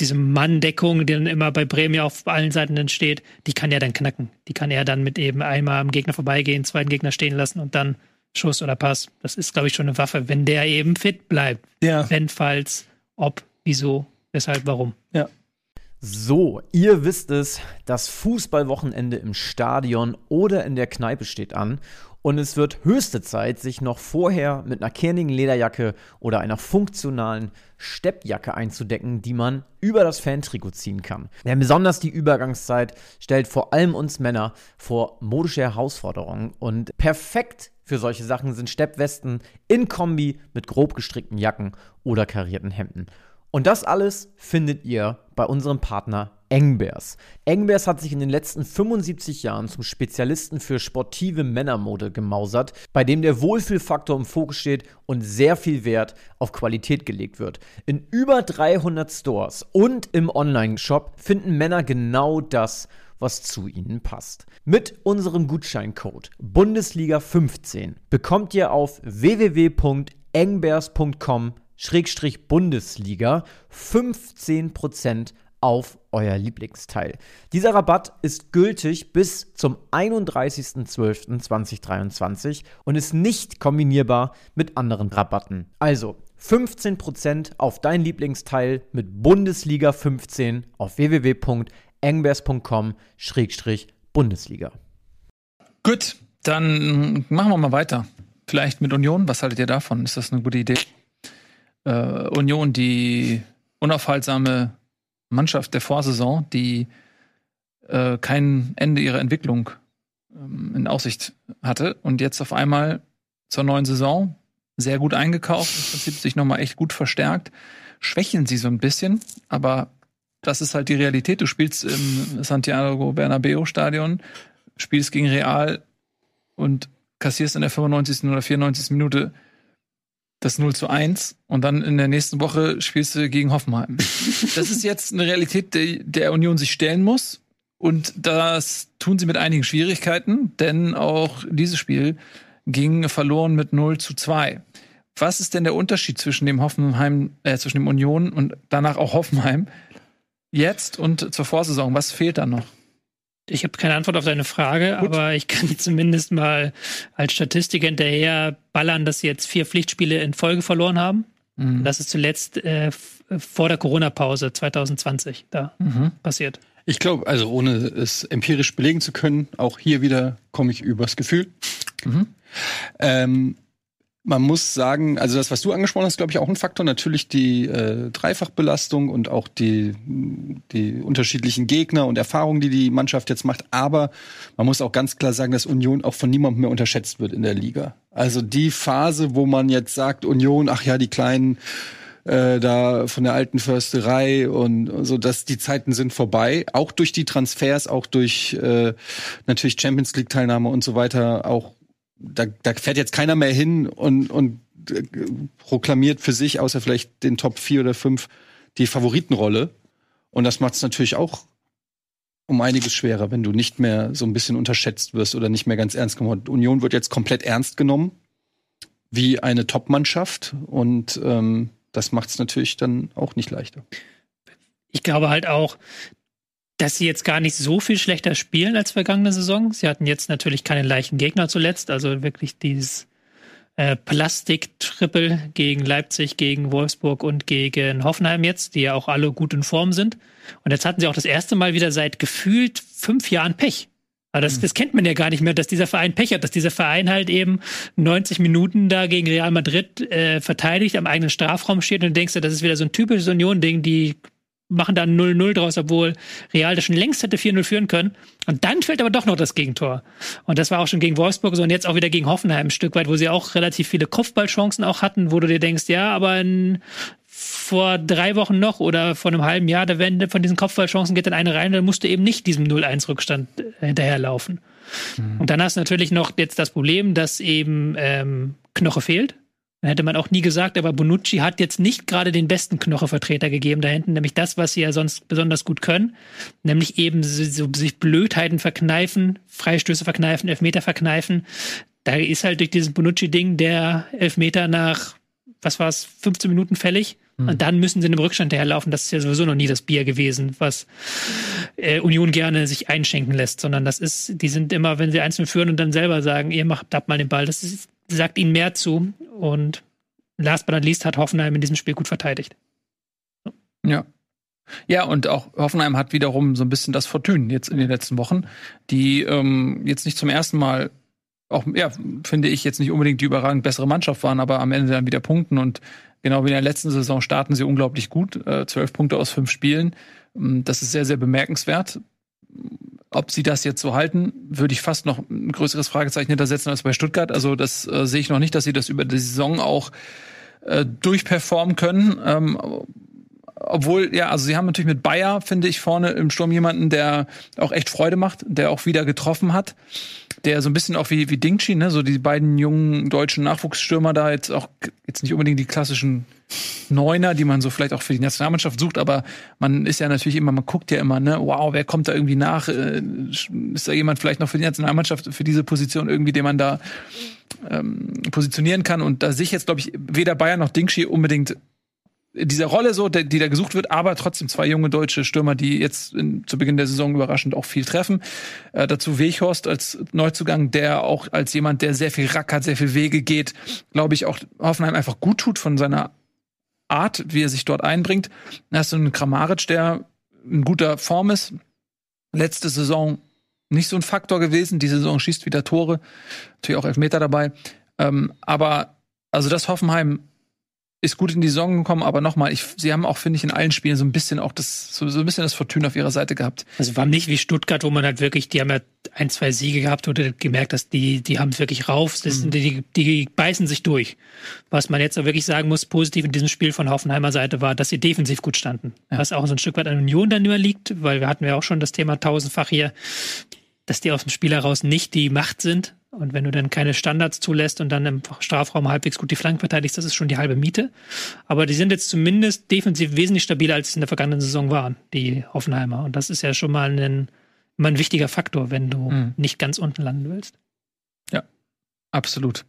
Speaker 2: diese Manndeckung, die dann immer bei Bremen ja auf allen Seiten entsteht, die kann er dann knacken. Die kann er dann mit eben einmal am Gegner vorbeigehen, zweiten Gegner stehen lassen und dann Schuss oder Pass. Das ist, glaube ich, schon eine Waffe, wenn der eben fit bleibt. Ja. Wenn, falls, ob, wieso, weshalb, warum.
Speaker 3: Ja.
Speaker 5: So, ihr wisst es, das Fußballwochenende im Stadion oder in der Kneipe steht an und es wird höchste Zeit, sich noch vorher mit einer kernigen Lederjacke oder einer funktionalen Steppjacke einzudecken, die man über das Fantrikot ziehen kann. Denn besonders die Übergangszeit stellt vor allem uns Männer vor modische Herausforderungen und perfekt für solche Sachen sind Steppwesten in Kombi mit grob gestrickten Jacken oder karierten Hemden. Und das alles findet ihr bei unserem Partner Engbers. Engbers hat sich in den letzten 75 Jahren zum Spezialisten für sportive Männermode gemausert, bei dem der Wohlfühlfaktor im Fokus steht und sehr viel Wert auf Qualität gelegt wird. In über 300 Stores und im Online-Shop finden Männer genau das, was zu ihnen passt. Mit unserem Gutscheincode Bundesliga 15 bekommt ihr auf www.engbers.com-bundesliga 15% auf euer Lieblingsteil. Dieser Rabatt ist gültig bis zum 31.12.2023 und ist nicht kombinierbar mit anderen Rabatten. Also 15% auf dein Lieblingsteil mit Bundesliga 15 auf www.engbers.com-bundesliga.
Speaker 1: Gut, dann machen wir mal weiter. Vielleicht mit Union. Was haltet ihr davon? Ist das eine gute Idee? Äh, Union, die unaufhaltsame Mannschaft der Vorsaison, die äh, kein Ende ihrer Entwicklung ähm, in Aussicht hatte und jetzt auf einmal zur neuen Saison sehr gut eingekauft, im Prinzip sich nochmal echt gut verstärkt, schwächeln sie so ein bisschen, aber das ist halt die Realität. Du spielst im Santiago Bernabeo Stadion, spielst gegen Real und kassierst in der 95. oder 94. Minute das 0 zu 1 und dann in der nächsten Woche spielst du gegen Hoffenheim. Das ist jetzt eine Realität, die der Union sich stellen muss. Und das tun sie mit einigen Schwierigkeiten, denn auch dieses Spiel ging verloren mit 0 zu 2. Was ist denn der Unterschied zwischen dem Hoffenheim, äh, zwischen dem Union und danach auch Hoffenheim jetzt und zur Vorsaison? Was fehlt da noch?
Speaker 2: Ich habe keine Antwort auf deine Frage, Gut. aber ich kann zumindest mal als Statistik hinterher ballern, dass sie jetzt vier Pflichtspiele in Folge verloren haben. Mhm. Das ist zuletzt äh, vor der Corona-Pause 2020 da mhm. passiert.
Speaker 4: Ich glaube, also ohne es empirisch belegen zu können, auch hier wieder komme ich übers Gefühl. Mhm. Ähm, man muss sagen, also das, was du angesprochen hast, glaube ich, auch ein Faktor. Natürlich die äh, Dreifachbelastung und auch die, die unterschiedlichen Gegner und Erfahrungen, die die Mannschaft jetzt macht. Aber man muss auch ganz klar sagen, dass Union auch von niemandem mehr unterschätzt wird in der Liga. Also die Phase, wo man jetzt sagt, Union, ach ja, die kleinen äh, da von der alten Försterei und so, dass die Zeiten sind vorbei. Auch durch die Transfers, auch durch äh, natürlich Champions League Teilnahme und so weiter, auch da, da fährt jetzt keiner mehr hin und, und äh, proklamiert für sich, außer vielleicht den Top 4 oder 5, die Favoritenrolle. Und das macht es natürlich auch um einiges schwerer, wenn du nicht mehr so ein bisschen unterschätzt wirst oder nicht mehr ganz ernst genommen. Union wird jetzt komplett ernst genommen, wie eine Top-Mannschaft. Und ähm, das macht es natürlich dann auch nicht leichter.
Speaker 2: Ich glaube halt auch, dass sie jetzt gar nicht so viel schlechter spielen als vergangene Saison. Sie hatten jetzt natürlich keinen leichten Gegner zuletzt, also wirklich dieses äh, Plastik-Triple gegen Leipzig, gegen Wolfsburg und gegen Hoffenheim jetzt, die ja auch alle gut in Form sind. Und jetzt hatten sie auch das erste Mal wieder seit gefühlt fünf Jahren Pech. Aber das, hm. das kennt man ja gar nicht mehr, dass dieser Verein Pech hat, dass dieser Verein halt eben 90 Minuten da gegen Real Madrid äh, verteidigt, am eigenen Strafraum steht und du denkst, das ist wieder so ein typisches Union-Ding, die machen da 0-0 draus, obwohl Real das schon längst hätte 4-0 führen können. Und dann fällt aber doch noch das Gegentor. Und das war auch schon gegen Wolfsburg so und jetzt auch wieder gegen Hoffenheim ein Stück weit, wo sie auch relativ viele Kopfballchancen auch hatten, wo du dir denkst, ja, aber in, vor drei Wochen noch oder vor einem halben Jahr, da werden von diesen Kopfballchancen geht dann eine rein, dann musst du eben nicht diesem 0-1-Rückstand äh, hinterherlaufen. Mhm. Und dann hast du natürlich noch jetzt das Problem, dass eben ähm, Knoche fehlt. Dann hätte man auch nie gesagt, aber Bonucci hat jetzt nicht gerade den besten Knochevertreter gegeben da hinten, nämlich das, was sie ja sonst besonders gut können, nämlich eben so, so sich Blödheiten verkneifen, Freistöße verkneifen, Elfmeter verkneifen. Da ist halt durch dieses Bonucci-Ding der Elfmeter nach, was war es, 15 Minuten fällig. Mhm. Und dann müssen sie in einem Rückstand herlaufen. Das ist ja sowieso noch nie das Bier gewesen, was äh, Union gerne sich einschenken lässt, sondern das ist, die sind immer, wenn sie einzeln führen und dann selber sagen, ihr macht, habt mal den Ball. Das ist sagt ihnen mehr zu. Und last but not least hat Hoffenheim in diesem Spiel gut verteidigt.
Speaker 1: Ja. Ja, und auch Hoffenheim hat wiederum so ein bisschen das Fortune jetzt in den letzten Wochen, die ähm, jetzt nicht zum ersten Mal auch, ja, finde ich, jetzt nicht unbedingt die überragend bessere Mannschaft waren, aber am Ende dann wieder punkten und genau wie in der letzten Saison starten sie unglaublich gut. Äh, zwölf Punkte aus fünf Spielen. Ähm, das ist sehr, sehr bemerkenswert. Ob sie das jetzt so halten, würde ich fast noch ein größeres Fragezeichen hintersetzen als bei Stuttgart. Also das äh, sehe ich noch nicht, dass sie das über die Saison auch äh, durchperformen können. Ähm, obwohl, ja, also sie haben natürlich mit Bayer, finde ich, vorne im Sturm jemanden, der auch echt Freude macht, der auch wieder getroffen hat. Der so ein bisschen auch wie, wie Dingchi, ne, so die beiden jungen deutschen Nachwuchsstürmer da jetzt auch, jetzt nicht unbedingt die klassischen Neuner, die man so vielleicht auch für die Nationalmannschaft sucht, aber man ist ja natürlich immer, man guckt ja immer, ne, wow, wer kommt da irgendwie nach? Äh, Ist da jemand vielleicht noch für die Nationalmannschaft, für diese Position irgendwie, den man da ähm, positionieren kann? Und da sehe ich jetzt, glaube ich, weder Bayern noch Dingshi unbedingt in dieser Rolle so, die da gesucht wird, aber trotzdem zwei junge deutsche Stürmer, die jetzt in, zu Beginn der Saison überraschend auch viel treffen. Äh, dazu Weghorst als Neuzugang, der auch als jemand, der sehr viel rackert, sehr viel Wege geht, glaube ich, auch Hoffenheim einfach gut tut von seiner Art, wie er sich dort einbringt. Dann hast du einen Kramaric, der in guter Form ist. Letzte Saison nicht so ein Faktor gewesen. Die Saison schießt wieder Tore. Natürlich auch Elfmeter dabei. Ähm, aber also das Hoffenheim ist gut in die Saison gekommen, aber nochmal, ich, sie haben auch, finde ich, in allen Spielen so ein bisschen auch das, so, so ein bisschen das Fortune auf ihrer Seite gehabt.
Speaker 2: Also war nicht wie Stuttgart, wo man halt wirklich, die haben ja ein, zwei Siege gehabt oder gemerkt, dass die, die haben es wirklich rauf, das,
Speaker 1: Mhm.
Speaker 2: die, die beißen sich durch. Was man jetzt auch wirklich sagen muss, positiv in diesem Spiel von Hoffenheimer Seite war, dass sie defensiv gut standen. Was auch so ein Stück weit an Union dann immer liegt, weil wir hatten ja auch schon das Thema tausendfach hier, dass die aus dem Spiel heraus nicht die Macht sind. Und wenn du dann keine Standards zulässt und dann im Strafraum halbwegs gut die Flanken verteidigst, das ist schon die halbe Miete. Aber die sind jetzt zumindest defensiv wesentlich stabiler, als sie in der vergangenen Saison waren, die Hoffenheimer. Und das ist ja schon mal ein, mal ein wichtiger Faktor, wenn du
Speaker 1: Mhm.
Speaker 2: nicht ganz unten landen willst.
Speaker 1: Absolut.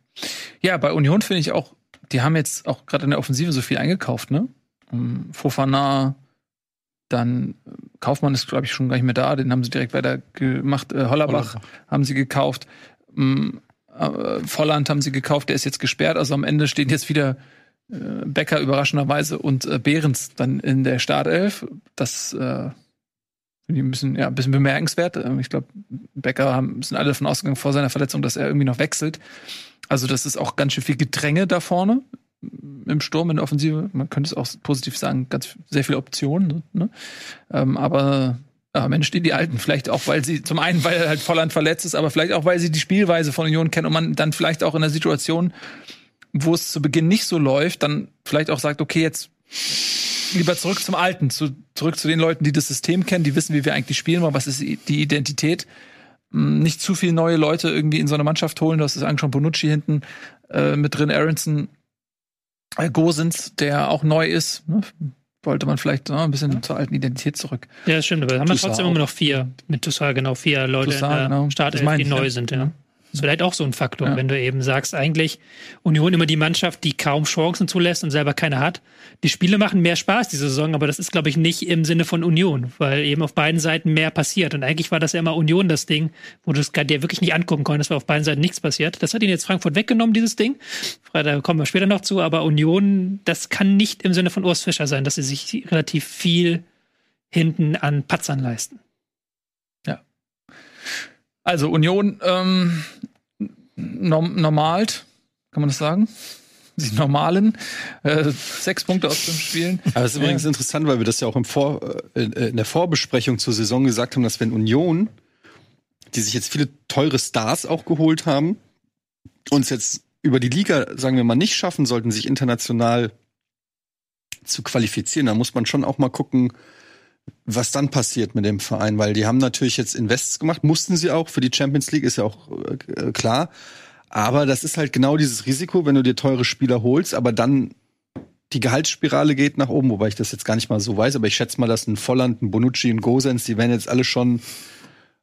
Speaker 1: Ja, bei Union finde ich auch, die haben jetzt auch gerade in der Offensive so viel eingekauft, ne? Um, Fofana, dann äh, Kaufmann ist, glaube ich, schon gar nicht mehr da, den haben sie direkt weiter gemacht. Äh, Hollerbach haben sie gekauft. Ähm, äh, Volland haben sie gekauft, der ist jetzt gesperrt. Also am Ende stehen jetzt wieder äh, Becker überraschenderweise und äh, Behrens dann in der Startelf. Das äh, finde ich ein bisschen, ja, ein bisschen bemerkenswert. Ähm, Ich glaube, Becker haben, sind alle davon ausgegangen vor seiner Verletzung, dass er irgendwie noch wechselt. Also das ist auch ganz schön viel Gedränge da vorne im Sturm, in der Offensive. Man könnte es auch positiv sagen, ganz sehr viele Optionen. Ne? Ähm, aber am Ende stehen die Alten. Vielleicht auch, weil sie, zum einen, weil halt Volland verletzt ist, aber vielleicht auch, weil sie die Spielweise von Union kennen und man dann vielleicht auch in der Situation, wo es zu Beginn nicht so läuft, dann vielleicht auch sagt, okay, jetzt lieber zurück zum Alten, zu, zurück zu den Leuten, die das System kennen, die wissen, wie wir eigentlich spielen wollen, was ist die Identität. Mm, Nicht zu viel neue Leute irgendwie in so eine Mannschaft holen. Du hast es angeschaut, Bonucci hinten äh, mit drin, Aronson, äh, Gosens, der auch neu ist. Ne? Wollte man vielleicht ne, ein bisschen zur alten Identität zurück.
Speaker 2: Ja, das stimmt, aber haben wir trotzdem immer noch vier, mit Toussaint genau vier Leute
Speaker 1: Toussaint,
Speaker 2: in der
Speaker 1: genau.
Speaker 2: Startelf, die neu
Speaker 1: ja.
Speaker 2: sind, ja. Das ist vielleicht auch so ein Faktor,
Speaker 1: Ja.
Speaker 2: wenn du eben sagst, eigentlich Union immer die Mannschaft, die kaum Chancen zulässt und selber keine hat. Die Spiele machen mehr Spaß diese Saison, aber das ist, glaube ich, nicht im Sinne von Union, weil eben auf beiden Seiten mehr passiert. Und eigentlich war das ja immer Union das Ding, wo du es dir wirklich nicht angucken konntest, weil auf beiden Seiten nichts passiert. Das hat ihnen jetzt Frankfurt weggenommen, dieses Ding. Da kommen wir später noch zu, aber Union, das kann nicht im Sinne von Urs Fischer sein, dass sie sich relativ viel hinten an Patzern leisten.
Speaker 1: Also Union ähm, norm normalt, kann man das sagen? Die normalen äh, sechs Punkte aus fünf Spielen.
Speaker 4: Aber es ist übrigens interessant, weil wir das ja auch im Vor, äh, in der Vorbesprechung zur Saison gesagt haben, dass wenn Union, die sich jetzt viele teure Stars auch geholt haben, uns jetzt über die Liga, sagen wir mal, nicht schaffen sollten, sich international zu qualifizieren, dann muss man schon auch mal gucken, was dann passiert mit dem Verein, weil die haben natürlich jetzt Invests gemacht, mussten sie auch, für die Champions League ist ja auch äh, klar. Aber das ist halt genau dieses Risiko, wenn du dir teure Spieler holst, aber dann die Gehaltsspirale geht nach oben, wobei ich das jetzt gar nicht mal so weiß, aber ich schätze mal, dass ein Volland, ein Bonucci, ein Gosens, die werden jetzt alle schon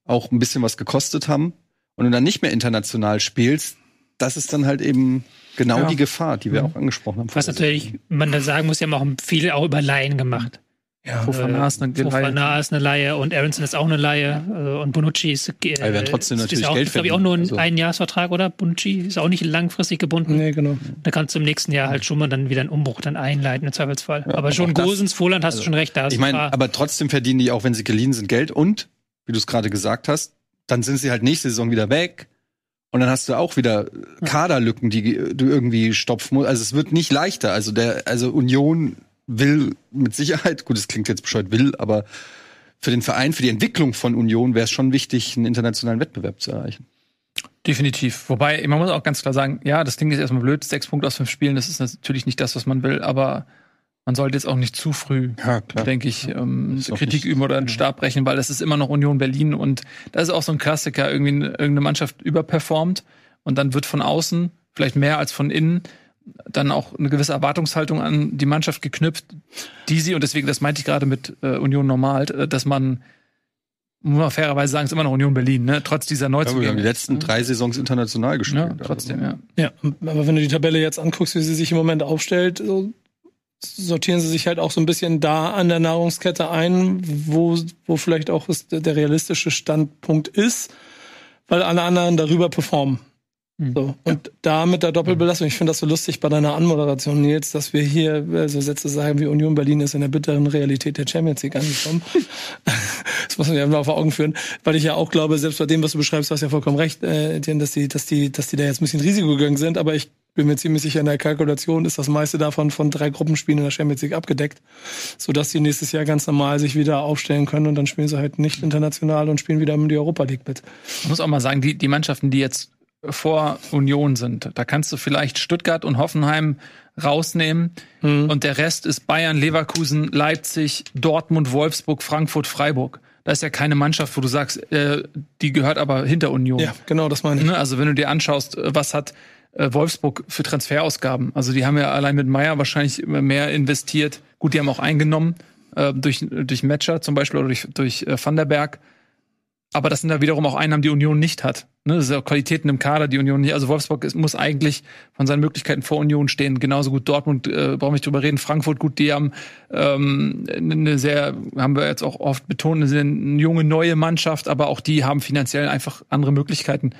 Speaker 4: auch ein bisschen was gekostet haben. Und du dann nicht mehr international spielst, das ist dann halt eben genau
Speaker 1: Ja.
Speaker 4: die Gefahr, die wir auch angesprochen haben.
Speaker 2: Was natürlich, man da sagen muss, ja auch viel auch über Laien gemacht.
Speaker 1: Ja, Fofana ist eine Geleihe.
Speaker 2: Fofana ist eine Laie und Aronson ist auch eine Laie äh, und Bonucci ist, äh,
Speaker 4: Aber wir werden trotzdem
Speaker 2: ist,
Speaker 4: natürlich
Speaker 2: ist auch,
Speaker 4: Geld
Speaker 2: ist, glaube ich, auch nur ein
Speaker 4: verdienen, also.
Speaker 2: Einjahresvertrag, oder? Bonucci ist auch nicht langfristig gebunden.
Speaker 3: Nee, genau.
Speaker 2: Da kannst du im nächsten Jahr halt schon mal dann wieder einen Umbruch dann einleiten, im Zweifelsfall. aber schon Gosens, Voland hast du schon recht, da ist
Speaker 4: Ich
Speaker 2: ein
Speaker 4: meine, aber trotzdem verdienen die auch, wenn sie geliehen sind, Geld und, wie du es gerade gesagt hast, dann sind sie halt nächste Saison wieder weg. Und dann hast du auch wieder Kaderlücken, die du irgendwie stopfen musst. Also es wird nicht leichter. Also der, also Union will mit Sicherheit, gut, es klingt jetzt bescheuert, will, aber für den Verein, für die Entwicklung von Union wäre es schon wichtig, einen internationalen Wettbewerb zu erreichen.
Speaker 1: Definitiv. Wobei, man muss auch ganz klar sagen, ja, das Ding ist erstmal blöd, sechs Punkte aus fünf Spielen, das ist natürlich nicht das, was man will, aber man sollte jetzt auch nicht zu früh,
Speaker 4: Ja,
Speaker 1: denke ich, ähm, Kritik üben oder einen Stab brechen, weil das ist immer noch Union Berlin und das ist auch so ein Klassiker, irgendwie eine- irgendeine Mannschaft überperformt und dann wird von außen, vielleicht mehr als von innen, dann auch eine gewisse Erwartungshaltung an die Mannschaft geknüpft, die sie, und deswegen, das meinte ich gerade mit äh, Union normal, äh, dass man, muss man fairerweise sagen, ist immer noch Union Berlin, ne? trotz dieser
Speaker 4: Ja, wir haben die
Speaker 1: Neuzugänge.
Speaker 4: letzten drei Saisons international gespielt.
Speaker 1: Ja, trotzdem, ja.
Speaker 3: Ja, aber wenn du die Tabelle jetzt anguckst, wie sie sich im Moment aufstellt, so sortieren sie sich halt auch so ein bisschen da an der Nahrungskette ein, wo, wo vielleicht auch der realistische Standpunkt ist, weil alle anderen darüber performen.
Speaker 1: Mhm.
Speaker 3: So. Und da mit der Doppelbelastung, ich finde das so lustig bei deiner Anmoderation, Nils, dass wir hier so Sätze sagen wie Union Berlin ist in der bitteren Realität der Champions League angekommen. das muss man ja mal vor Augen führen, weil ich ja auch glaube, selbst bei dem, was du beschreibst, du hast ja vollkommen recht, äh, dass die, dass die, dass die da jetzt ein bisschen Risiko gegangen sind, aber ich bin mir ziemlich sicher, in der Kalkulation ist das meiste davon von drei Gruppenspielen in der Champions League abgedeckt, sodass die nächstes Jahr ganz normal sich wieder aufstellen können und dann spielen sie halt nicht international und spielen wieder in die Europa League mit.
Speaker 1: Ich muss auch mal sagen, die, die Mannschaften, die jetzt vor Union sind, da kannst du vielleicht Stuttgart und Hoffenheim rausnehmen und der Rest ist Bayern, Leverkusen, Leipzig, Dortmund, Wolfsburg, Frankfurt, Freiburg. Da ist ja keine Mannschaft, wo du sagst, äh, die gehört aber hinter Union.
Speaker 3: Ja, genau, das meine ich.
Speaker 1: Ne? Also wenn du dir anschaust, äh, was hat äh, Wolfsburg für Transferausgaben? Also die haben ja allein mit Meier wahrscheinlich mehr investiert. Gut, die haben auch eingenommen äh, durch durch Matcher zum Beispiel oder durch durch äh, Van der Berg. Aber das sind da wiederum auch Einnahmen, die Union nicht hat. Ne? Das sind auch Qualitäten im Kader, die Union nicht. Also Wolfsburg muss eigentlich von seinen Möglichkeiten vor Union stehen. Genauso gut Dortmund, äh, brauchen wir drüber reden. Frankfurt, gut, die haben ähm, eine sehr, haben wir jetzt auch oft betont, eine, eine junge neue Mannschaft, aber auch die haben finanziell einfach andere Möglichkeiten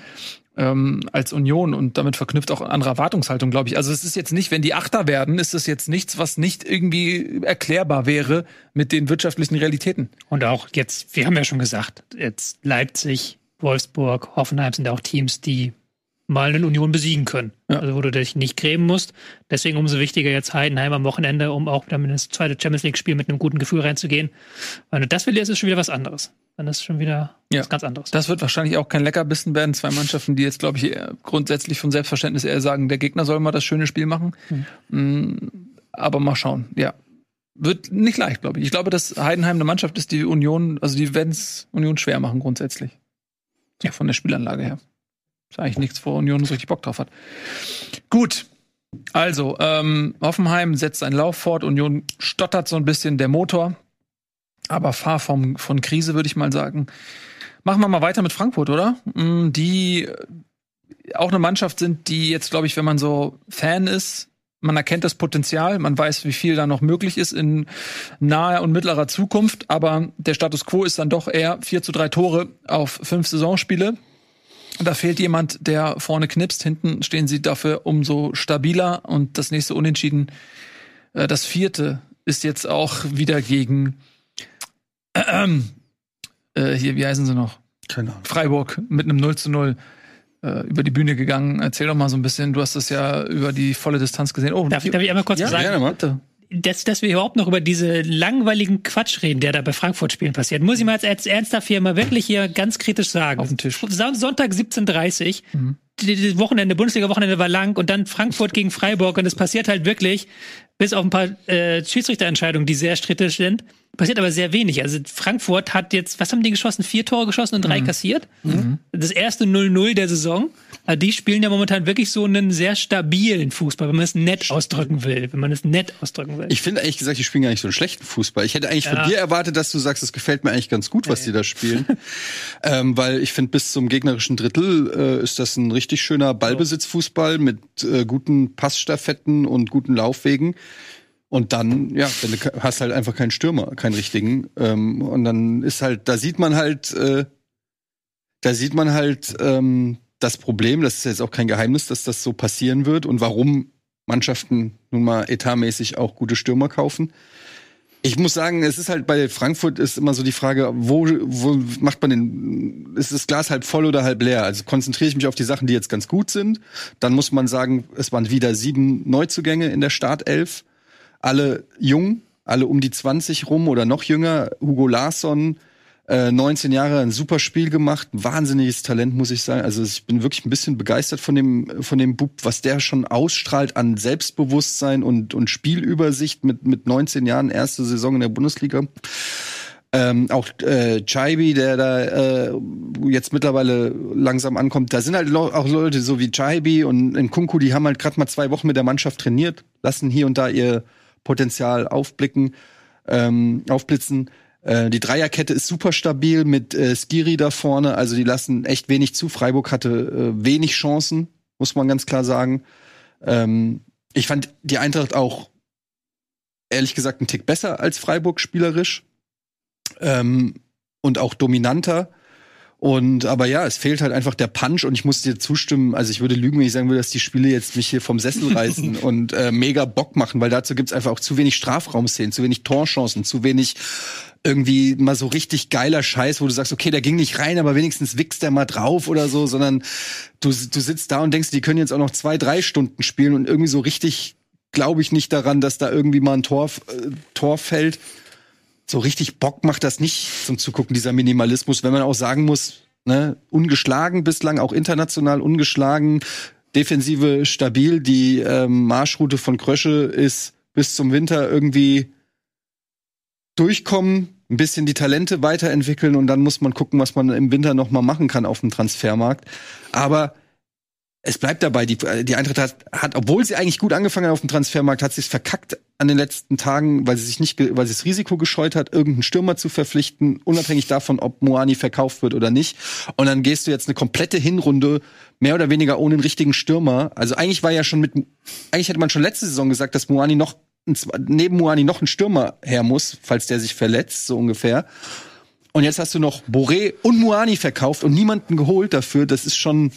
Speaker 1: ähm, als Union und damit verknüpft auch andere Erwartungshaltung, glaube ich. Also es ist jetzt nicht, wenn die Achter werden, ist es jetzt nichts, was nicht irgendwie erklärbar wäre mit den wirtschaftlichen Realitäten.
Speaker 2: Und auch jetzt, wir haben ja schon gesagt, jetzt Leipzig, Wolfsburg, Hoffenheim sind ja auch Teams, die mal eine Union besiegen können.
Speaker 1: Ja.
Speaker 2: Also wo du dich nicht grämen musst. Deswegen umso wichtiger jetzt Heidenheim am Wochenende, um auch damit ins zweite Champions League-Spiel mit einem guten Gefühl reinzugehen. Wenn du das verlierst, ist schon wieder was anderes. Dann ist schon wieder
Speaker 1: Ja.
Speaker 2: was ganz anderes.
Speaker 1: Das wird wahrscheinlich auch kein Leckerbissen werden. Zwei Mannschaften, die jetzt, glaube ich, grundsätzlich von Selbstverständnis eher sagen, der Gegner soll mal das schöne Spiel machen. Mm, Aber mal schauen, ja. Wird nicht leicht, glaube ich. Ich glaube, dass Heidenheim eine Mannschaft ist, die Union, also die werden es Union schwer machen, grundsätzlich. Ja, von der Spielanlage her. Ist eigentlich nichts, wo Union so richtig Bock drauf hat. Gut. Also, ähm, Hoffenheim setzt seinen Lauf fort, Union stottert so ein bisschen der Motor, aber fahr vom, von Krise, würde ich mal sagen. Machen wir mal weiter mit Frankfurt, oder? Mm, Die äh, auch eine Mannschaft sind, die jetzt, glaube ich, wenn man so Fan ist, man erkennt das Potenzial, man weiß, wie viel da noch möglich ist in naher und mittlerer Zukunft, aber der Status quo ist dann doch eher 4 zu 3 Tore auf fünf Saisonspiele. Da fehlt jemand, der vorne knipst. Hinten stehen sie dafür umso stabiler und das nächste Unentschieden, äh, das vierte, ist jetzt auch wieder gegen äh, hier, wie heißen sie noch?
Speaker 4: Keine Ahnung.
Speaker 1: Freiburg mit einem 0 zu 0 äh, über die Bühne gegangen. Erzähl doch mal so ein bisschen, du hast das ja über die volle Distanz gesehen. Oh,
Speaker 2: Darf, ich- darf ich einmal kurz
Speaker 1: ja,
Speaker 2: sagen,
Speaker 4: gerne.
Speaker 2: Dass, dass wir überhaupt noch über diese langweiligen Quatsch reden, der da bei Frankfurt-Spielen passiert, muss ich mal als, ernsthaft hier mal wirklich hier ganz kritisch sagen.
Speaker 1: Auf den Tisch.
Speaker 2: Son- Sonntag 17.30 die, die Wochenende, Bundesliga-Wochenende war lang und dann Frankfurt gegen Freiburg und es passiert halt wirklich, bis auf ein paar äh, Schiedsrichterentscheidungen, die sehr strittig sind, passiert aber sehr wenig. Also Frankfurt hat jetzt, was haben die geschossen? Vier Tore geschossen und drei kassiert. Das erste 0-0 der Saison. Also die spielen ja momentan wirklich so einen sehr stabilen Fußball, wenn man es nett ausdrücken will. Wenn man es nett ausdrücken will.
Speaker 4: Ich finde ehrlich gesagt, die spielen gar nicht so einen schlechten Fußball. Ich hätte eigentlich
Speaker 2: Ja.
Speaker 4: von dir erwartet, dass du sagst, es gefällt mir eigentlich ganz gut, was die da spielen. ähm, weil ich finde, bis zum gegnerischen Drittel äh, ist das ein richtig schöner Ballbesitzfußball mit äh, guten Passstaffetten und guten Laufwegen. Und dann, ja, dann hast halt einfach keinen Stürmer, keinen richtigen. Ähm, und dann ist halt, da sieht man halt, äh, da sieht man halt ähm, das Problem, das ist jetzt auch kein Geheimnis, dass das so passieren wird und warum Mannschaften nun mal etatmäßig auch gute Stürmer kaufen. Ich muss sagen, es ist halt bei Frankfurt ist immer so die Frage, wo, wo macht man den, ist das Glas halb voll oder halb leer? Also konzentriere ich mich auf die Sachen, die jetzt ganz gut sind. Dann muss man sagen, es waren wieder sieben Neuzugänge in der Startelf. Alle jung, alle um die 20 rum oder noch jünger. Hugo Larsson, Äh, 19 Jahre, ein super Spiel gemacht, wahnsinniges Talent, muss ich sagen. Also ich bin wirklich ein bisschen begeistert von dem, von dem Bub, was der schon ausstrahlt an Selbstbewusstsein und, und Spielübersicht mit, mit 19 Jahren, erste Saison in der Bundesliga. Ähm, auch äh, Chaibi, der da äh, jetzt mittlerweile langsam ankommt, da sind halt auch Leute so wie Chaibi und Nkunku, die haben halt gerade mal zwei Wochen mit der Mannschaft trainiert, lassen hier und da ihr Potenzial aufblicken, ähm, aufblitzen. Äh, die Dreierkette ist super stabil mit äh, Skiri da vorne, also die lassen echt wenig zu. Freiburg hatte äh, wenig Chancen, muss man ganz klar sagen. Ähm, ich fand die Eintracht auch ehrlich gesagt einen Tick besser als Freiburg spielerisch ähm, und auch dominanter. Und aber ja, es fehlt halt einfach der Punch und ich muss dir zustimmen. Also ich würde lügen, wenn ich sagen würde, dass die Spiele jetzt mich hier vom Sessel reißen und äh, mega Bock machen, weil dazu gibt's einfach auch zu wenig Strafraumszenen, zu wenig Torchancen, zu wenig irgendwie mal so richtig geiler Scheiß, wo du sagst, okay, der ging nicht rein, aber wenigstens wichst der mal drauf oder so, sondern du, du sitzt da und denkst, die können jetzt auch noch zwei, drei Stunden spielen und irgendwie so richtig glaube ich nicht daran, dass da irgendwie mal ein Tor, äh, Tor fällt so richtig Bock macht das nicht zum Zugucken, dieser Minimalismus, wenn man auch sagen muss, ne, ungeschlagen bislang, auch international ungeschlagen, Defensive stabil, die ähm, Marschroute von Krösche ist bis zum Winter irgendwie durchkommen, ein bisschen die Talente weiterentwickeln und dann muss man gucken, was man im Winter noch mal machen kann auf dem Transfermarkt. Aber es bleibt dabei, die, die Eintracht hat, hat, obwohl sie eigentlich gut angefangen hat auf dem Transfermarkt, hat sie es verkackt an den letzten Tagen, weil sie sich nicht, weil sie das Risiko gescheut hat, irgendeinen Stürmer zu verpflichten, unabhängig davon, ob Moani verkauft wird oder nicht. Und dann gehst du jetzt eine komplette Hinrunde mehr oder weniger ohne einen richtigen Stürmer. Also eigentlich war ja schon mit, eigentlich hätte man schon letzte Saison gesagt, dass Moani noch, neben Moani noch ein Stürmer her muss, falls der sich verletzt, so ungefähr. Und jetzt hast du noch Boré und Muani verkauft und niemanden geholt dafür. Das ist schon,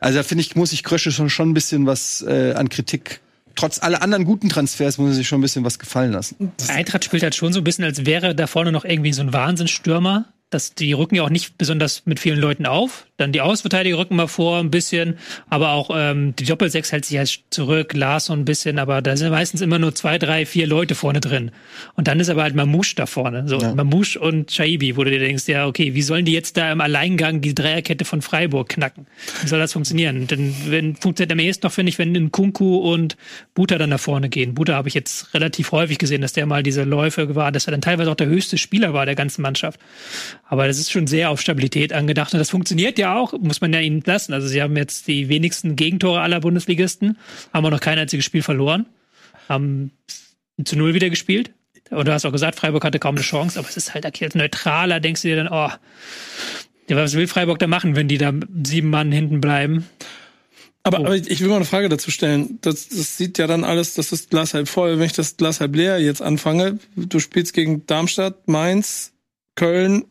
Speaker 4: also da finde ich, muss ich Krösche schon, schon ein bisschen was äh, an Kritik. Trotz aller anderen guten Transfers muss er sich schon ein bisschen was gefallen lassen.
Speaker 2: Eintracht spielt halt schon so ein bisschen, als wäre da vorne noch irgendwie so ein Wahnsinnsstürmer. Das, die rücken ja auch nicht besonders mit vielen Leuten auf. Dann die Außenverteidiger rücken mal vor ein bisschen, aber auch ähm, die Doppelsechs hält sich halt zurück, Lars so ein bisschen, aber da sind meistens immer nur zwei, drei, vier Leute vorne drin. Und dann ist aber halt Mamouche da vorne. So,
Speaker 4: Ja.
Speaker 2: Mamouche und Shaibi, wo du dir denkst, ja, okay, wie sollen die jetzt da im Alleingang die Dreierkette von Freiburg knacken? Wie soll das funktionieren? Denn wenn funktioniert am ehesten noch, finde ich, wenn in Kunku und Buta dann nach vorne gehen. Buta habe ich jetzt relativ häufig gesehen, dass der mal diese Läufe war, dass er dann teilweise auch der höchste Spieler war der ganzen Mannschaft. Aber das ist schon sehr auf Stabilität angedacht und das funktioniert ja auch, muss man ja ihnen lassen. Also sie haben jetzt die wenigsten Gegentore aller Bundesligisten, haben auch noch kein einziges Spiel verloren, haben zu Null wieder gespielt. Und du hast auch gesagt, Freiburg hatte kaum eine Chance, aber es ist halt als neutraler, denkst du dir dann, oh, ja, was will Freiburg da machen, wenn die da sieben Mann hinten bleiben?
Speaker 3: Aber,
Speaker 2: Oh.
Speaker 3: aber ich ich will mal eine Frage dazu stellen. Das, das sieht ja dann alles, das ist Glas halb voll. Wenn ich das Glas halb leer jetzt anfange, du spielst gegen Darmstadt, Mainz, Köln,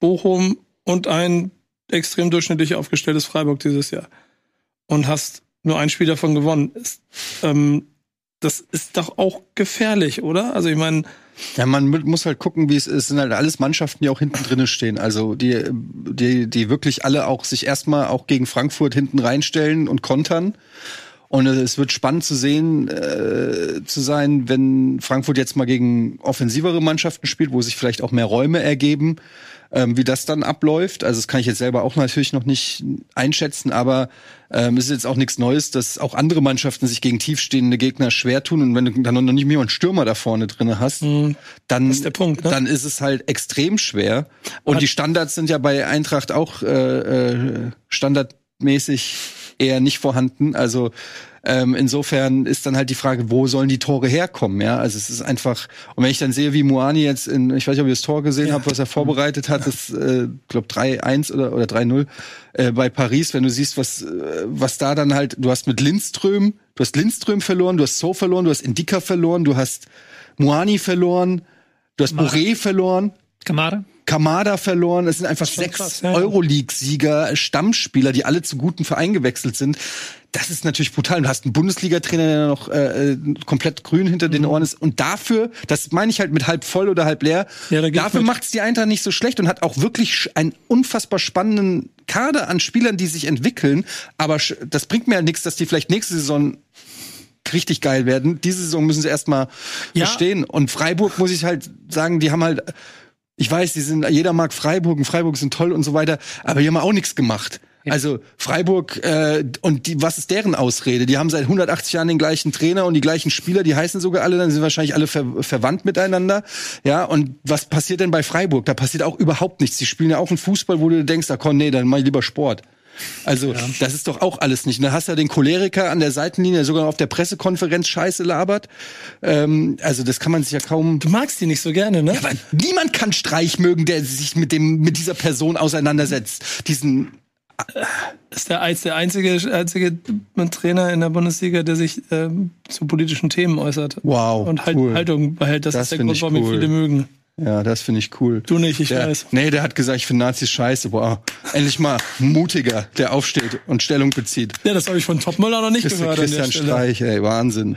Speaker 3: Bochum und ein extrem durchschnittlich aufgestelltes Freiburg dieses Jahr. Und hast nur ein Spiel davon gewonnen. Ist, ähm, das ist doch auch gefährlich, oder? Also ich meine,
Speaker 4: Ja, man mu- muss halt gucken, wie es ist. Es sind halt alles Mannschaften, die auch hinten drinnen stehen. Also die, die, die wirklich alle auch sich erstmal auch gegen Frankfurt hinten reinstellen und kontern. Und es wird spannend zu sehen, äh, zu sein, wenn Frankfurt jetzt mal gegen offensivere Mannschaften spielt, wo sich vielleicht auch mehr Räume ergeben, ähm, wie das dann abläuft. Also das kann ich jetzt selber auch natürlich noch nicht einschätzen, aber ähm, es ist jetzt auch nichts Neues, dass auch andere Mannschaften sich gegen tiefstehende Gegner schwer tun. Und wenn du dann noch nicht mehr einen Stürmer da vorne drinne hast, dann,
Speaker 3: das ist der Punkt, ne?
Speaker 4: dann ist es halt extrem schwer. Und die Standards sind ja bei Eintracht auch äh, äh, standardmäßig eher nicht vorhanden. Also ähm, insofern ist dann halt die Frage, wo sollen die Tore herkommen? Ja, also es ist einfach. Und wenn ich dann sehe, wie Muani jetzt in, ich weiß nicht, ob ihr das Tor gesehen habt, was er vorbereitet hat, das, äh, glaube 3-1 oder oder 3-0 äh, bei Paris. Wenn du siehst, was äh, was da dann halt, du hast mit Lindström, du hast Lindström verloren, du hast So verloren, du hast Indika verloren, du hast Muani verloren, du hast Boré verloren.
Speaker 2: Kamada?
Speaker 4: Kamada verloren. Es sind einfach sechs
Speaker 3: ja, ja.
Speaker 4: Euroleague-Sieger, Stammspieler, die alle zu guten Vereinen gewechselt sind. Das ist natürlich brutal. Du hast einen Bundesliga-Trainer, der noch äh, äh, komplett grün hinter
Speaker 3: Mhm.
Speaker 4: den Ohren ist. Und dafür, das meine ich halt mit halb voll oder halb leer,
Speaker 3: Ja, da
Speaker 4: dafür macht es die Eintracht nicht so schlecht und hat auch wirklich einen unfassbar spannenden Kader an Spielern, die sich entwickeln. Aber das bringt mir halt nichts, dass die vielleicht nächste Saison richtig geil werden. Diese Saison müssen sie erstmal
Speaker 3: Ja.
Speaker 4: bestehen. Und Freiburg muss ich halt sagen, die haben halt Ich weiß, die sind, jeder mag Freiburg und Freiburg sind toll und so weiter, aber die haben auch nichts gemacht. Also Freiburg äh, und die, was ist deren Ausrede? Die haben seit 180 Jahren den gleichen Trainer und die gleichen Spieler, die heißen sogar alle, dann sind wahrscheinlich alle ver verwandt miteinander. Ja, und was passiert denn bei Freiburg? Da passiert auch überhaupt nichts. Die spielen ja auch einen Fußball, wo du denkst, ah komm, nee, dann mach ich lieber Sport. Also, das ist doch auch alles nicht. Und dann hast du ja den Choleriker an der Seitenlinie, der sogar auf der Pressekonferenz Scheiße labert. Ähm, also, das kann man sich ja kaum.
Speaker 3: Du magst die nicht so gerne, ne?
Speaker 4: Aber niemand kann Streich mögen, der sich mit dem mit dieser Person auseinandersetzt. Diesen
Speaker 3: ist der, der einzige, einzige Trainer in der Bundesliga, der sich ähm, zu politischen Themen äußert.
Speaker 4: Wow,
Speaker 3: Und halt
Speaker 4: cool.
Speaker 3: Haltung behält. Das,
Speaker 4: Das
Speaker 3: ist der Grund, warum ihn
Speaker 4: cool.
Speaker 3: viele mögen.
Speaker 4: Ja, das finde ich cool.
Speaker 3: Du nicht, ich
Speaker 4: der,
Speaker 3: weiß.
Speaker 4: Nee, der hat gesagt, ich finde Nazis scheiße. Boah, endlich mal mutiger, der aufsteht und Stellung bezieht.
Speaker 3: Ja, das habe ich von Topmüller noch nicht
Speaker 4: Christi-
Speaker 3: gehört.
Speaker 4: Christian. Streich, ey, Wahnsinn.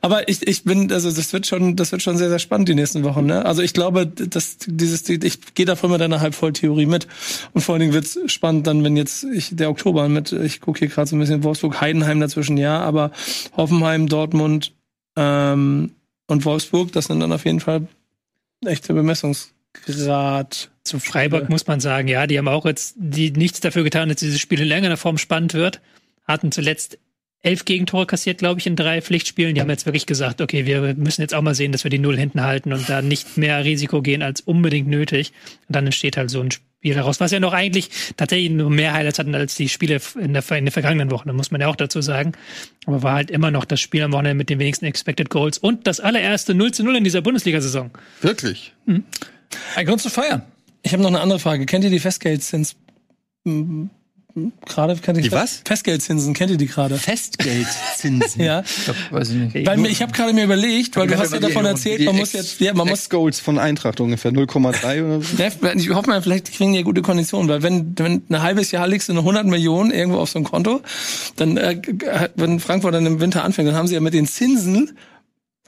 Speaker 3: Aber ich, ich bin, also das wird schon, das wird schon sehr, sehr spannend die nächsten Wochen. Ne? Also ich glaube, dass dieses, ich gehe da voll mit deiner Halbvolltheorie mit. Und vor allen Dingen wird's spannend dann, wenn jetzt ich der Oktober mit, ich gucke hier gerade so ein bisschen Wolfsburg, Heidenheim dazwischen, ja, aber Hoffenheim, Dortmund ähm, und Wolfsburg, das sind dann auf jeden Fall echte Bemessungsgrad.
Speaker 2: Zu Freiburg muss man sagen, ja, die haben auch jetzt die nichts dafür getan, dass dieses Spiel in längerer Form spannend wird. Hatten zuletzt elf Gegentore kassiert, glaube ich, in drei Pflichtspielen. Die haben jetzt wirklich gesagt, okay, wir müssen jetzt auch mal sehen, dass wir die Null hinten halten und da nicht mehr Risiko gehen als unbedingt nötig. Und dann entsteht halt so ein Spiel daraus, was ja noch eigentlich tatsächlich nur mehr Highlights hatten als die Spiele in der, in der vergangenen Woche, muss man ja auch dazu sagen. Aber war halt immer noch das Spiel am Wochenende mit den wenigsten Expected Goals und das allererste 0 zu 0 in dieser Bundesliga-Saison.
Speaker 4: Wirklich?
Speaker 1: Ein Grund zu feiern.
Speaker 3: Ich habe noch eine andere Frage. Kennt ihr die Festgeldzins? Gerade kennt ihr
Speaker 4: Die was?
Speaker 3: Festgeldzinsen, kennt ihr die gerade?
Speaker 4: Festgeldzinsen.
Speaker 3: Ja,
Speaker 1: Ich weiß ich nicht.
Speaker 3: weil ich habe gerade mir überlegt, weil du hast ja davon erzählt, man muss jetzt, ja, man muss
Speaker 4: Ex-Goals von Eintracht ungefähr 0,3 oder so.
Speaker 3: Ich hoffe mal, vielleicht kriegen die ja gute Konditionen, weil wenn, wenn ein halbes Jahr legst du eine 100 Millionen irgendwo auf so ein Konto, dann, äh, wenn Frankfurt dann im Winter anfängt, dann haben sie ja mit den Zinsen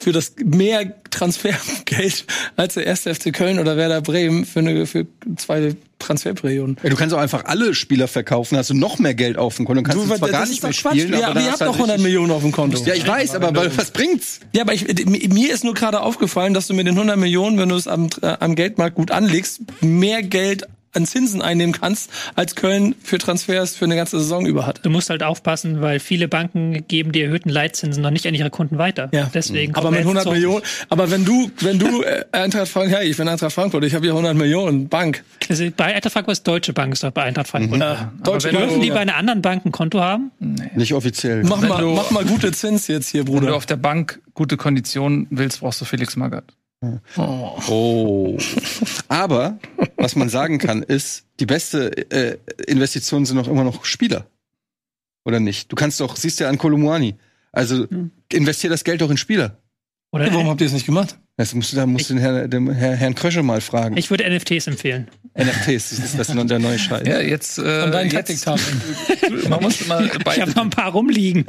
Speaker 3: für das mehr Transfergeld als der erste FC Köln oder Werder Bremen für eine, für zwei Transferperioden.
Speaker 4: Ja, du kannst auch einfach alle Spieler verkaufen, hast du noch mehr Geld auf dem Konto und kannst
Speaker 3: Du,
Speaker 4: du zwar
Speaker 3: das
Speaker 4: gar nicht mehr
Speaker 3: Quatsch.
Speaker 4: spielen,
Speaker 3: Ja,
Speaker 4: aber
Speaker 3: aber ihr habt
Speaker 4: du
Speaker 3: doch
Speaker 4: halt
Speaker 3: 100
Speaker 4: richtig-
Speaker 3: Millionen auf dem Konto.
Speaker 4: Ja, ich weiß, aber weil- was bringt's?
Speaker 3: Ja, aber ich, mir ist nur gerade aufgefallen, dass du mit den 100 Millionen, wenn du es am, äh, am Geldmarkt gut anlegst, mehr Geld an Zinsen einnehmen kannst, als Köln für Transfers für eine ganze Saison über hat.
Speaker 2: Du musst halt aufpassen, weil viele Banken geben die erhöhten Leitzinsen noch nicht an ihre Kunden weiter.
Speaker 3: Ja.
Speaker 2: Deswegen.
Speaker 3: Aber mit
Speaker 2: wir
Speaker 3: 100
Speaker 2: jetzt zu-
Speaker 3: Millionen, aber wenn du, wenn du äh, Eintracht Frankfurt, hey, ich bin Eintracht Frankfurt, ich habe hier 100 Millionen, Bank.
Speaker 2: Also bei Eintracht Frankfurt ist Deutsche Bank, ist doch bei Eintracht Frankfurt.
Speaker 3: Deutsche
Speaker 1: wenn du-
Speaker 2: Dürfen die bei einer anderen Bank ein Konto haben?
Speaker 4: Nicht offiziell.
Speaker 3: Mach mal,
Speaker 1: du-
Speaker 3: mach mal gute Zins jetzt hier,
Speaker 1: Wenn du
Speaker 3: Bruder.
Speaker 1: auf der Bank gute Konditionen willst, brauchst du Felix Magath.
Speaker 4: Oh. Aber was man sagen kann, ist, die beste äh, Investition sind auch immer noch Spieler. Oder nicht? Du kannst doch, siehst ja an Kolumuani. Also investier das Geld doch in Spieler.
Speaker 2: Oder
Speaker 3: Warum habt ihr das nicht gemacht?
Speaker 4: Das musst du, da musst du den Herrn, dem Herr, Herrn Krösche mal fragen.
Speaker 2: ich würde NFTs empfehlen.
Speaker 4: NFTs, das ist das der neue Scheiß.
Speaker 1: Ja, jetzt. Äh,
Speaker 3: Von deinen
Speaker 1: jetzt
Speaker 3: Taktiktafeln.
Speaker 1: man muss mal bei,
Speaker 2: Ich habe noch ein paar rumliegen.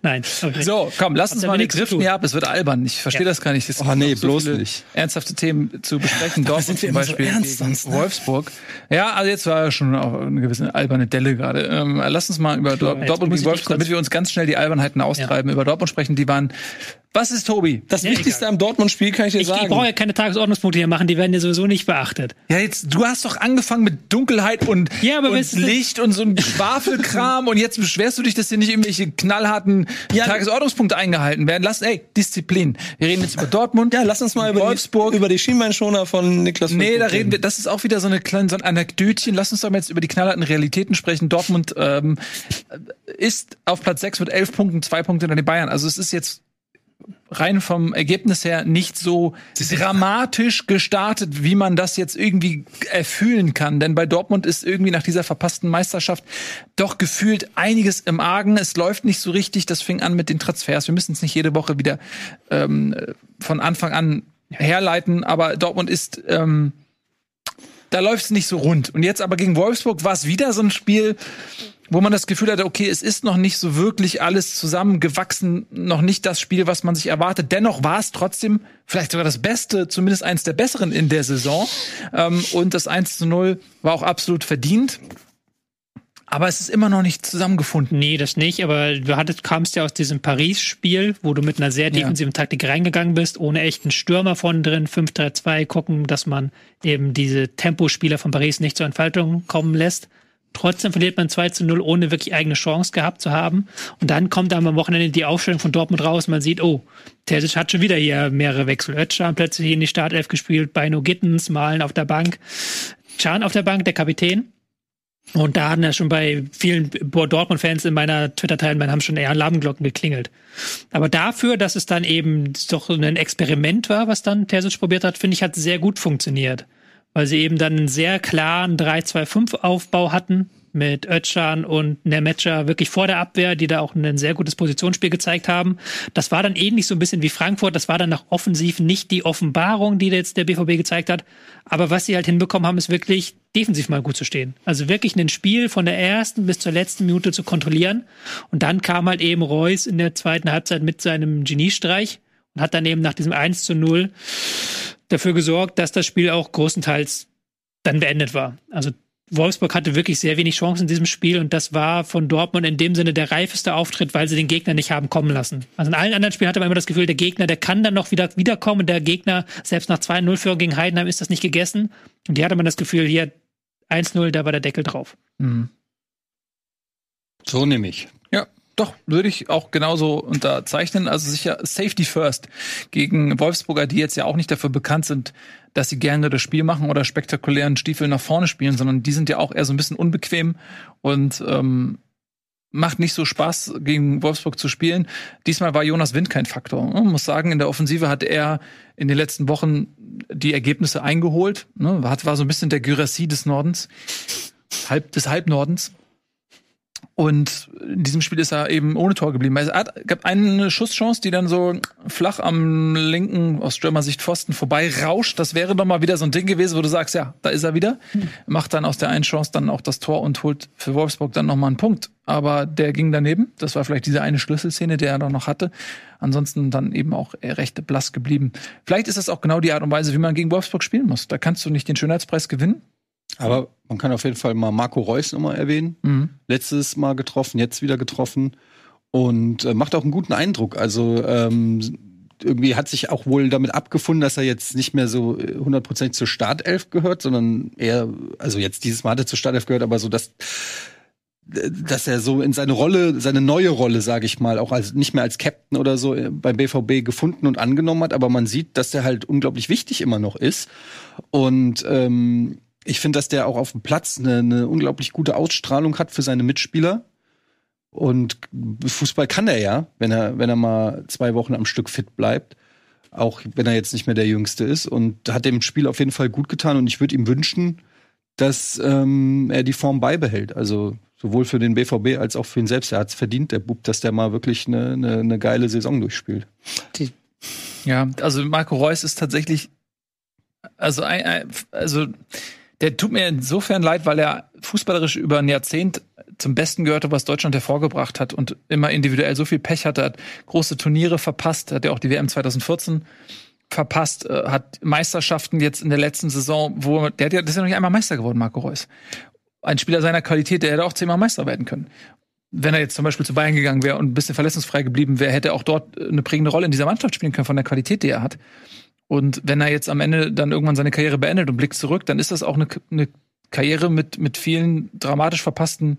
Speaker 2: Nein. Okay.
Speaker 1: So, komm, lass uns mal, driften
Speaker 2: tun.
Speaker 1: hier ab. Es wird albern. Ich verstehe
Speaker 2: Ja.
Speaker 1: das gar nicht. Es
Speaker 4: Oh, nee,
Speaker 1: so
Speaker 4: bloß nicht.
Speaker 1: Ernsthafte Themen zu besprechen. Dortmund
Speaker 3: sind wir
Speaker 1: zum
Speaker 3: immer so
Speaker 1: Beispiel
Speaker 3: ernst sonst, ne?
Speaker 1: Wolfsburg. Ja, also jetzt war ja schon auch eine gewisse alberne Delle gerade. Ähm, lass uns mal über Dortmund
Speaker 2: mich
Speaker 1: Wolfsburg, damit wir uns ganz schnell die Albernheiten austreiben, über Dortmund sprechen. Die waren. Was ist Tobi?
Speaker 3: Das
Speaker 2: Ja,
Speaker 3: Wichtigste am Dortmund-Spiel kann ich dir
Speaker 2: Ich, ich
Speaker 3: sagen.
Speaker 2: brauche ja keine Tagesordnungspunkte hier machen, die werden ja sowieso nicht beachtet.
Speaker 1: Ja, jetzt, du hast doch angefangen mit Dunkelheit und,
Speaker 2: Ja, aber
Speaker 1: und Licht und so ein Schwafelkram und jetzt beschwerst du dich, dass hier nicht irgendwelche knallharten Tagesordnungspunkte eingehalten werden. Lass, ey, Disziplin. Wir reden jetzt über Dortmund.
Speaker 3: ja, lass uns mal über
Speaker 1: Wolfsburg.
Speaker 3: die, über die Schienbeinschoner von Niklas
Speaker 1: Nee, da reden wir, das ist auch wieder so eine kleine so ein Anekdötchen. Lass uns doch mal jetzt über die knallharten Realitäten sprechen. Dortmund ähm, ist auf Platz 6 mit 11 Punkten, zwei Punkte hinter den Bayern. Also es ist jetzt rein vom Ergebnis her nicht so dramatisch gestartet, wie man das jetzt irgendwie erfühlen kann. Denn bei Dortmund ist irgendwie nach dieser verpassten Meisterschaft doch gefühlt einiges im Argen. Es läuft nicht so richtig. Das fing an mit den Transfers. Wir müssen es nicht jede Woche wieder ähm, von Anfang an herleiten, aber Dortmund ist ähm, da läuft es nicht so rund. Und jetzt aber gegen Wolfsburg war es wieder so ein Spiel, wo man das Gefühl hatte, okay, es ist noch nicht so wirklich alles zusammengewachsen, noch nicht das Spiel, was man sich erwartet. Dennoch war es trotzdem vielleicht sogar das Beste, zumindest eins der besseren in der Saison. Ähm, und das 1 zu 0 war auch absolut verdient. Aber es ist immer noch nicht zusammengefunden.
Speaker 2: Nee, das nicht, aber du hattest, kamst ja aus diesem Paris-Spiel, wo du mit einer sehr defensiven Taktik reingegangen bist, ohne echten Stürmer vorne drin, 5-3-2, gucken, dass man eben diese Tempospieler von Paris nicht zur Entfaltung kommen lässt. Trotzdem verliert man 2 zu 0, ohne wirklich eigene Chance gehabt zu haben. Und dann kommt dann am Wochenende die Aufstellung von Dortmund raus. Man sieht, oh, Terzic hat schon wieder hier mehrere Wechsel. Özcan plötzlich in die Startelf gespielt, Beino Gittens, Malen auf der Bank, Can auf der Bank, der Kapitän. Und da haben ja schon bei vielen Dortmund-Fans in meiner Twitter-Timeline haben schon eher Alarmglocken geklingelt. Aber dafür, dass es dann eben doch ein Experiment war, was dann Terzic probiert hat, finde ich, hat sehr gut funktioniert weil sie eben dann einen sehr klaren 3-2-5-Aufbau hatten mit Özcan und Nemetscher wirklich vor der Abwehr, die da auch ein sehr gutes Positionsspiel gezeigt haben. Das war dann ähnlich so ein bisschen wie Frankfurt. Das war dann nach offensiv nicht die Offenbarung, die jetzt der BVB gezeigt hat. Aber was sie halt hinbekommen haben, ist wirklich defensiv mal gut zu stehen. Also wirklich ein Spiel von der ersten bis zur letzten Minute zu kontrollieren. Und dann kam halt eben Reus in der zweiten Halbzeit mit seinem Geniestreich und hat dann eben nach diesem 1 zu 0 dafür gesorgt, dass das Spiel auch großenteils dann beendet war. Also Wolfsburg hatte wirklich sehr wenig Chancen in diesem Spiel und das war von Dortmund in dem Sinne der reifeste Auftritt, weil sie den Gegner nicht haben kommen lassen. Also in allen anderen Spielen hatte man immer das Gefühl, der Gegner, der kann dann noch wieder wiederkommen. Der Gegner, selbst nach 2-0-Führung gegen Heidenheim, ist das nicht gegessen. Und hier hatte man das Gefühl, hier 1-0, da war der Deckel drauf. Mhm.
Speaker 4: So nehme ich.
Speaker 1: Doch, würde ich auch genauso unterzeichnen. Also sicher Safety First gegen Wolfsburger, die jetzt ja auch nicht dafür bekannt sind, dass sie gerne das Spiel machen oder spektakulären Stiefel nach vorne spielen, sondern die sind ja auch eher so ein bisschen unbequem und ähm, macht nicht so Spaß, gegen Wolfsburg zu spielen. Diesmal war Jonas Wind kein Faktor. Man muss sagen, in der Offensive hat er in den letzten Wochen die Ergebnisse eingeholt. Ne? War so ein bisschen der Gyrassie des Nordens, halb, des Halbnordens. Und in diesem Spiel ist er eben ohne Tor geblieben. Es gab eine Schusschance, die dann so flach am linken, aus Stürmersicht Pfosten vorbei rauscht. Das wäre doch mal wieder so ein Ding gewesen, wo du sagst, ja, da ist er wieder. Hm. Macht dann aus der einen Chance dann auch das Tor und holt für Wolfsburg dann nochmal einen Punkt. Aber der ging daneben. Das war vielleicht diese eine Schlüsselszene, die er dann noch hatte. Ansonsten dann eben auch recht blass geblieben. Vielleicht ist das auch genau die Art und Weise, wie man gegen Wolfsburg spielen muss. Da kannst du nicht den Schönheitspreis gewinnen.
Speaker 4: Aber man kann auf jeden Fall mal Marco Reus nochmal erwähnen. Mhm. Letztes Mal getroffen, jetzt wieder getroffen. Und äh, macht auch einen guten Eindruck. Also ähm, irgendwie hat sich auch wohl damit abgefunden, dass er jetzt nicht mehr so äh, hundertprozentig zur Startelf gehört, sondern eher, also jetzt dieses Mal hat er zur Startelf gehört, aber so dass dass er so in seine Rolle, seine neue Rolle, sage ich mal, auch als nicht mehr als Captain oder so äh, beim BVB gefunden und angenommen hat, aber man sieht, dass der halt unglaublich wichtig immer noch ist und ähm, ich finde, dass der auch auf dem Platz eine, eine unglaublich gute Ausstrahlung hat für seine Mitspieler. Und Fußball kann er ja, wenn er, wenn er mal zwei Wochen am Stück fit bleibt. Auch wenn er jetzt nicht mehr der Jüngste ist. Und hat dem Spiel auf jeden Fall gut getan. Und ich würde ihm wünschen, dass ähm, er die Form beibehält. Also sowohl für den BVB als auch für ihn selbst. Er hat es verdient, der Bub, dass der mal wirklich eine, eine, eine geile Saison durchspielt. Die
Speaker 1: ja, also Marco Reus ist tatsächlich, also, also der tut mir insofern leid, weil er fußballerisch über ein Jahrzehnt zum Besten gehörte, was Deutschland hervorgebracht hat und immer individuell so viel Pech hatte, hat große Turniere verpasst, hat ja auch die WM 2014 verpasst, äh, hat Meisterschaften jetzt in der letzten Saison, wo der, der ist ja noch nicht einmal Meister geworden, Marco Reus. Ein Spieler seiner Qualität, der hätte auch zehnmal Meister werden können. Wenn er jetzt zum Beispiel zu Bayern gegangen wäre und ein bisschen verletzungsfrei geblieben wäre, hätte er auch dort eine prägende Rolle in dieser Mannschaft spielen können von der Qualität, die er hat. Und wenn er jetzt am Ende dann irgendwann seine Karriere beendet und blickt zurück, dann ist das auch eine, eine Karriere mit, mit vielen dramatisch verpassten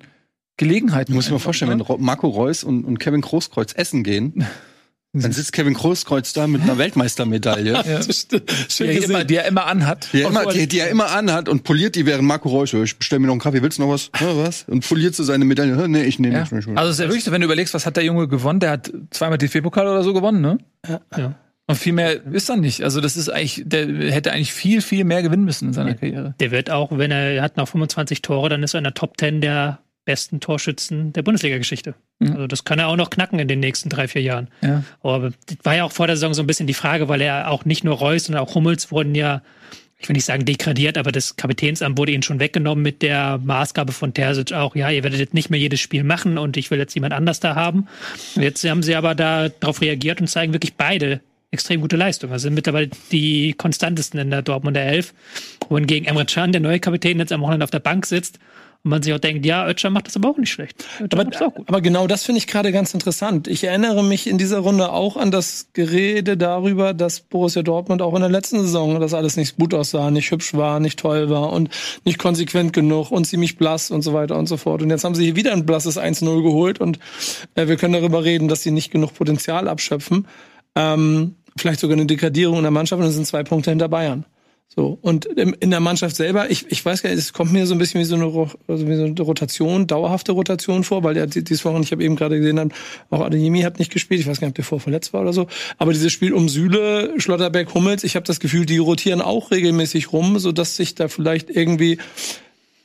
Speaker 1: Gelegenheiten.
Speaker 4: Muss ich mir vorstellen, ne? wenn Marco Reus und, und Kevin Großkreuz essen gehen, dann sitzt Kevin Großkreuz da mit einer Weltmeistermedaille. ja.
Speaker 1: die, er immer, die er immer anhat.
Speaker 4: Die er immer, die, die er immer anhat und poliert die während Marco Reus. Ich bestell mir noch einen Kaffee, willst du noch was? Ja, was? Und poliert so seine Medaille. Nee, ich nehme
Speaker 1: ja. nicht. Also es ist ja wirklich so, wenn du überlegst, was hat der Junge gewonnen? Der hat zweimal DFB-Pokal oder so gewonnen, ne? Ja. ja. Und viel mehr ist er nicht. Also das ist eigentlich, der hätte eigentlich viel, viel mehr gewinnen müssen in seiner Karriere.
Speaker 2: Der wird auch, wenn er, hat noch 25 Tore, dann ist er in der Top 10 der besten Torschützen der Bundesliga-Geschichte. Mhm. Also das kann er auch noch knacken in den nächsten drei, vier Jahren. Ja. Aber das war ja auch vor der Saison so ein bisschen die Frage, weil er auch nicht nur Reus, sondern auch Hummels wurden ja, ich will nicht sagen degradiert, aber das Kapitänsamt wurde ihnen schon weggenommen mit der Maßgabe von Terzic auch, ja, ihr werdet jetzt nicht mehr jedes Spiel machen und ich will jetzt jemand anders da haben. Jetzt haben sie aber da darauf reagiert und zeigen wirklich beide extrem gute Leistung. Also sind mittlerweile die konstantesten in der Dortmunder Elf. Wohingegen Emre Can, der neue Kapitän, jetzt am Wochenende auf der Bank sitzt Und man sich auch denkt, ja, Ötscher macht das aber auch nicht schlecht.
Speaker 3: Aber,
Speaker 2: auch
Speaker 3: aber genau das finde ich gerade ganz interessant. Ich erinnere mich in dieser Runde auch an das Gerede darüber, dass Borussia Dortmund auch in der letzten Saison das alles nicht gut aussah, nicht hübsch war, nicht toll war und nicht konsequent genug und ziemlich blass und so weiter und so fort. Und jetzt haben sie hier wieder ein blasses 1-0 geholt und äh, wir können darüber reden, dass sie nicht genug Potenzial abschöpfen. Ähm, vielleicht sogar eine Dekadierung in der Mannschaft und es sind zwei Punkte hinter Bayern. So, und in der Mannschaft selber, ich, ich weiß gar nicht, es kommt mir so ein bisschen wie so eine, also wie so eine Rotation, dauerhafte Rotation vor, weil die- dieses Wochen, ich habe eben gerade gesehen, auch Adeyemi hat nicht gespielt, ich weiß gar nicht, ob der vorher verletzt war oder so, aber dieses Spiel um Süle, Schlotterbeck, Hummels, ich habe das Gefühl, die rotieren auch regelmäßig rum, so dass sich da vielleicht irgendwie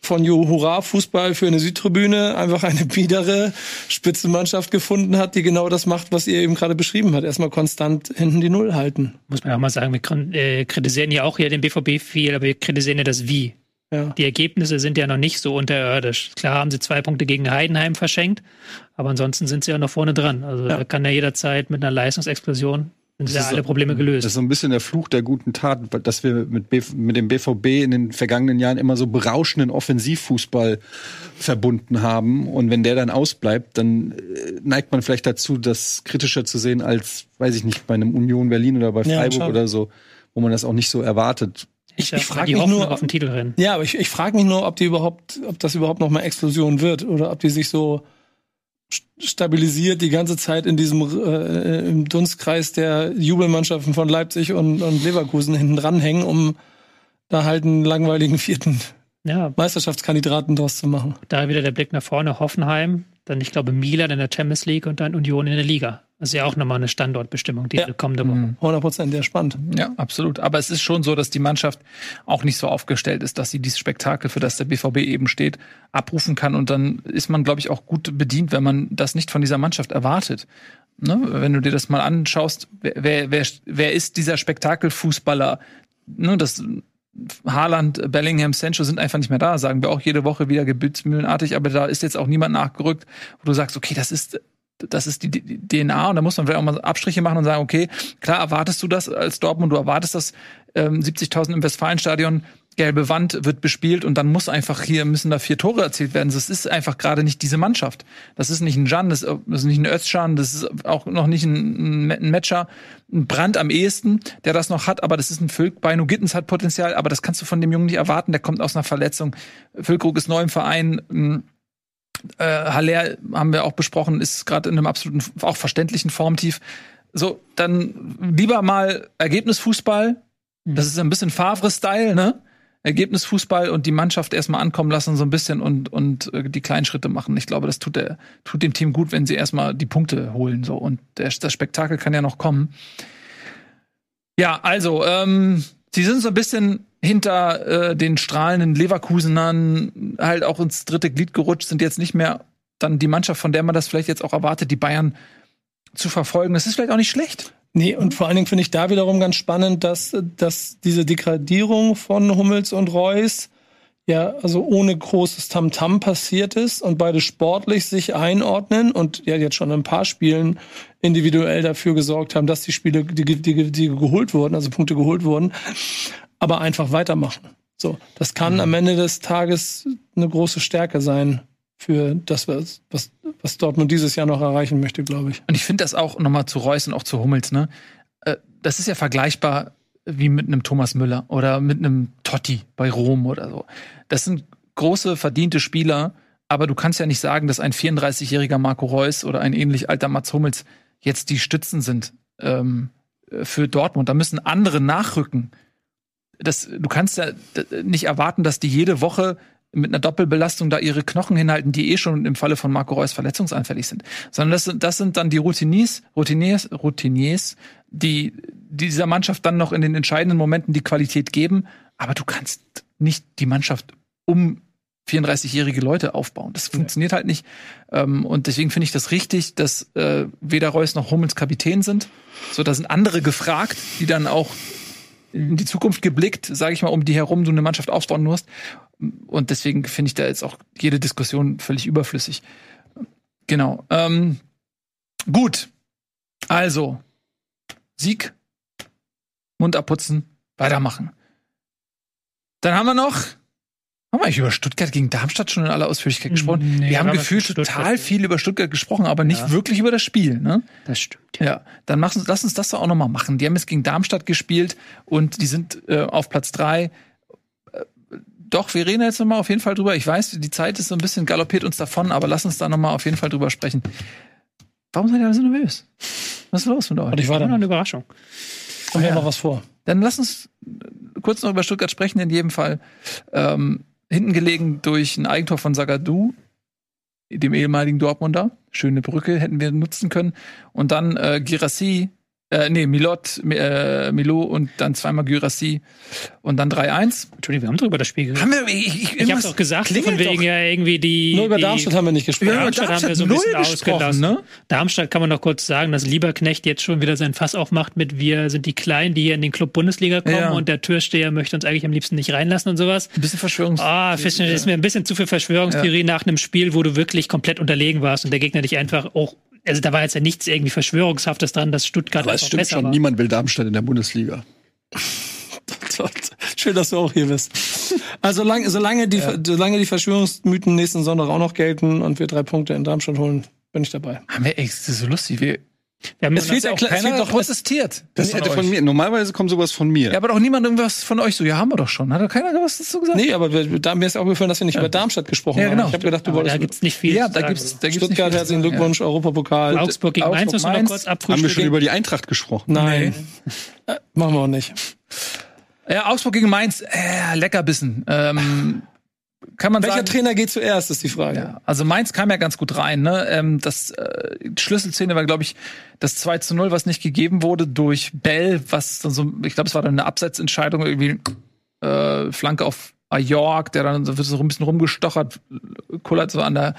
Speaker 3: von Juhura Fußball für eine Südtribüne einfach eine biedere Spitzenmannschaft gefunden hat, die genau das macht, was ihr eben gerade beschrieben habt. Erstmal konstant hinten die Null halten.
Speaker 2: Muss man auch mal sagen, wir äh, kritisieren ja auch hier den BVB viel, aber wir kritisieren ja das Wie.
Speaker 3: Ja.
Speaker 2: Die Ergebnisse sind ja noch nicht so unterirdisch. Klar haben sie zwei Punkte gegen Heidenheim verschenkt, aber ansonsten sind sie ja noch vorne dran. Also
Speaker 3: Ja.
Speaker 2: da kann ja jederzeit mit einer Leistungsexplosion sind ja
Speaker 4: ist
Speaker 2: alle Probleme
Speaker 4: Das ist
Speaker 2: gelöst.
Speaker 4: so ein bisschen der Fluch der guten Tat, dass wir mit, BV mit dem BVB in den vergangenen Jahren immer so berauschenden Offensivfußball verbunden haben. Und wenn der dann ausbleibt, dann äh, neigt man vielleicht dazu, das kritischer zu sehen als, weiß ich nicht, bei einem Union Berlin oder bei
Speaker 3: Ja,
Speaker 4: Freiburg
Speaker 3: schade.
Speaker 4: oder so, wo man das auch nicht so erwartet.
Speaker 2: Ich,
Speaker 3: ich frag
Speaker 2: die
Speaker 3: mich
Speaker 2: Hoffnung
Speaker 3: nur-
Speaker 2: auf den Titelrennen.
Speaker 3: Ja, aber ich, ich frage mich nur, ob die überhaupt, ob das überhaupt noch mal Explosion wird oder ob die sich so stabilisiert die ganze Zeit in diesem äh, im Dunstkreis der Jubelmannschaften von Leipzig und, und Leverkusen hinten dranhängen, um da halt einen langweiligen vierten
Speaker 2: Ja,
Speaker 3: Meisterschaftskandidaten draus zu machen.
Speaker 2: da wieder der Blick nach vorne. Hoffenheim, dann ich glaube Milan in der Champions League und dann Union in der Liga. Das ist ja auch nochmal eine Standortbestimmung, diese
Speaker 3: Ja.
Speaker 2: kommende Woche.
Speaker 3: 100 Prozent, der spannend.
Speaker 1: Ja, absolut. Aber es ist schon so, dass die Mannschaft auch nicht so aufgestellt ist, dass sie dieses Spektakel, für das der BVB eben steht, abrufen kann. Und dann ist man, glaube ich, auch gut bedient, wenn man das nicht von dieser Mannschaft erwartet. Ne? Wenn du dir das mal anschaust, wer, wer, wer, wer ist dieser Spektakelfußballer? Ne, das Haaland, Bellingham, Sancho sind einfach nicht mehr da, sagen wir auch jede Woche wieder gebetsmühlenartig, aber da ist jetzt auch niemand nachgerückt, wo du sagst, okay, das ist das ist die DNA und da muss man vielleicht auch mal Abstriche machen und sagen, okay, klar erwartest du das als Dortmund, du erwartest das ähm, 70.000 im Westfalenstadion, gelbe Wand wird bespielt und dann muss einfach hier müssen da vier Tore erzielt werden. Das ist einfach gerade nicht diese Mannschaft. Das ist nicht ein Jan, das ist nicht ein Özcan, das ist auch noch nicht ein, ein Metscher, ein Brand am ehesten, der das noch hat, aber das ist ein Füllkrug. Beino Gittens hat Potenzial, aber das kannst du von dem Jungen nicht erwarten, der kommt aus einer Verletzung. Füllkrug ist neu im Verein, äh, Haller haben wir auch besprochen, ist gerade in einem absoluten, auch verständlichen Formtief. So, dann lieber mal Ergebnisfußball. Das ist ein bisschen Favre-Style, ne? Ergebnisfußball und die Mannschaft erstmal ankommen lassen, so ein bisschen und, und äh, die kleinen Schritte machen. Ich glaube, das tut, der, tut dem Team gut, wenn sie erstmal die Punkte holen. So. Und der, das Spektakel kann ja noch kommen. Ja, also, ähm, sie sind so ein bisschen hinter äh, den strahlenden Leverkusenern halt auch ins dritte Glied gerutscht, sind jetzt nicht mehr dann die Mannschaft, von der man das vielleicht jetzt auch erwartet, die Bayern zu verfolgen. Das ist vielleicht auch nicht schlecht.
Speaker 3: Nee, und vor allen Dingen finde ich da wiederum ganz spannend, dass, dass diese Degradierung von Hummels und Reus ja also ohne großes Tamtam passiert ist und beide sportlich sich einordnen und ja jetzt schon in ein paar Spielen individuell dafür gesorgt haben, dass die Spiele, die, die, die geholt wurden, also Punkte geholt wurden, aber einfach weitermachen. So, das kann am Ende des Tages eine große Stärke sein für das, was, was, was Dortmund dieses Jahr noch erreichen möchte, glaube ich.
Speaker 1: Und ich finde das auch nochmal zu Reus und auch zu Hummels, ne? Äh, Das ist ja vergleichbar wie mit einem Thomas Müller oder mit einem Totti bei Rom oder so. Das sind große, verdiente Spieler, aber du kannst ja nicht sagen, dass ein 34-jähriger Marco Reus oder ein ähnlich alter Mats Hummels jetzt die Stützen sind ähm, für Dortmund. Da müssen andere nachrücken. Das, du kannst ja nicht erwarten, dass die jede Woche mit einer Doppelbelastung da ihre Knochen hinhalten, die eh schon im Falle von Marco Reus verletzungsanfällig sind. Sondern das sind, das sind dann die Routiniers, Routiniers, Routiniers, die dieser Mannschaft dann noch in den entscheidenden Momenten die Qualität geben. Aber du kannst nicht die Mannschaft um 34-jährige Leute aufbauen. Das funktioniert halt nicht. Ähm, und deswegen finde ich das richtig, dass äh, weder Reus noch Hummels Kapitän sind. So, da sind andere gefragt, die dann auch in die Zukunft geblickt, sage ich mal, um die herum du eine Mannschaft aufbauen musst. Und deswegen finde ich da jetzt auch jede Diskussion völlig überflüssig. Genau. Ähm, gut. Also, Sieg, Mund abputzen, weitermachen. Dann haben wir noch Haben wir eigentlich über Stuttgart gegen Darmstadt schon in aller Ausführlichkeit gesprochen?
Speaker 2: Nee,
Speaker 1: wir haben gefühlt total viel über Stuttgart gesprochen, aber nicht
Speaker 2: Ja.
Speaker 1: wirklich über das Spiel. Ne?
Speaker 2: Das stimmt.
Speaker 1: Ja, dann lass uns, lass uns das doch auch noch mal machen. Die haben jetzt gegen Darmstadt gespielt und die sind äh, auf Platz drei. Äh, Doch, wir reden jetzt noch mal auf jeden Fall drüber. Ich weiß, die Zeit ist so ein bisschen galoppiert uns davon, aber lass uns da noch mal auf jeden Fall drüber sprechen. Warum seid ihr alle so nervös? Was ist los mit euch?
Speaker 3: Und ich war
Speaker 2: War noch
Speaker 3: da.
Speaker 2: eine Überraschung.
Speaker 3: Und wir
Speaker 1: ja.
Speaker 3: haben noch was vor.
Speaker 1: Dann lass uns kurz noch über Stuttgart sprechen. In jedem Fall ähm, hinten gelegen durch ein Eigentor von Sagadou, dem ehemaligen Dortmunder. Schöne Brücke hätten wir nutzen können. Und dann äh, Girassi, äh, nee, Milot, äh, Milo und dann zweimal Girassi und dann 3-1.
Speaker 2: Entschuldigung, wir haben doch über das Spiel geredet.
Speaker 1: Haben wir, ich, ich,
Speaker 2: Ich habe doch gesagt, von wegen
Speaker 1: doch.
Speaker 2: ja irgendwie die.
Speaker 3: Nur über
Speaker 2: die,
Speaker 3: Darmstadt haben wir nicht gesprochen.
Speaker 1: Ja, über
Speaker 2: Darmstadt haben wir
Speaker 1: Darmstadt
Speaker 2: so ein
Speaker 1: null
Speaker 2: bisschen
Speaker 1: gesprochen,
Speaker 2: ausgelassen.
Speaker 1: ne?
Speaker 2: Darmstadt kann man noch kurz sagen, dass Lieberknecht jetzt schon wieder sein Fass aufmacht mit wir sind die Kleinen, die hier in den Club Bundesliga kommen
Speaker 1: Ja.
Speaker 2: und der Türsteher möchte uns eigentlich am liebsten nicht reinlassen und sowas.
Speaker 1: Ein bisschen Verschwörungs...
Speaker 2: Ah, das ist mir ein bisschen zu viel Verschwörungstheorie nach einem Spiel, wo du wirklich komplett unterlegen warst und der Gegner dich einfach auch, also da war jetzt ja nichts irgendwie Verschwörungshaftes dran, dass Stuttgart
Speaker 4: Aber es stimmt
Speaker 2: besser
Speaker 4: schon,
Speaker 2: war.
Speaker 4: niemand will Darmstadt in der Bundesliga.
Speaker 3: Schön, dass du auch hier bist. Also solange, solange, die, solange die Verschwörungsmythen nächsten Sonntag auch noch gelten und wir drei Punkte in Darmstadt holen, bin ich dabei.
Speaker 1: Haben wir echt, das ist so lustig. Wir,
Speaker 2: Wir haben
Speaker 3: Es fehlt
Speaker 2: ja
Speaker 3: ja es
Speaker 1: keiner
Speaker 3: fehlt doch-
Speaker 1: protestiert.
Speaker 4: Das hätte von mir, normalerweise kommt sowas von mir.
Speaker 1: Ja, aber doch niemand irgendwas von euch so. Ja, haben wir doch schon. Hat doch keiner was dazu gesagt?
Speaker 3: Nee, aber wir, da, mir ist aufgefallen, dass wir nicht über Darmstadt gesprochen
Speaker 1: Ja, genau.
Speaker 3: haben. Ich habe gedacht, du
Speaker 2: aber da
Speaker 3: wolltest
Speaker 2: gibt's nicht viel.
Speaker 1: Ja,
Speaker 2: zu
Speaker 1: da
Speaker 2: sagen.
Speaker 1: gibt's, da gibt's
Speaker 3: Stuttgart, herzlichen Glückwunsch, Europapokal.
Speaker 2: Augsburg gegen
Speaker 1: Augsburg,
Speaker 2: Mainz müssen wir noch kurz
Speaker 4: Haben wir schon
Speaker 2: abfrühstücken.
Speaker 4: über die Eintracht gesprochen?
Speaker 3: Nein. Äh, machen wir auch nicht.
Speaker 1: Ja, Augsburg gegen Mainz, äh, Leckerbissen. Ähm, kann man
Speaker 3: Welcher
Speaker 1: sagen.
Speaker 3: Trainer geht zuerst, ist die Frage.
Speaker 1: Ja, also Mainz kam ja ganz gut rein. Ne? Ähm, das äh, die Schlüsselszene war, glaube ich, das 2 zu 0, was nicht gegeben wurde durch Bell, was dann so, ich glaube, es war dann eine Abseitsentscheidung, irgendwie äh, Flanke auf Ajorg, der dann so, so ein bisschen rumgestochert, kullert so an der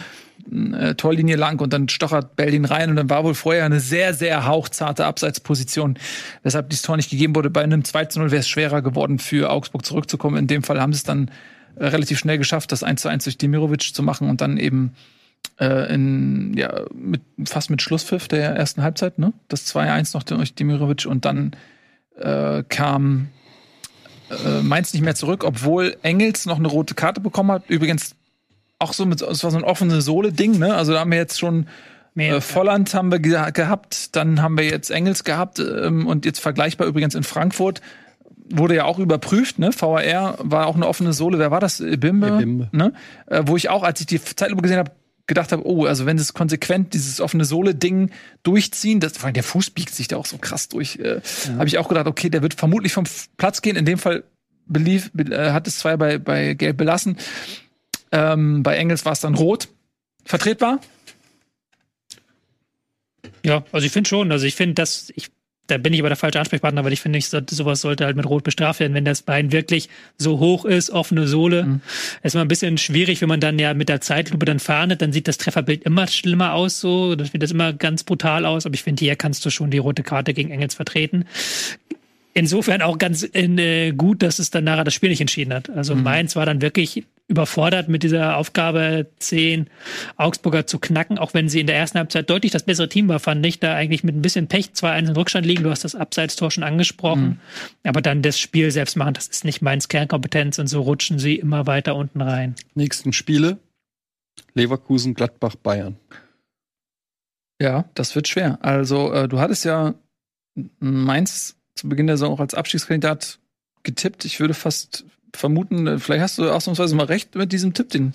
Speaker 1: äh, Torlinie lang und dann stochert Bell ihn rein und dann war wohl vorher eine sehr, sehr hauchzarte Abseitsposition, weshalb dieses Tor nicht gegeben wurde. Bei einem 2 zu 0 wäre es schwerer geworden, für Augsburg zurückzukommen. In dem Fall haben sie es dann äh, relativ schnell geschafft, das 1 zu 1 durch Demirovic zu machen und dann eben äh, in, ja, mit, fast mit Schlusspfiff der ersten Halbzeit, ne? Das 2-1 noch durch Demirovic und dann äh, kam äh, Mainz nicht mehr zurück, obwohl Engels noch eine rote Karte bekommen hat. Übrigens auch so mit, es war so ein offene Sohle-Ding, ne? Also da haben wir jetzt schon
Speaker 2: Mehr,
Speaker 1: äh, Volland haben wir ge gehabt, dann haben wir jetzt Engels gehabt ähm, und jetzt vergleichbar übrigens in Frankfurt wurde ja auch überprüft, ne? VAR war auch eine offene Sohle. Wer war das? Bimbe,
Speaker 4: Ebimbe.
Speaker 1: ne? Äh, wo ich auch, als ich die Zeitlupe gesehen habe, gedacht habe, oh, also wenn sie es konsequent dieses offene Sohle-Ding durchziehen, das, vor allem der Fuß biegt sich da auch so krass durch, äh, habe ich auch gedacht, okay, der wird vermutlich vom F- Platz gehen. In dem Fall belief, be, äh, hat es zwei bei, bei Gelb belassen. Ähm, bei Engels war es dann rot. Vertretbar?
Speaker 2: Ja, also ich finde schon. Also ich finde, dass ich da bin ich aber der falsche Ansprechpartner, weil ich finde, ich sollte, sowas sollte halt mit Rot bestraft werden, wenn das Bein wirklich so hoch ist, offene Sohle.
Speaker 1: Mhm.
Speaker 2: Ist mal ein bisschen schwierig, wenn man dann ja mit der Zeitlupe dann fahndet, dann sieht das Trefferbild immer schlimmer aus, so, das sieht das immer ganz brutal aus, aber ich finde, hier kannst du schon die rote Karte gegen Engels vertreten. Insofern auch ganz äh, gut, dass es dann nachher das Spiel nicht entschieden hat. Also Mainz war dann wirklich überfordert mit dieser Aufgabe, zehn Augsburger zu knacken, auch wenn sie in der ersten Halbzeit deutlich das bessere Team war, fand ich, da eigentlich mit ein bisschen Pech 2-1 in Rückstand liegen. Du hast das Abseitstor schon angesprochen. Aber dann das Spiel selbst machen, das ist nicht Mainz Kernkompetenz und so rutschen sie immer weiter unten rein.
Speaker 4: Nächsten Spiele. Leverkusen, Gladbach, Bayern.
Speaker 1: Ja, das wird schwer. Also, äh, du hattest ja Mainz zu Beginn der Saison auch als Abstiegskandidat getippt. Ich würde fast vermuten, äh, vielleicht hast du ausnahmsweise mal recht mit diesem Tipp, den.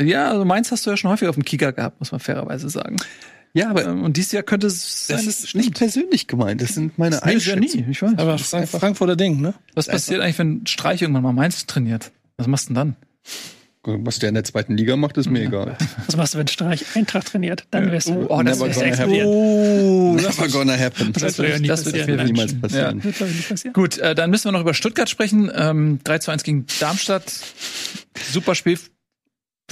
Speaker 1: Ja, also Mainz hast du ja schon häufig auf dem Kicker gehabt, muss man fairerweise sagen.
Speaker 4: Ja, aber
Speaker 1: Ähm, Und dieses Jahr könnte es sein,
Speaker 4: das ist nicht persönlich gemeint. Das sind meine
Speaker 1: ja
Speaker 4: Einschätzungen.
Speaker 1: nie, ich weiß.
Speaker 3: Aber
Speaker 1: Das ist
Speaker 3: Frank Frankfurter Ding, ne?
Speaker 1: Was passiert eigentlich, wenn Streich irgendwann mal Mainz trainiert? Was machst du denn dann?
Speaker 4: Was der in der zweiten Liga macht, ist mir egal.
Speaker 2: Was machst du, wenn Streich Eintracht trainiert? Dann wär's
Speaker 1: Oh, oh, das
Speaker 4: gonna
Speaker 2: explodieren.
Speaker 3: Oh,
Speaker 4: Never gonna happen.
Speaker 2: Das wird ja nie
Speaker 1: das wird
Speaker 2: passieren.
Speaker 1: mir
Speaker 4: niemals passieren.
Speaker 1: Ja.
Speaker 2: Wird, passieren.
Speaker 1: Gut, äh, dann müssen wir noch über Stuttgart sprechen. Ähm, 3 zu 1 gegen Darmstadt. Super Spiel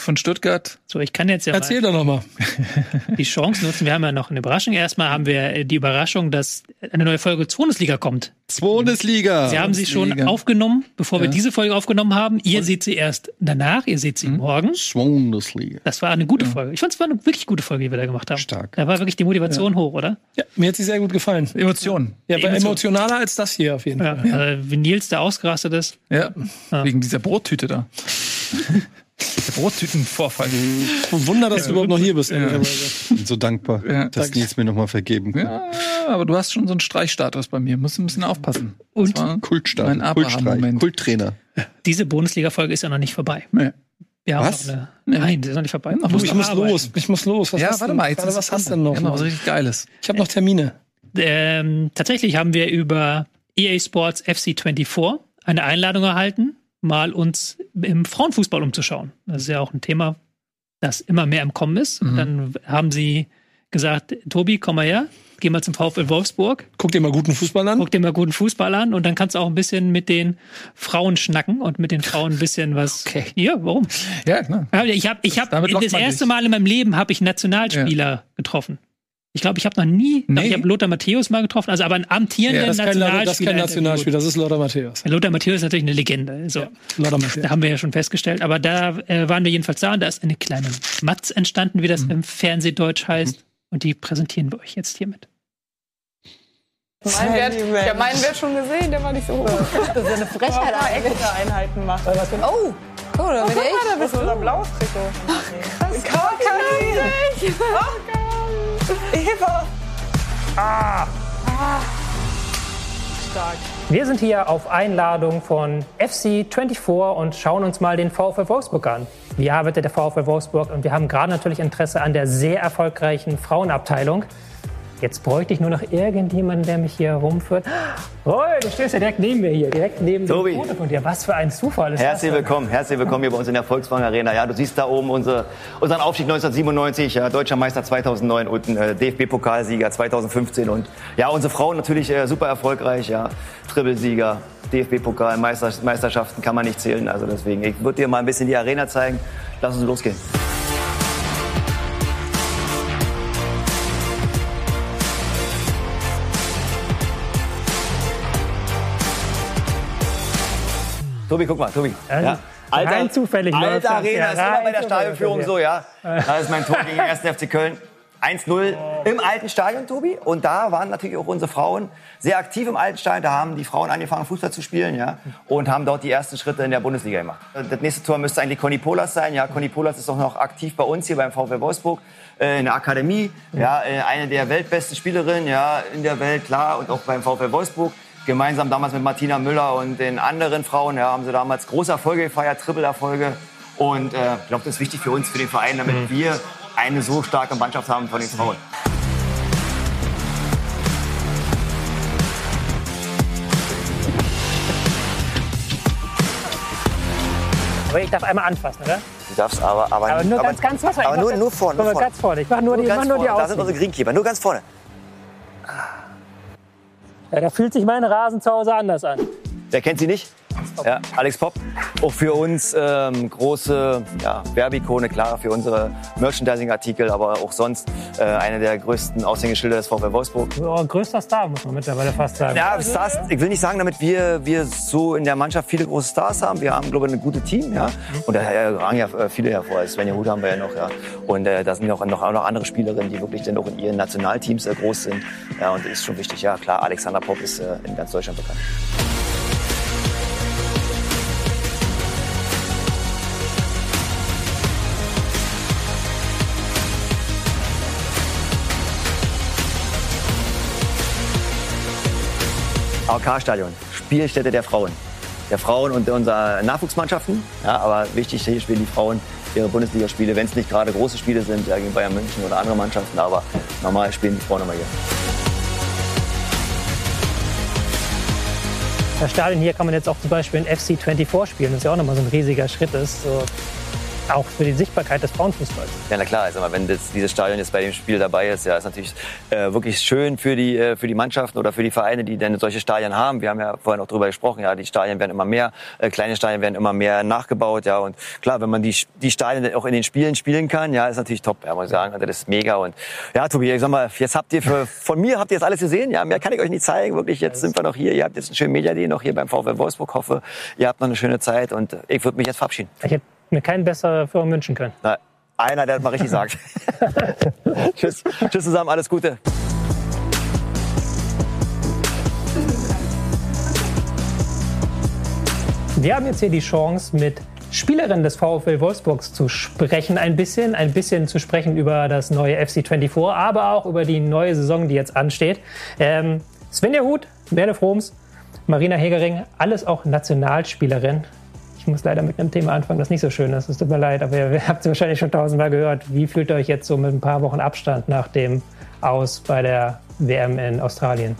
Speaker 1: von Stuttgart.
Speaker 2: So, ich kann jetzt ja mal
Speaker 3: Erzähl doch noch mal.
Speaker 2: die Chance nutzen. Wir haben ja noch eine Überraschung. Erstmal haben wir äh, die Überraschung, dass eine neue Folge Bundesliga kommt.
Speaker 4: Bundesliga.
Speaker 2: Sie haben sie schon
Speaker 1: Bundesliga.
Speaker 2: aufgenommen, bevor wir
Speaker 1: Ja.
Speaker 2: diese Folge aufgenommen haben. Ihr seht sie erst danach, ihr seht sie morgen.
Speaker 4: Bundesliga.
Speaker 2: Das war eine gute Folge. Ich fand es war eine wirklich gute Folge, die wir da gemacht haben.
Speaker 4: Stark.
Speaker 2: Da war wirklich die Motivation hoch, oder?
Speaker 3: Ja, mir hat sie sehr gut gefallen.
Speaker 1: Emotionen.
Speaker 3: Ja, war
Speaker 2: Ebenso.
Speaker 3: emotionaler als das hier auf jeden
Speaker 2: Ja.
Speaker 3: Fall.
Speaker 2: Äh, wie Nils da ausgerastet ist.
Speaker 1: Ja.
Speaker 2: Ja.
Speaker 1: Wegen dieser Brottüte da. Brottütenvorfall.
Speaker 3: Wunder, dass du überhaupt noch hier bist. ehrlicherweise.
Speaker 4: Bin so dankbar,
Speaker 1: Ja,
Speaker 4: dass
Speaker 3: danke.
Speaker 4: Nils mir nochmal vergeben kann.
Speaker 1: Ja, aber du hast schon so einen Streichstatus bei mir. Musst ein bisschen aufpassen.
Speaker 2: Und
Speaker 1: Das
Speaker 4: Kultstatus,
Speaker 1: Mein
Speaker 4: Kultstreich,
Speaker 1: Abraham-Moment.
Speaker 4: Kulttrainer.
Speaker 2: diese Bundesliga-Folge ist ja noch nicht vorbei.
Speaker 1: Nee.
Speaker 2: Haben
Speaker 4: Was?
Speaker 2: eine. Nein, die ist noch nicht vorbei.
Speaker 1: Noch
Speaker 3: Du, ich muss
Speaker 2: arbeiten.
Speaker 3: los. Ich muss los. Was
Speaker 1: Ja,
Speaker 3: hast
Speaker 1: warte
Speaker 3: denn-
Speaker 1: mal. Jetzt
Speaker 3: Warte, was
Speaker 1: es
Speaker 3: hast du denn noch?
Speaker 1: Noch was richtig Geiles.
Speaker 3: Ich habe noch Termine.
Speaker 2: Ähm, tatsächlich haben wir über EA Sports FC24 eine Einladung erhalten, mal uns im Frauenfußball umzuschauen. Das ist ja auch ein Thema, das immer mehr im Kommen ist. Und
Speaker 1: Mhm.
Speaker 2: dann haben sie gesagt, Tobi, komm mal her, geh mal zum VfL Wolfsburg,
Speaker 3: Guck dir mal guten Fußball an.
Speaker 2: guck dir mal guten Fußball an und dann kannst du auch ein bisschen mit den Frauen schnacken und mit den Frauen ein bisschen was.
Speaker 1: Okay.
Speaker 2: Ja, warum?
Speaker 1: Ja, klar.
Speaker 2: Ja, Ich habe ich hab, das
Speaker 1: man
Speaker 2: erste
Speaker 1: dich.
Speaker 2: Mal in meinem Leben habe ich Nationalspieler getroffen. Ich glaube, ich habe noch nie,
Speaker 1: Nee.
Speaker 2: ich habe Lothar Matthäus mal getroffen, also aber einen amtierenden
Speaker 1: Ja,
Speaker 3: Das ist kein,
Speaker 2: Nationalspieler.
Speaker 3: das ist kein Nationalspiel, das ist Lothar Matthäus.
Speaker 2: Lothar Matthäus ist natürlich eine Legende. So.
Speaker 3: Lothar Matthäus.
Speaker 2: Da haben wir ja schon festgestellt. Aber da äh, waren wir jedenfalls da und da ist eine kleine Matz entstanden, wie das
Speaker 1: Mhm.
Speaker 2: im Fernsehdeutsch heißt. Und die präsentieren wir euch jetzt hiermit.
Speaker 6: Mein Wert, ich habe meinen Wert schon gesehen, der war nicht so hoch.
Speaker 7: Das ist eine Frechheit eigentlich.
Speaker 6: extra Einheiten machen.
Speaker 7: Oh, guck mal, da bin ich.
Speaker 6: Da bist du unser blaues Trikot. Krass, Karin. Ach, geil. Eva. Stark.
Speaker 8: Wir sind hier auf Einladung von FC24 und schauen uns mal den VfL Wolfsburg an. Wie arbeitet der VfL Wolfsburg? Und wir haben gerade natürlich Interesse an der sehr erfolgreichen Frauenabteilung. Jetzt bräuchte ich nur noch irgendjemanden, der mich hier rumführt. Roy, du stehst ja direkt neben mir hier, direkt neben
Speaker 9: Tobi.
Speaker 8: dem Foto von dir. Was für ein Zufall ist
Speaker 9: Herzlich
Speaker 8: das?
Speaker 9: willkommen, herzlich willkommen hier bei uns in der Volkswagen Arena. Ja, du siehst da oben unsere, unseren Aufstieg 1997, ja, Deutscher Meister 2009 und äh, DFB-Pokalsieger 2015 und ja, unsere Frauen natürlich äh, super erfolgreich, ja, Trippelsieger, DFB-Pokal, Meister, Meisterschaften kann man nicht zählen, also deswegen, ich würde dir mal ein bisschen die Arena zeigen. Lass uns losgehen. Tobi, guck mal, Tobi.
Speaker 8: Ja, rein zufällig
Speaker 9: Alter
Speaker 8: das,
Speaker 9: Arena,
Speaker 8: ja,
Speaker 9: ist immer bei der Stadionführung so, ja. Da ist mein Tor gegen den 1. FC Köln. 1-0 im alten Stadion, Tobi. Und da waren natürlich auch unsere Frauen sehr aktiv im alten Stadion. Da haben die Frauen angefangen, Fußball zu spielen, ja. Und haben dort die ersten Schritte in der Bundesliga gemacht. Das nächste Tor müsste eigentlich Conny Polas sein. Ja, Conny Polas ist auch noch aktiv bei uns hier beim VfL Wolfsburg. Äh, in der Akademie, ja, äh, eine der weltbesten Spielerinnen, ja, in der Welt, klar. Und auch beim VfL Wolfsburg. Gemeinsam damals mit Martina Müller und den anderen Frauen, ja, haben sie damals große Erfolge gefeiert, Triple-Erfolge. Und äh, ich glaube, das ist wichtig für uns, für den Verein, damit wir eine so starke Mannschaft haben von den Frauen.
Speaker 8: Aber ich darf einmal anfassen, oder?
Speaker 9: Du darfst aber, aber,
Speaker 8: Aber nur ganz, ganz was.
Speaker 9: aber nur, nur vorne. Nur vorne.
Speaker 8: ganz vorne. Ich mach nur die,
Speaker 9: Nur
Speaker 8: mach nur die
Speaker 9: vorne. Da sind
Speaker 8: Außen.
Speaker 9: unsere Greenkeeper. Nur ganz vorne.
Speaker 8: Ja, da fühlt sich mein Rasen zu Hause anders an.
Speaker 9: Wer kennt sie nicht? Ja, Alex Popp. Auch für uns ähm, große ja, Werbeikone, klar, für unsere Merchandising-Artikel, aber auch sonst äh, eine der größten Aushängeschilder des VfL Wolfsburg.
Speaker 8: Oh, größter Star, muss man mittlerweile fast sagen.
Speaker 9: Ja, Stars, ich will nicht sagen, damit wir, wir so in der Mannschaft viele große Stars haben. Wir haben, glaube ich, ein gutes Team. Ja? Und da äh, rangen ja äh, viele hervor. Svenja Huth haben wir ja noch. Ja? Und äh, da sind noch, noch, auch noch andere Spielerinnen, die wirklich dann auch in ihren Nationalteams äh, groß sind. Ja, und das ist schon wichtig. Ja, klar, Alexander Popp ist äh, in ganz Deutschland bekannt. AK-Stadion, Spielstätte der Frauen. Der Frauen und unserer Nachwuchsmannschaften. Ja, aber wichtig, hier spielen die Frauen ihre Bundesligaspiele, wenn es nicht gerade große Spiele sind, ja, gegen Bayern München oder andere Mannschaften. Aber normal spielen die Frauen immer hier.
Speaker 8: Das Stadion hier kann man jetzt auch zum Beispiel in FC24 spielen, das ja auch nochmal so ein riesiger Schritt ist. So, auch für die Sichtbarkeit des Frauenfußballs.
Speaker 9: Ja, na klar, also wenn das, dieses Stadion jetzt bei dem Spiel dabei ist, ja, ist natürlich äh, wirklich schön für die, äh, für die Mannschaften oder für die Vereine, die denn solche Stadien haben. Wir haben ja vorhin auch drüber gesprochen, ja, die Stadien werden immer mehr, äh, kleine Stadien werden immer mehr nachgebaut, ja, und klar, wenn man die, die Stadien dann auch in den Spielen spielen kann, ja, ist natürlich top, ja, muss ich sagen, also das ist mega und ja, Tobi, ich sag mal, jetzt habt ihr für, von mir habt ihr jetzt alles gesehen, ja, mehr kann ich euch nicht zeigen, wirklich, jetzt sind wir noch hier, ihr habt jetzt einen schönen Media Day noch hier beim VfL Wolfsburg, hoffe, ihr habt noch eine schöne Zeit und ich würde mich jetzt verabschieden.
Speaker 8: Ich hätte mir keinen besseren Führer wünschen können.
Speaker 9: Na, einer, der das mal richtig sagt. Tschüss. Tschüss zusammen, alles Gute.
Speaker 8: Wir haben jetzt hier die Chance, mit Spielerin des VfL Wolfsburgs zu sprechen, ein bisschen, ein bisschen zu sprechen über das neue FC24, aber auch über die neue Saison, die jetzt ansteht. Ähm, Svenja Huth, Merle Froms, Marina Hegering, alles auch Nationalspielerin. Ich muss leider mit einem Thema anfangen, das nicht so schön ist. Es tut mir leid, aber ihr habt es wahrscheinlich schon tausendmal gehört. Wie fühlt ihr euch jetzt so mit ein paar Wochen Abstand nach dem Aus bei der WM in Australien?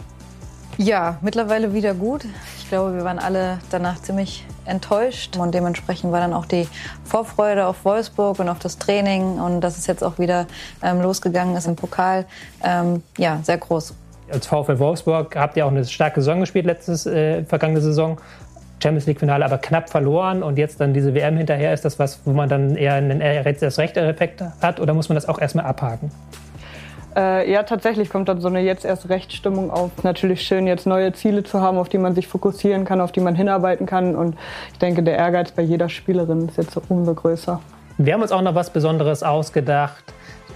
Speaker 7: Ja, mittlerweile wieder gut. Ich glaube, wir waren alle danach ziemlich enttäuscht und dementsprechend war dann auch die Vorfreude auf Wolfsburg und auf das Training und dass es jetzt auch wieder ähm, losgegangen ist im Pokal, ähm, ja, sehr groß.
Speaker 8: Als VfL Wolfsburg habt ihr auch eine starke Saison gespielt, letztes, äh, vergangene Saison. Champions League-Finale aber knapp verloren und jetzt dann diese WM hinterher. Ist das was, wo man dann eher einen das rechte Effekt hat oder muss man das auch erstmal abhaken?
Speaker 6: Äh, ja, tatsächlich kommt dann so eine jetzt erst Rechtsstimmung auf. Natürlich schön, jetzt neue Ziele zu haben, auf die man sich fokussieren kann, auf die man hinarbeiten kann. Und ich denke, der Ehrgeiz bei jeder Spielerin ist jetzt umso größer.
Speaker 8: Wir haben uns auch noch was Besonderes ausgedacht.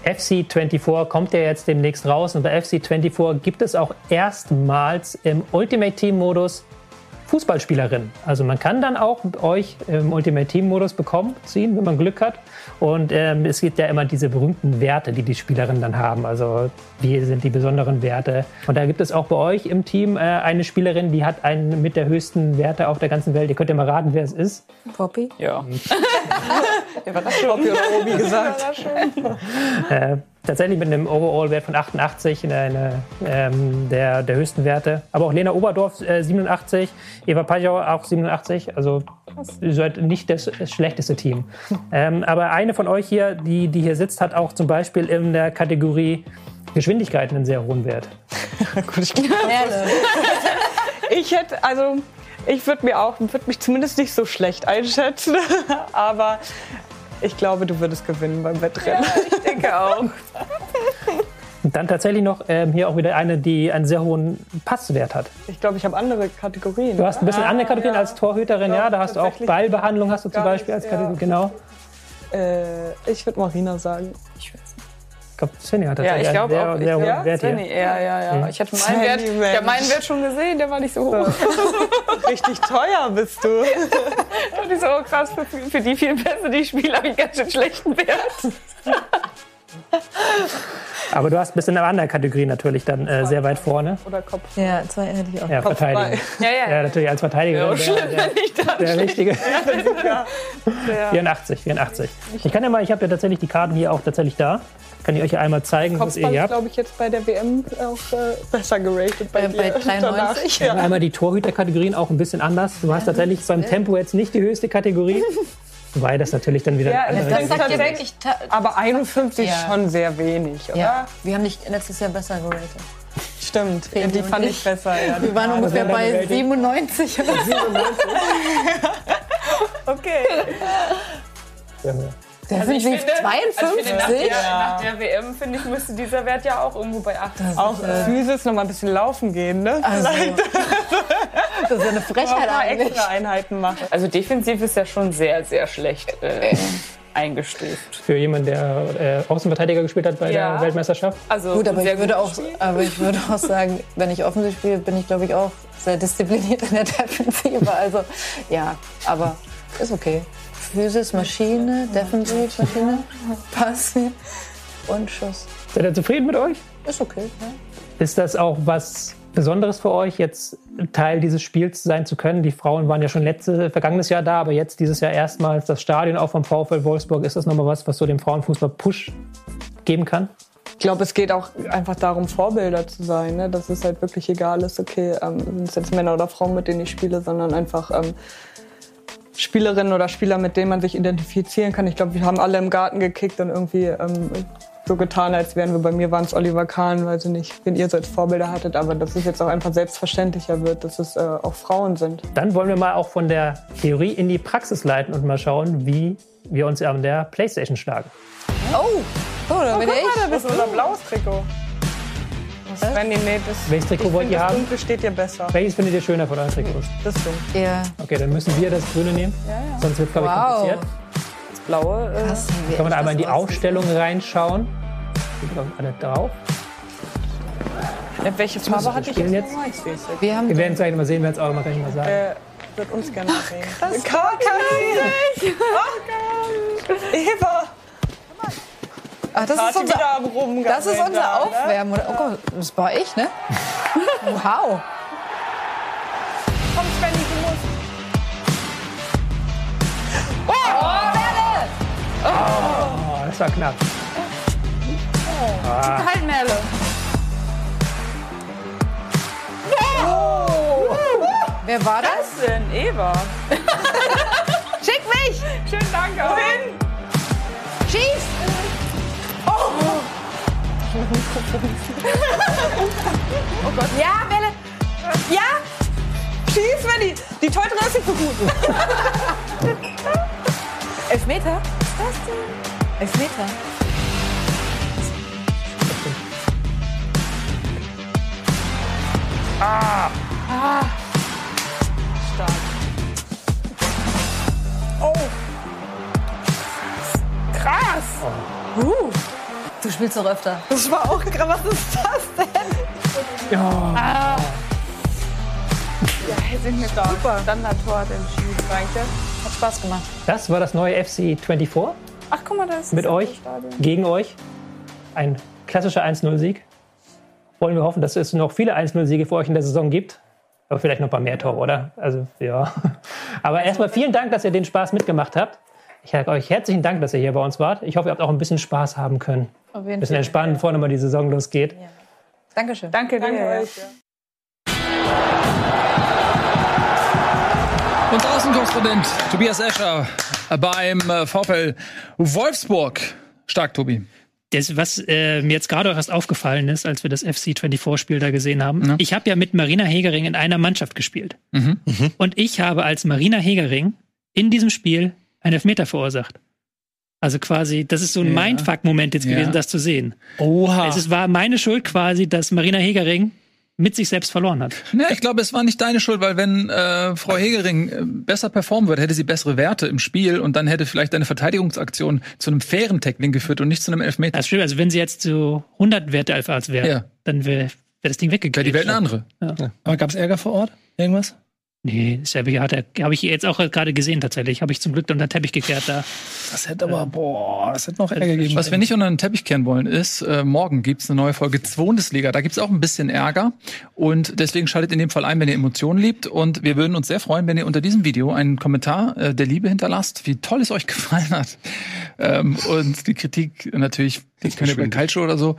Speaker 8: FC24 kommt ja jetzt demnächst raus und bei FC24 gibt es auch erstmals im Ultimate Team Modus Fußballspielerin. Also man kann dann auch euch im Ultimate Team Modus bekommen, ziehen, wenn man Glück hat. Und ähm, es gibt ja immer diese berühmten Werte, die die Spielerinnen dann haben. Also wie sind die besonderen Werte? Und da gibt es auch bei euch im Team äh, eine Spielerin, die hat einen mit der höchsten Werte auf der ganzen Welt. Ihr könnt ja mal raten, wer es ist.
Speaker 7: Poppy?
Speaker 6: Ja. Poppy oder Obi gesagt.
Speaker 8: Äh, tatsächlich mit einem Overall-Wert von 88, eine, eine, ähm, der, der höchsten Werte. Aber auch Lena Oberdorf äh, 87, Eva Pajau auch 87. Also ihr seid nicht das schlechteste Team. Ähm, aber eine von euch hier, die, die hier sitzt, hat auch zum Beispiel in der Kategorie Geschwindigkeit einen sehr hohen Wert.
Speaker 6: Gut, ich, ich hätte, also ich würde mir auch, würde mich zumindest nicht so schlecht einschätzen, aber ich glaube, du würdest gewinnen beim Wettrennen.
Speaker 7: Ich denke auch.
Speaker 8: Und dann tatsächlich noch ähm, hier auch wieder eine, die einen sehr hohen Passwert hat.
Speaker 6: Ich glaube, ich habe andere Kategorien.
Speaker 8: Du hast ein bisschen
Speaker 6: Ah,
Speaker 8: andere Kategorien
Speaker 6: ja.
Speaker 8: als Torhüterin,
Speaker 6: Ich
Speaker 8: ja.
Speaker 6: glaub,
Speaker 8: Da hast du auch Ballbehandlung, hast du zum Beispiel als
Speaker 6: nichts,
Speaker 8: Kategorie,
Speaker 6: ja.
Speaker 8: genau.
Speaker 6: Äh, ich würde Marina sagen.
Speaker 8: Ich glaube, Svenja hat
Speaker 6: Ja,
Speaker 8: tatsächlich
Speaker 6: ich
Speaker 8: einen
Speaker 6: glaube
Speaker 8: sehr,
Speaker 6: auch.
Speaker 8: sehr hohen
Speaker 6: ja,
Speaker 8: Wert hier.
Speaker 6: Svenny, ja, ja, ja.
Speaker 8: Mhm.
Speaker 6: Ich hatte meinen Wert,
Speaker 7: Svenny,
Speaker 6: ich hab meinen Wert schon gesehen, der war nicht so hoch. Richtig teuer bist du. Und ich so, oh krass, für, für die vielen Pässe, die ich spiele, habe ich ganz schön schlechten Wert.
Speaker 8: Aber du hast bis in einer anderen Kategorie natürlich dann äh, sehr weit vorne.
Speaker 6: Oder Kopf.
Speaker 7: Ja, zwei hätte ich auch.
Speaker 8: Ja, Verteidigung.
Speaker 6: Ja, ja.
Speaker 8: Ja, natürlich als Verteidiger.
Speaker 6: Ja,
Speaker 8: der,
Speaker 6: schlimm,
Speaker 8: der,
Speaker 6: wenn ich da
Speaker 8: der richtige.
Speaker 6: Ja.
Speaker 8: 84, 84. Ich kann ja mal, ich habe ja tatsächlich die Karten hier auch tatsächlich da. Kann ich euch ja einmal zeigen, was ihr
Speaker 6: Kopfball
Speaker 8: hier
Speaker 6: ist,
Speaker 8: habt.
Speaker 6: glaube ich, jetzt bei der WM auch äh, besser geratet. Bei,
Speaker 7: Äh, bei
Speaker 6: dir
Speaker 7: 93?
Speaker 6: danach. Ja.
Speaker 8: Einmal die Torhüterkategorien auch ein bisschen anders. Du hast tatsächlich beim Tempo jetzt nicht die höchste Kategorie. Weil das natürlich dann wieder
Speaker 6: Ja, das ist tatsächlich- Aber 51
Speaker 7: Ja.
Speaker 6: ist schon sehr wenig, oder?
Speaker 7: Ja, wir haben dich letztes Jahr besser geratet.
Speaker 6: Stimmt.
Speaker 7: Feli
Speaker 6: die fand ich
Speaker 7: ich.
Speaker 6: besser. Ja.
Speaker 7: Wir waren ungefähr bei
Speaker 8: Rating?
Speaker 7: 97 oder so.
Speaker 6: Okay.
Speaker 7: Definitiv
Speaker 6: Also nach,
Speaker 7: 52?
Speaker 6: der, nach der WM, finde ich, müsste dieser Wert ja auch irgendwo bei 80
Speaker 7: Das
Speaker 6: Auch
Speaker 7: ist, äh,
Speaker 6: Physis noch mal ein bisschen laufen gehen, ne?
Speaker 7: Also, das ist ja eine
Speaker 6: auch
Speaker 7: Frechheit eigentlich.
Speaker 6: extra Einheiten machen. Also defensiv ist ja schon sehr, sehr schlecht äh, eingestuft.
Speaker 8: für jemanden, der äh, Außenverteidiger gespielt hat bei
Speaker 6: Ja.
Speaker 8: der Weltmeisterschaft.
Speaker 6: Also
Speaker 7: Gut, aber
Speaker 6: sehr
Speaker 7: ich, würde auch, aber ich würde auch sagen, wenn ich offensiv spiele, bin ich, glaube ich, auch sehr diszipliniert in der Defensive. Also, ja, aber ist okay. Physis, Maschine, Defensiv, Maschine, Pass und Schuss.
Speaker 8: Seid ihr zufrieden mit euch?
Speaker 7: Ist okay. Ja.
Speaker 8: Ist das auch was Besonderes für euch, jetzt Teil dieses Spiels sein zu können? Die Frauen waren ja schon letzte, vergangenes Jahr da, aber jetzt dieses Jahr erstmals das Stadion auch vom VfL Wolfsburg. Ist das nochmal was, was so dem Frauenfußball Push geben kann?
Speaker 6: Ich glaube, es geht auch einfach darum, Vorbilder zu sein. Ne? Dass es halt wirklich egal ist, okay, ähm, sind es jetzt Männer oder Frauen, mit denen ich spiele, sondern einfach ähm, Spielerinnen oder Spieler, mit denen man sich identifizieren kann. Ich glaube, wir haben alle im Garten gekickt und irgendwie ähm, so getan, als wären wir. Bei mir waren es Oliver Kahn, weiß ich nicht, wen ihr so als Vorbilder hattet, aber dass es jetzt auch einfach selbstverständlicher wird, dass es äh, auch Frauen sind.
Speaker 8: Dann wollen wir mal auch von der Theorie in die Praxis leiten und mal schauen, wie wir uns an der Playstation schlagen.
Speaker 7: Oh, oh, da bin ich.
Speaker 6: Das ist unser blaues Trikot. Wenn die, nee, das,
Speaker 8: Welches Trikot wollt ihr
Speaker 6: das
Speaker 8: haben?
Speaker 6: Dunkle steht dir besser.
Speaker 8: Welches findet ihr schöner von euren Trikots?
Speaker 6: Das Ding.
Speaker 7: Ja,
Speaker 8: Okay, dann müssen wir das Grüne nehmen. Sonst wird es, glaube ich,
Speaker 7: Wow.
Speaker 8: kompliziert.
Speaker 6: Das blaue. Äh,
Speaker 7: krass. wie
Speaker 8: Können wir da
Speaker 7: echt
Speaker 8: einmal in die
Speaker 7: das.
Speaker 8: Aufstellung reinschauen? Die sind, glaub ich, alle drauf.
Speaker 6: welche Farbe hatte ich jetzt?
Speaker 8: jetzt?
Speaker 6: jetzt.
Speaker 7: Wir haben
Speaker 8: Wir werden es gleich mal sehen, wir werden es auch mal gleich mal sagen.
Speaker 6: Äh, würde uns gerne sehen. Das kann ich. Oh Gott. Eva.
Speaker 7: Ach, das ist unser,
Speaker 6: wieder am Rumgammeln
Speaker 7: das ist unser
Speaker 6: da, ne?
Speaker 7: Aufwärmen. oder? Oh Gott, das war ich, ne? Wow.
Speaker 6: Komm, Svenny, du musst.
Speaker 8: Oh, das war knapp.
Speaker 7: Halt, Merle. Wer war das?
Speaker 6: Was denn? Eva.
Speaker 7: Schick mich!
Speaker 6: Schönen Dank. Wohin?
Speaker 7: Schieß! Oh Gott. Ja, Bälle.
Speaker 6: Ja! Schieß, Svenny. Die Teure ist nicht so gut.
Speaker 7: Elfmeter? Was ist das denn? Elfmeter.
Speaker 6: Oh. Krass.
Speaker 7: Uh. Du spielst doch öfter.
Speaker 6: Das war auch krass. Was ist das denn?
Speaker 8: Ja.
Speaker 6: Ja, sind wir stark. Super. Standardtor hat entschieden. Danke.
Speaker 7: Hat Spaß gemacht.
Speaker 8: Das war das neue FC 24
Speaker 6: Ach, guck mal, da ist
Speaker 8: mit euch,
Speaker 6: Stadion.
Speaker 8: gegen euch. Ein klassischer 1-0-Sieg. Wollen wir hoffen, dass es noch viele 1-0-Siege für euch in der Saison gibt. Aber vielleicht noch ein paar mehr Tore, oder? Also, ja. Aber erstmal vielen Dank, dass ihr den Spaß mitgemacht habt. Ich sage euch herzlichen Dank, dass ihr hier bei uns wart. Ich hoffe, ihr habt auch ein bisschen Spaß haben können.
Speaker 7: Auf
Speaker 8: Ein
Speaker 7: jeden
Speaker 8: bisschen
Speaker 7: Fall.
Speaker 8: entspannen, bevor nochmal die Saison losgeht.
Speaker 7: Dankeschön.
Speaker 6: Danke dir.
Speaker 7: Danke
Speaker 6: euch.
Speaker 1: Unser Außenkorrespondent Tobias Escher beim äh, VfL Wolfsburg. Stark, Tobi.
Speaker 2: Das, was äh, mir jetzt gerade auch erst aufgefallen ist, als wir das FC24-Spiel da gesehen haben. Ich habe ja mit Marina Hegering in einer Mannschaft gespielt. Und ich habe als Marina Hegering in diesem Spiel einen Elfmeter verursacht. Also quasi, das ist so ein
Speaker 1: Ja.
Speaker 2: Mindfuck-Moment jetzt
Speaker 1: Ja.
Speaker 2: gewesen, das zu sehen.
Speaker 1: Oha.
Speaker 2: Es ist, war meine Schuld quasi, dass Marina Hegering mit sich selbst verloren hat.
Speaker 1: Ja, ich glaube, es war nicht deine Schuld, weil wenn äh, Frau Hegering äh, besser performen würde, hätte sie bessere Werte im Spiel und dann hätte vielleicht deine Verteidigungsaktion zu einem fairen Tackling geführt und nicht zu einem Elfmeter.
Speaker 2: Das stimmt, also wenn sie jetzt so 100 Werte als wäre,
Speaker 1: Ja.
Speaker 2: dann wäre wär das Ding
Speaker 1: Wäre
Speaker 2: weggekriegt.
Speaker 1: die Welt eine andere.
Speaker 3: Aber gab's Ärger vor Ort? Irgendwas?
Speaker 2: Nee, ich, hat- habe ich jetzt auch gerade gesehen tatsächlich. Habe ich zum Glück unter den Teppich gekehrt da.
Speaker 3: Das hätte aber, boah, das hätte noch Ärger gegeben.
Speaker 1: Was wir nicht unter den Teppich kehren wollen, ist, äh, morgen gibt's eine neue Folge Bundesliga. Da gibt's auch ein bisschen Ärger. Und deswegen schaltet in dem Fall ein, wenn ihr Emotionen liebt. Und wir würden uns sehr freuen, wenn ihr unter diesem Video einen Kommentar äh, der Liebe hinterlasst, wie toll es euch gefallen hat. Ähm, und die Kritik natürlich, die könnt ihr bei Calcio oder so.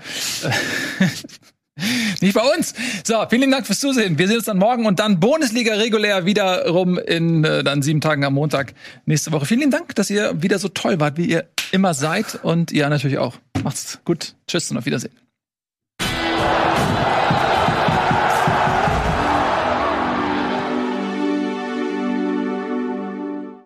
Speaker 1: Nicht bei uns. So, vielen Dank fürs Zusehen. Wir sehen uns dann morgen und dann Bundesliga regulär wiederum in äh, dann sieben Tagen am Montag nächste Woche. Vielen Dank, dass ihr wieder so toll wart, wie ihr immer seid und ihr natürlich auch. Macht's gut. Tschüss und auf Wiedersehen.